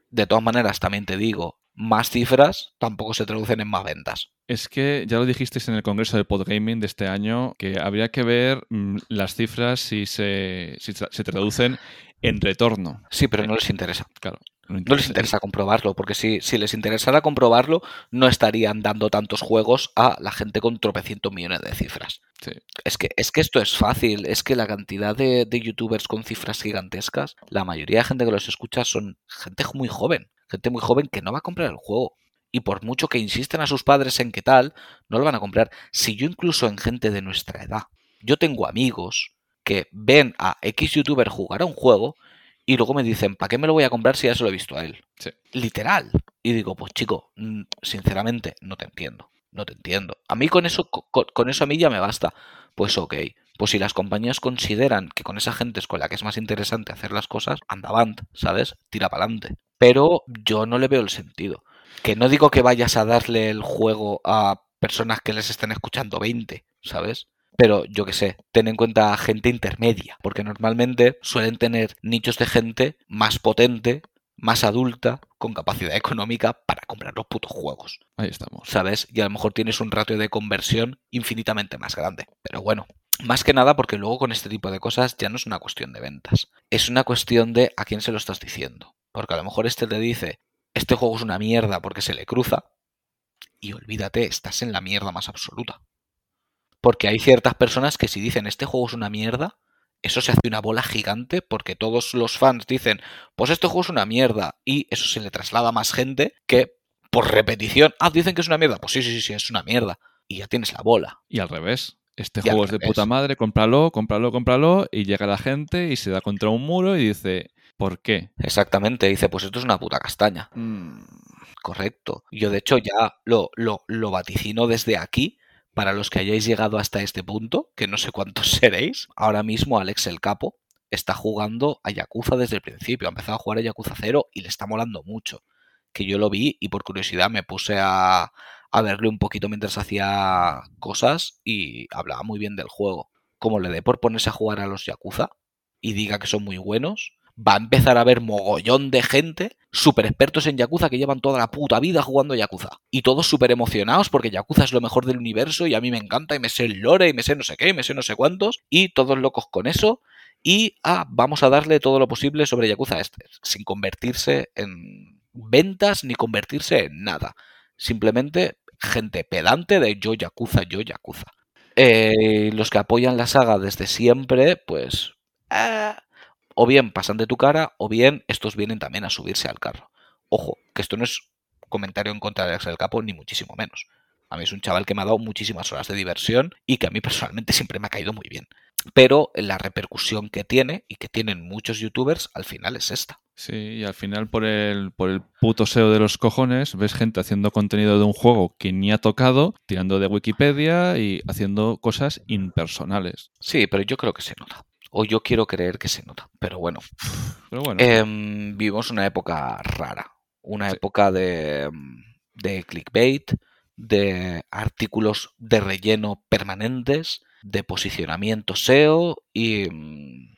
Speaker 2: De todas maneras, también te digo, más cifras tampoco se traducen en más ventas.
Speaker 1: Es que ya lo dijisteis en el congreso de Podgaming de este año, que habría que ver mm, las cifras si se, si se traducen en retorno.
Speaker 2: Sí, pero no les interesa.
Speaker 1: Claro.
Speaker 2: No les interesa comprobarlo, porque si, si les interesara comprobarlo, no estarían dando tantos juegos a la gente con tropecientos millones de cifras.
Speaker 1: Sí.
Speaker 2: Es que, es que esto es fácil, es que la cantidad de, de youtubers con cifras gigantescas, la mayoría de gente que los escucha son gente muy joven, gente muy joven que no va a comprar el juego. Y por mucho que insisten a sus padres en qué tal, no lo van a comprar. Si yo incluso en gente de nuestra edad, yo tengo amigos que ven a X youtuber jugar a un juego y luego me dicen, ¿para qué me lo voy a comprar si ya se lo he visto a él?
Speaker 1: Sí.
Speaker 2: Literal. Y digo, pues chico, mm, sinceramente, no te entiendo. No te entiendo. A mí con eso, co- co- con eso a mí ya me basta. Pues ok. Pues si las compañías consideran que con esa gente es con la que es más interesante hacer las cosas, andavant, ¿sabes? Tira para adelante. Pero yo no le veo el sentido. Que no digo que vayas a darle el juego a personas que les estén escuchando 20, ¿sabes? Pero yo qué sé, ten en cuenta gente intermedia, porque normalmente suelen tener nichos de gente más potente, más adulta, con capacidad económica para comprar los putos juegos,
Speaker 1: Ahí estamos.
Speaker 2: ¿sabes? Y a lo mejor tienes un ratio de conversión infinitamente más grande. Pero bueno, más que nada porque luego con este tipo de cosas ya no es una cuestión de ventas, es una cuestión de a quién se lo estás diciendo. Porque a lo mejor este te dice, este juego es una mierda porque se le cruza, y olvídate, estás en la mierda más absoluta. Porque hay ciertas personas que si dicen este juego es una mierda, eso se hace una bola gigante porque todos los fans dicen, pues este juego es una mierda y eso se le traslada a más gente que por repetición, ah, dicen que es una mierda, pues sí, sí, sí, sí, es una mierda. Y ya tienes la bola.
Speaker 1: Y al revés. Este juego es de puta madre, cómpralo, cómpralo, cómpralo. Y llega la gente y se da contra un muro y dice, ¿por qué?
Speaker 2: Exactamente, dice, pues esto es una puta castaña.
Speaker 1: Mm,
Speaker 2: Correcto. Yo de hecho ya lo, lo, lo vaticino desde aquí. Para los que hayáis llegado hasta este punto, que no sé cuántos seréis, ahora mismo Alex el Capo está jugando a Yakuza desde el principio. Ha empezado a jugar a Yakuza 0 y le está molando mucho. Que yo lo vi y por curiosidad me puse a, a verle un poquito mientras hacía cosas y hablaba muy bien del juego. Como le dé por ponerse a jugar a los Yakuza y diga que son muy buenos, va a empezar a haber mogollón de gente súper expertos en Yakuza que llevan toda la puta vida jugando Yakuza. Y todos súper emocionados porque Yakuza es lo mejor del universo y a mí me encanta y me sé el lore y me sé no sé qué y me sé no sé cuántos. Y todos locos con eso. Y ah, vamos a darle todo lo posible sobre Yakuza este, sin convertirse en ventas ni convertirse en nada. Simplemente gente pedante de yo Yakuza, yo Yakuza. Eh, los que apoyan la saga desde siempre, pues... ah, o bien pasan de tu cara, o bien estos vienen también a subirse al carro. Ojo, que esto no es comentario en contra de Alex del Capo, ni muchísimo menos. A mí es un chaval que me ha dado muchísimas horas de diversión y que a mí personalmente siempre me ha caído muy bien. Pero la repercusión que tiene y que tienen muchos youtubers al final es esta.
Speaker 1: Sí, y al final por el, por el puto SEO de los cojones ves gente haciendo contenido de un juego que ni ha tocado, tirando de Wikipedia y haciendo cosas impersonales.
Speaker 2: Sí, pero yo creo que se nota. O yo quiero creer que se nota. Pero bueno.
Speaker 1: Pero bueno,
Speaker 2: Em, vivimos una época rara. Una
Speaker 1: Sí.
Speaker 2: época de, de clickbait, de artículos de relleno permanentes, de posicionamiento SEO y mm,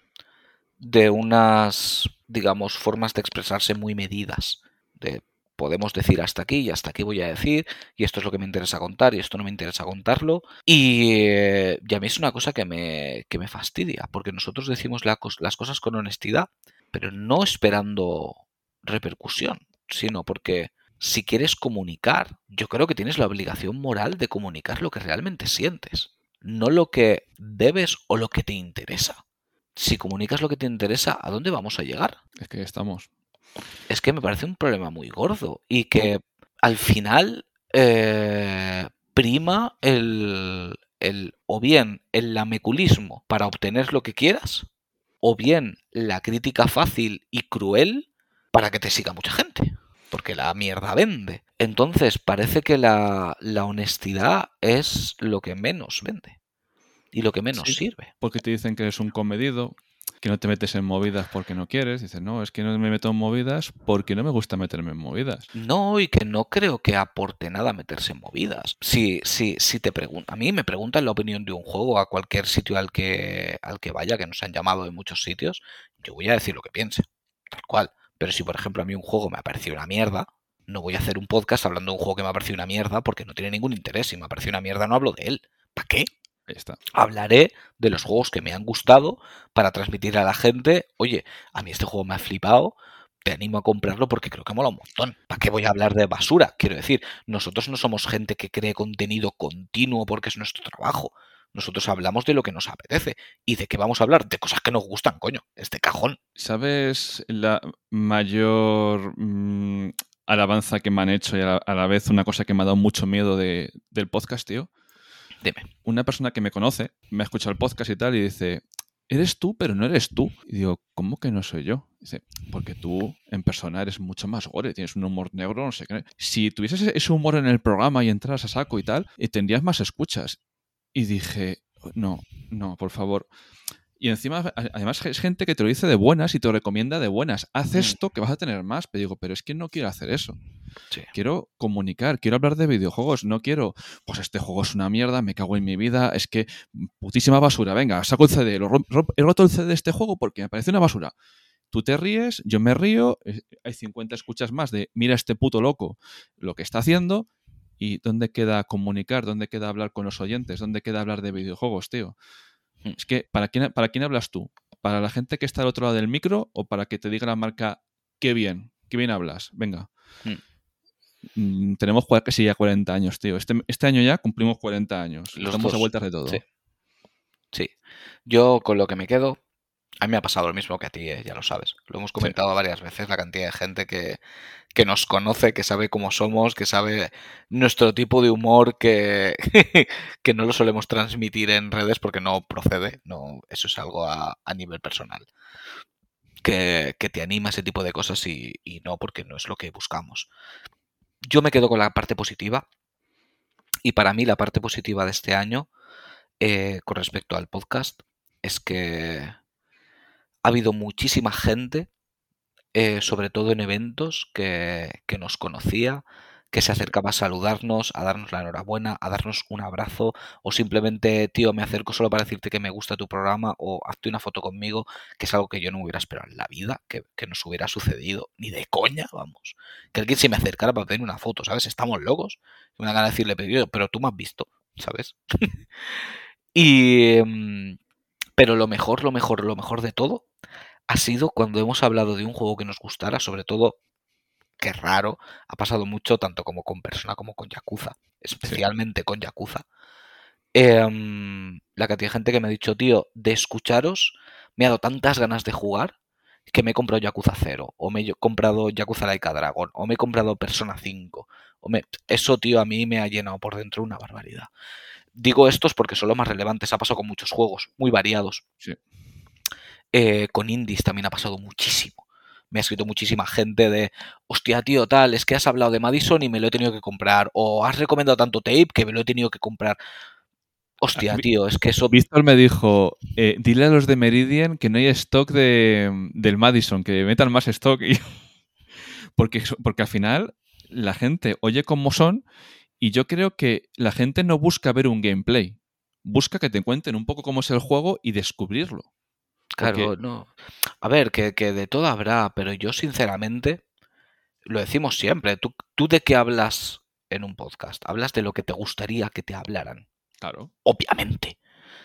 Speaker 2: de unas, digamos, formas de expresarse muy medidas. De podemos decir hasta aquí y hasta aquí voy a decir, y esto es lo que me interesa contar y esto no me interesa contarlo. Y, eh, y a mí es una cosa que me, que me fastidia, porque nosotros decimos las cosas con honestidad, pero no esperando repercusión, sino porque si quieres comunicar, yo creo que tienes la obligación moral de comunicar lo que realmente sientes, no lo que debes o lo que te interesa. Si comunicas lo que te interesa, ¿a dónde vamos a llegar?
Speaker 1: es que estamos.
Speaker 2: Es que me parece un problema muy gordo y que al final eh, prima el, el o bien el lameculismo para obtener lo que quieras o bien la crítica fácil y cruel para que te siga mucha gente. Porque la mierda vende. Entonces parece que la, la honestidad es lo que menos vende y lo que menos
Speaker 1: Sí.
Speaker 2: sirve.
Speaker 1: Porque te dicen que eres un comedido, que no te metes en movidas porque no quieres. Dices, no, es que no me meto en movidas porque no me gusta meterme en movidas.
Speaker 2: No, y que no creo que aporte nada meterse en movidas. Si, si, si te preguntan, a mí me preguntan la opinión de un juego a cualquier sitio al que, al que vaya, que nos han llamado de muchos sitios, yo voy a decir lo que piense, tal cual. Pero si, por ejemplo, a mí un juego me ha parecido una mierda, no voy a hacer un podcast hablando de un juego que me ha parecido una mierda porque no tiene ningún interés. Si me ha parecido una mierda, no hablo de él. ¿Para qué?
Speaker 1: Ahí está.
Speaker 2: hablaré de los juegos que me han gustado para transmitir a la gente, oye, a mí este juego me ha flipado, te animo a comprarlo porque creo que mola un montón. ¿Para qué voy a hablar de basura? Quiero decir, nosotros no somos gente que cree contenido continuo porque es nuestro trabajo. Nosotros hablamos de lo que nos apetece. ¿Y de qué vamos a hablar? De cosas que nos gustan, coño. Este cajón.
Speaker 1: ¿Sabes la mayor mm, alabanza que me han hecho y a la, a la vez una cosa que me ha dado mucho miedo de- del podcast, tío?
Speaker 2: Dime.
Speaker 1: Una persona que me conoce me ha escuchado el podcast y tal y dice, eres tú, pero no eres tú. Y digo, ¿cómo que no soy yo? Dice, porque tú en persona eres mucho más gore, tienes un humor negro, no sé qué. Si tuvieses ese humor en el programa y entras a saco y tal, eh, tendrías más escuchas. Y dije, no, no, por favor. Y encima, además, es gente que te lo dice de buenas y te lo recomienda de buenas. Haz
Speaker 2: Mm.
Speaker 1: esto que vas a tener más. Pero digo, pero es que no quiero hacer eso.
Speaker 2: Sí.
Speaker 1: Quiero comunicar, quiero hablar de videojuegos. No quiero, pues este juego es una mierda, me cago en mi vida, es que putísima basura. Venga, saco el CD, lo he roto el CD de este juego porque me parece una basura. Tú te ríes, yo me río, hay 50 escuchas más de mira este puto loco lo que está haciendo. ¿Y dónde queda comunicar? ¿Dónde queda hablar con los oyentes? ¿Dónde queda hablar de videojuegos, tío?
Speaker 2: Hmm.
Speaker 1: Es que, ¿para quién, ¿para quién hablas tú? ¿Para la gente que está al otro lado del micro o para que te diga la marca, qué bien, qué bien hablas? Venga.
Speaker 2: Hmm.
Speaker 1: Mm, tenemos casi ya 40 años, tío. Este, este año ya cumplimos 40 años.
Speaker 2: Los
Speaker 1: Estamos a
Speaker 2: dos.
Speaker 1: vueltas de todo.
Speaker 2: Sí. Sí. Yo con lo que me quedo, a mí me ha pasado lo mismo que a ti, eh, ya lo sabes. Lo hemos comentado varias veces, la cantidad de gente que, que nos conoce, que sabe cómo somos, que sabe nuestro tipo de humor, que, que no lo solemos transmitir en redes porque no procede. No, eso es algo a, a nivel personal. Que, que te anima ese tipo de cosas y, y no porque no es lo que buscamos. Yo me quedo con la parte positiva. Y para mí la parte positiva de este año eh, con respecto al podcast es que ha habido muchísima gente, eh, sobre todo en eventos, que, nos conocía, que se acercaba a saludarnos, a darnos la enhorabuena, a darnos un abrazo, o simplemente, tío, me acerco solo para decirte que me gusta tu programa, o hazte una foto conmigo, que es algo que yo no me hubiera esperado en la vida, que, nos hubiera sucedido, ni de coña, vamos. Que alguien se me acercara para pedir una foto, ¿sabes? Estamos locos. Me da ganas de decirle, pero, pero tú me has visto, ¿sabes? y. mm, Pero lo mejor, lo mejor, lo mejor de todo ha sido cuando hemos hablado de un juego que nos gustara, sobre todo, que raro, ha pasado mucho tanto como con Persona como con Yakuza, especialmente con Yakuza. Em, la cantidad de gente que me ha dicho, tío, de escucharos, me ha dado tantas ganas de jugar que me he comprado Yakuza 0, o me he comprado Yakuza Laika Dragon, o me he comprado Persona 5, Hombre, eso, tío, a mí me ha llenado por dentro una barbaridad. Digo estos porque son los más relevantes. Ha pasado con muchos juegos, muy variados.
Speaker 1: Sí.
Speaker 2: Eh, con indies también ha pasado muchísimo. Me ha escrito muchísima gente de, hostia, tío, tal, es que has hablado de Madison y me lo he tenido que comprar. O has recomendado tanto tape que me lo he tenido que comprar. Hostia, tío, es que eso...
Speaker 1: Víctor me dijo, eh, dile a los de Meridian que no hay stock de, del Madison, que metan más stock. Y- porque, porque al final la gente oye cómo son y yo creo que la gente no busca ver un gameplay. Busca que te cuenten un poco cómo es el juego y descubrirlo.
Speaker 2: Claro,
Speaker 1: porque-
Speaker 2: no. A ver, que, que de todo habrá, pero yo sinceramente, lo decimos siempre, ¿tú, ¿tú de qué hablas en un podcast? Hablas de lo que te gustaría que te hablaran,
Speaker 1: Claro.
Speaker 2: obviamente,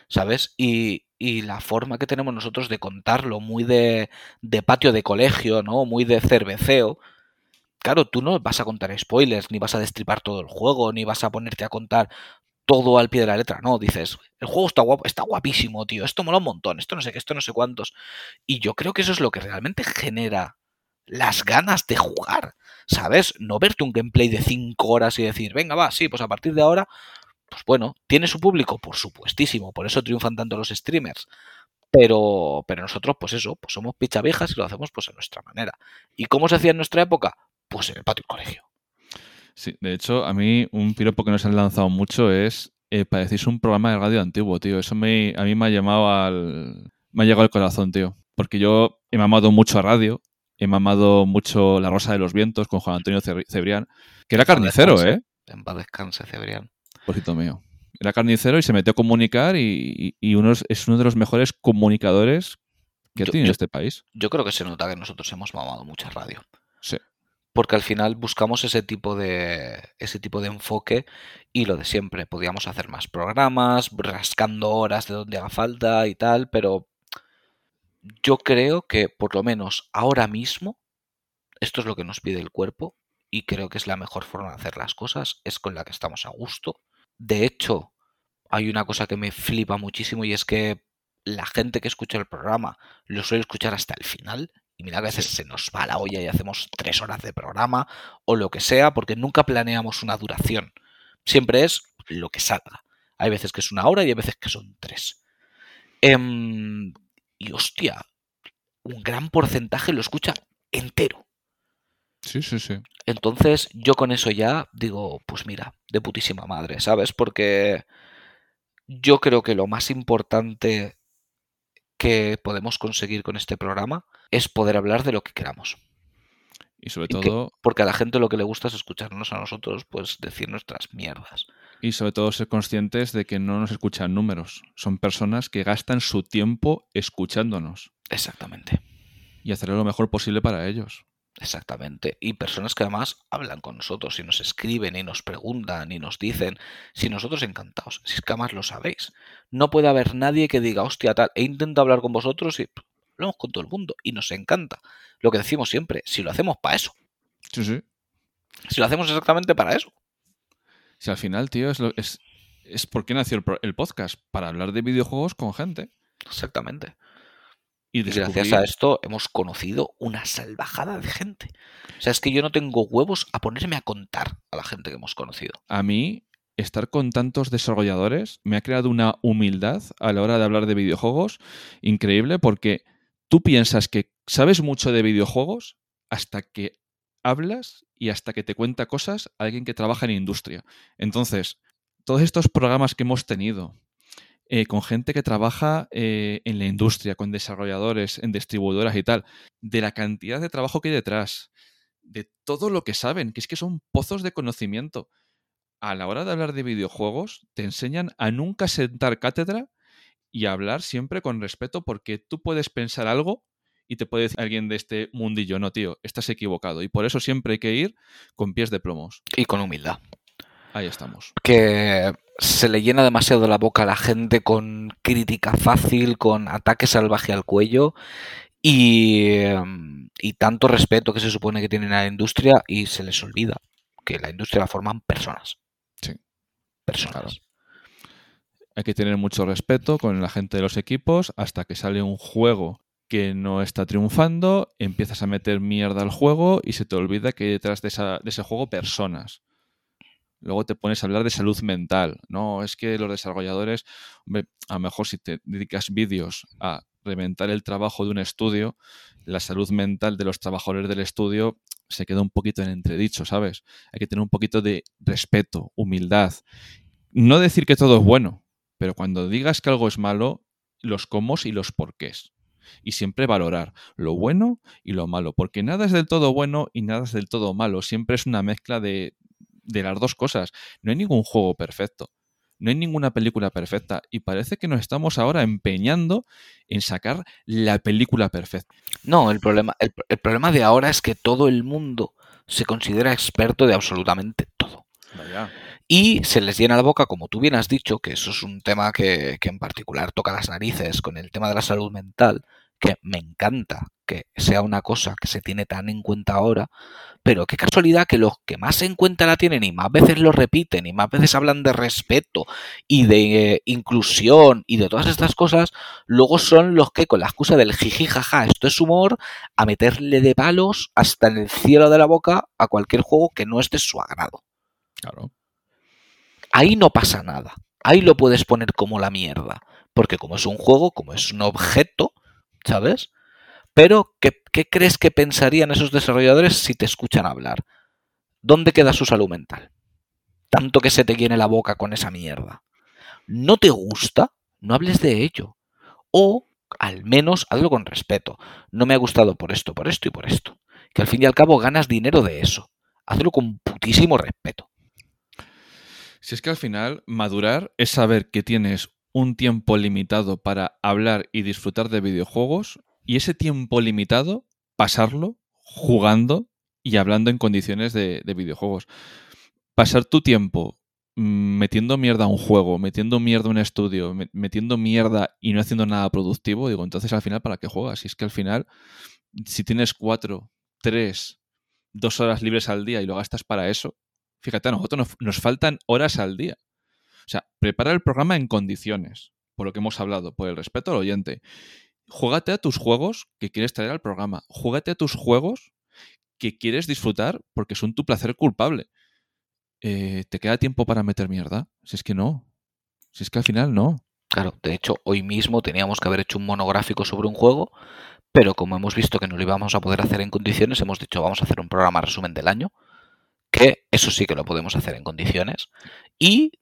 Speaker 2: ¿sabes? Y, y la forma que tenemos nosotros de contarlo, muy de, de patio de colegio, ¿no? Muy de cerveceo. Claro, tú no vas a contar spoilers, ni vas a destripar todo el juego, ni vas a ponerte a contar todo al pie de la letra. No, dices, el juego está guapo, está guapísimo, tío. Esto mola un montón, esto no sé qué, esto no sé cuántos. Y yo creo que eso es lo que realmente genera las ganas de jugar, ¿sabes? No verte un gameplay de 5 horas y decir, venga, va, sí, pues a partir de ahora, pues bueno, ¿tiene su público? Por supuestísimo, por eso triunfan tanto los streamers. Pero, pero nosotros, pues eso, pues somos pichaviejas y lo hacemos pues a nuestra manera. ¿Y cómo se hacía en nuestra época? Pues en el patio del colegio.
Speaker 1: Sí, de hecho, a mí un piropo que nos han lanzado mucho es eh, parecéis un programa de radio antiguo, tío. Eso me, a mí me ha llamado al. Me ha llegado al corazón, tío. Porque yo he mamado mucho a radio, he mamado mucho La Rosa de los Vientos con Juan Antonio Cebri- Cebrián, que era carnicero,
Speaker 2: descanse.
Speaker 1: ¿eh?
Speaker 2: En paz descanse, Cebrián.
Speaker 1: Pobrecito mío. Era carnicero y se metió a comunicar y, y- y uno es, es uno de los mejores comunicadores que
Speaker 2: Yo-
Speaker 1: tiene
Speaker 2: yo-
Speaker 1: este país.
Speaker 2: Yo creo que se nota que nosotros hemos mamado mucha radio.
Speaker 1: Sí.
Speaker 2: Porque al final buscamos ese tipo de ese tipo de enfoque y lo de siempre. Podíamos hacer más programas, rascando horas de donde haga falta y tal, pero yo creo que por lo menos ahora mismo esto es lo que nos pide el cuerpo y creo que es la mejor forma de hacer las cosas, es con la que estamos a gusto. De hecho, hay una cosa que me flipa muchísimo y es que la gente que escucha el programa lo suele escuchar hasta el final. Y mira que a veces se nos va la olla y hacemos tres horas de programa o lo que sea, porque nunca planeamos una duración. Siempre es lo que salga. Hay veces que es una hora y hay veces que son tres. Em, y hostia, un gran porcentaje lo escucha entero.
Speaker 1: Sí, sí, sí.
Speaker 2: Entonces yo con eso ya digo, pues mira, de putísima madre, ¿sabes? Porque yo creo que lo más importante que podemos conseguir con este programa es poder hablar de lo que queramos.
Speaker 1: Y sobre todo,
Speaker 2: Porque a la gente lo que le gusta es escucharnos a nosotros, pues decir nuestras mierdas.
Speaker 1: y sobre todo ser conscientes de que no nos escuchan números. Son personas que gastan su tiempo escuchándonos
Speaker 2: Exactamente,
Speaker 1: y hacer lo mejor posible para ellos.
Speaker 2: Exactamente. Y personas que además hablan con nosotros y nos escriben y nos preguntan y nos dicen, si nosotros encantados, si es que además lo sabéis. No puede haber nadie que diga, hostia, tal, he intentado hablar con vosotros y hablamos con todo el mundo y nos encanta. Lo que decimos siempre, si lo hacemos para eso,
Speaker 1: Sí, sí.
Speaker 2: si lo hacemos exactamente para eso.
Speaker 1: Si al final, tío, es, lo, es, es por qué nació el, el podcast, para hablar de videojuegos con gente.
Speaker 2: Exactamente.
Speaker 1: Y
Speaker 2: Y gracias a esto hemos conocido una salvajada de gente. O sea, es que yo no tengo huevos a ponerme a contar a la gente que hemos conocido.
Speaker 1: a mí estar con tantos desarrolladores me ha creado una humildad a la hora de hablar de videojuegos increíble porque tú piensas que sabes mucho de videojuegos hasta que hablas y hasta que te cuenta cosas alguien que trabaja en industria. Entonces, todos estos programas que hemos tenido eh, con gente que trabaja eh, en la industria, con desarrolladores, en distribuidoras y tal, de la cantidad de trabajo que hay detrás, de todo lo que saben, que es que son pozos de conocimiento a la hora de hablar de videojuegos, te enseñan a nunca sentar cátedra y a hablar siempre con respeto porque tú puedes pensar algo y te puede decir alguien de este mundillo, no, tío, estás equivocado. Y por eso siempre hay que ir con pies de plomos.
Speaker 2: Y con humildad.
Speaker 1: Ahí estamos.
Speaker 2: Que se le llena demasiado la boca a la gente con crítica fácil, con ataque salvaje al cuello y, y tanto respeto que se supone que tienen a la industria y se les olvida que la industria la forman personas.
Speaker 1: Sí.
Speaker 2: Personas.
Speaker 1: Claro. Hay que tener mucho respeto con la gente de los equipos hasta que sale un juego que no está triunfando, empiezas a meter mierda al juego y se te olvida que hay detrás de, esa- de ese juego personas. Luego te pones a hablar de salud mental. No, es que los desarrolladores, hombre, a lo mejor si te dedicas vídeos a reventar el trabajo de un estudio, la salud mental de los trabajadores del estudio se queda un poquito en entredicho, ¿sabes? Hay que tener un poquito de respeto, humildad. No decir que todo es bueno, pero cuando digas que algo es malo, los cómo y los porqués. Y siempre valorar lo bueno y lo malo, porque nada es del todo bueno y nada es del todo malo. Siempre es una mezcla de, de las dos cosas. No hay ningún juego perfecto. No hay ninguna película perfecta y parece que nos estamos ahora empeñando en sacar la película perfecta.
Speaker 2: No, el problema, el, problema de ahora es que todo el mundo se considera experto de absolutamente todo. Y se les llena la boca, como tú bien has dicho, que eso es un tema que, que en particular toca las narices con el tema de la salud mental, que me encanta que sea una cosa que se tiene tan en cuenta ahora, pero qué casualidad que los que más en cuenta la tienen y más veces lo repiten y más veces hablan de respeto y de eh, inclusión y de todas estas cosas, luego son los que con la excusa del jiji jaja, esto es humor, a meterle de palos hasta en el cielo de la boca a cualquier juego que no esté su agrado.
Speaker 1: Claro.
Speaker 2: Ahí no pasa nada. Ahí lo puedes poner como la mierda. Porque como es un juego, como es un objeto, ¿sabes? Pero, ¿qué, crees que pensarían esos desarrolladores si te escuchan hablar? ¿Dónde queda su salud mental? Tanto que se te llene la boca con esa mierda. ¿No te gusta? No hables de ello. O, al menos, hazlo con respeto. No me ha gustado por esto, por esto y por esto. Que al fin y al cabo ganas dinero de eso. Hazlo con putísimo respeto.
Speaker 1: Si es que al final madurar es saber que tienes un tiempo limitado para hablar y disfrutar de videojuegos y ese tiempo limitado pasarlo jugando y hablando en condiciones de, videojuegos. Pasar tu tiempo mm, metiendo mierda a un juego, metiendo mierda a un estudio, metiendo mierda y no haciendo nada productivo, digo, entonces al final, ¿para qué juegas? Si es que al final, si tienes cuatro, tres, dos horas libres al día y lo gastas para eso, fíjate, a nosotros nos, nos faltan horas al día. O sea, prepara el programa en condiciones, por lo que hemos hablado, por el respeto al oyente. Juégate a tus juegos que quieres traer al programa. Juégate a tus juegos que quieres disfrutar porque son tu placer culpable. Eh, ¿Te queda tiempo para meter mierda? Si es que no. Si es que al final no.
Speaker 2: Claro, de hecho, hoy mismo teníamos que haber hecho un monográfico sobre un juego, pero como hemos visto que no lo íbamos a poder hacer en condiciones, hemos dicho vamos a hacer un programa resumen del año, que eso sí que lo podemos hacer en condiciones. Y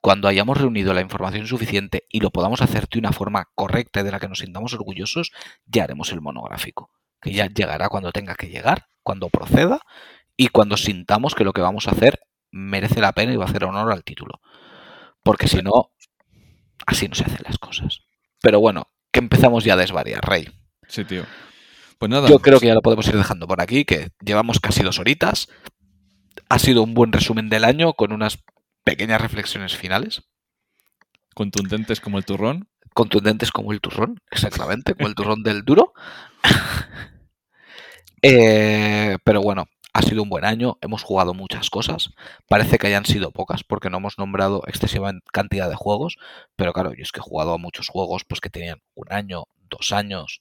Speaker 2: cuando hayamos reunido la información suficiente y lo podamos hacer de una forma correcta y de la que nos sintamos orgullosos, ya haremos el monográfico, que ya llegará cuando tenga que llegar, cuando proceda y cuando sintamos que lo que vamos a hacer merece la pena y va a hacer honor al título. Porque si no, así no se hacen las cosas. Pero bueno, que empezamos ya a desvariar, Rey.
Speaker 1: Sí, tío. Pues nada.
Speaker 2: Yo creo que ya lo podemos ir dejando por aquí, que llevamos casi dos horitas. Ha sido un buen resumen del año con unas pequeñas reflexiones finales.
Speaker 1: Contundentes como el turrón.
Speaker 2: Contundentes como el turrón, exactamente, como el turrón del duro. Eh, pero bueno, ha sido un buen año, hemos jugado muchas cosas. Parece que hayan sido pocas porque no hemos nombrado excesiva cantidad de juegos, pero claro, yo es que he jugado a muchos juegos pues que tenían un año, dos años,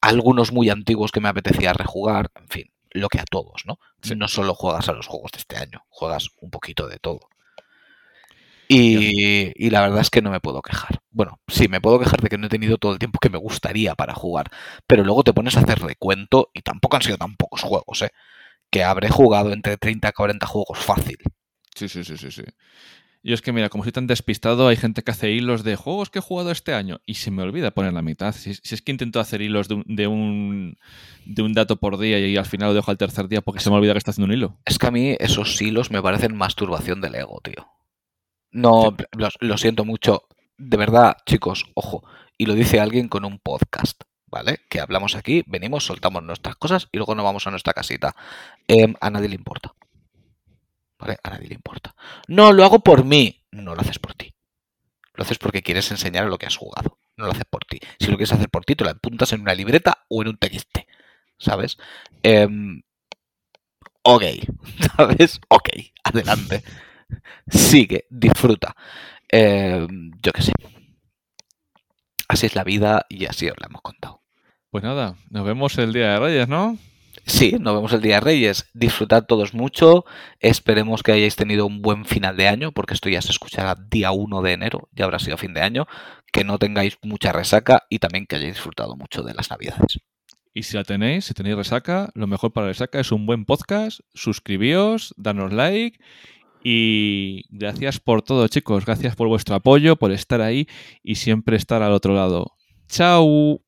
Speaker 2: algunos muy antiguos que me apetecía rejugar, en fin, lo que a todos, ¿no? No solo juegas a los juegos de este año, juegas un poquito de todo. Y, la verdad es que no me puedo quejar. Bueno, sí, me puedo quejar de que no he tenido todo el tiempo que me gustaría para jugar, pero luego te pones a hacer recuento y tampoco han sido tan pocos juegos, ¿eh? Que habré jugado entre 30 y 40 juegos fácil.
Speaker 1: Sí, sí, sí, sí, sí. Y es que, mira, como soy tan despistado, hay gente que hace hilos de juegos que he jugado este año y se me olvida poner la mitad. Si, es que intento hacer hilos de un, de un, dato por día y, al final lo dejo al tercer día porque se me olvida que está haciendo un hilo.
Speaker 2: Es que a mí esos hilos me parecen masturbación del ego, tío. No, lo, siento mucho. De verdad, chicos, ojo. Y lo dice alguien con un podcast, ¿vale? Que hablamos aquí, venimos, soltamos nuestras cosas y luego nos vamos a nuestra casita. Em, a nadie le importa. ¿Vale? A nadie le importa. No, lo hago por mí. No lo haces por ti. Lo haces porque quieres enseñar lo que has jugado. No lo haces por ti. Si lo quieres hacer por ti, te lo apuntas en una libreta o en un TXT. ¿Sabes? Em, ok. ¿Sabes? Ok. Adelante sigue, disfruta. Eh, yo qué sé. Así es la vida y así os la hemos contado.
Speaker 1: Pues nada, nos vemos el día de Reyes, ¿no?
Speaker 2: Sí, nos vemos el día de Reyes. Disfrutad todos mucho. Esperemos que hayáis tenido un buen final de año, porque esto ya se escuchará día 1 de enero, ya habrá sido fin de año. Que no tengáis mucha resaca y también que hayáis disfrutado mucho de las Navidades.
Speaker 1: Y si la tenéis, si tenéis resaca, lo mejor para la resaca es un buen podcast. Suscribíos, danos like. Y gracias por todo, chicos. Gracias por vuestro apoyo, por estar ahí y siempre estar al otro lado. ¡Chao!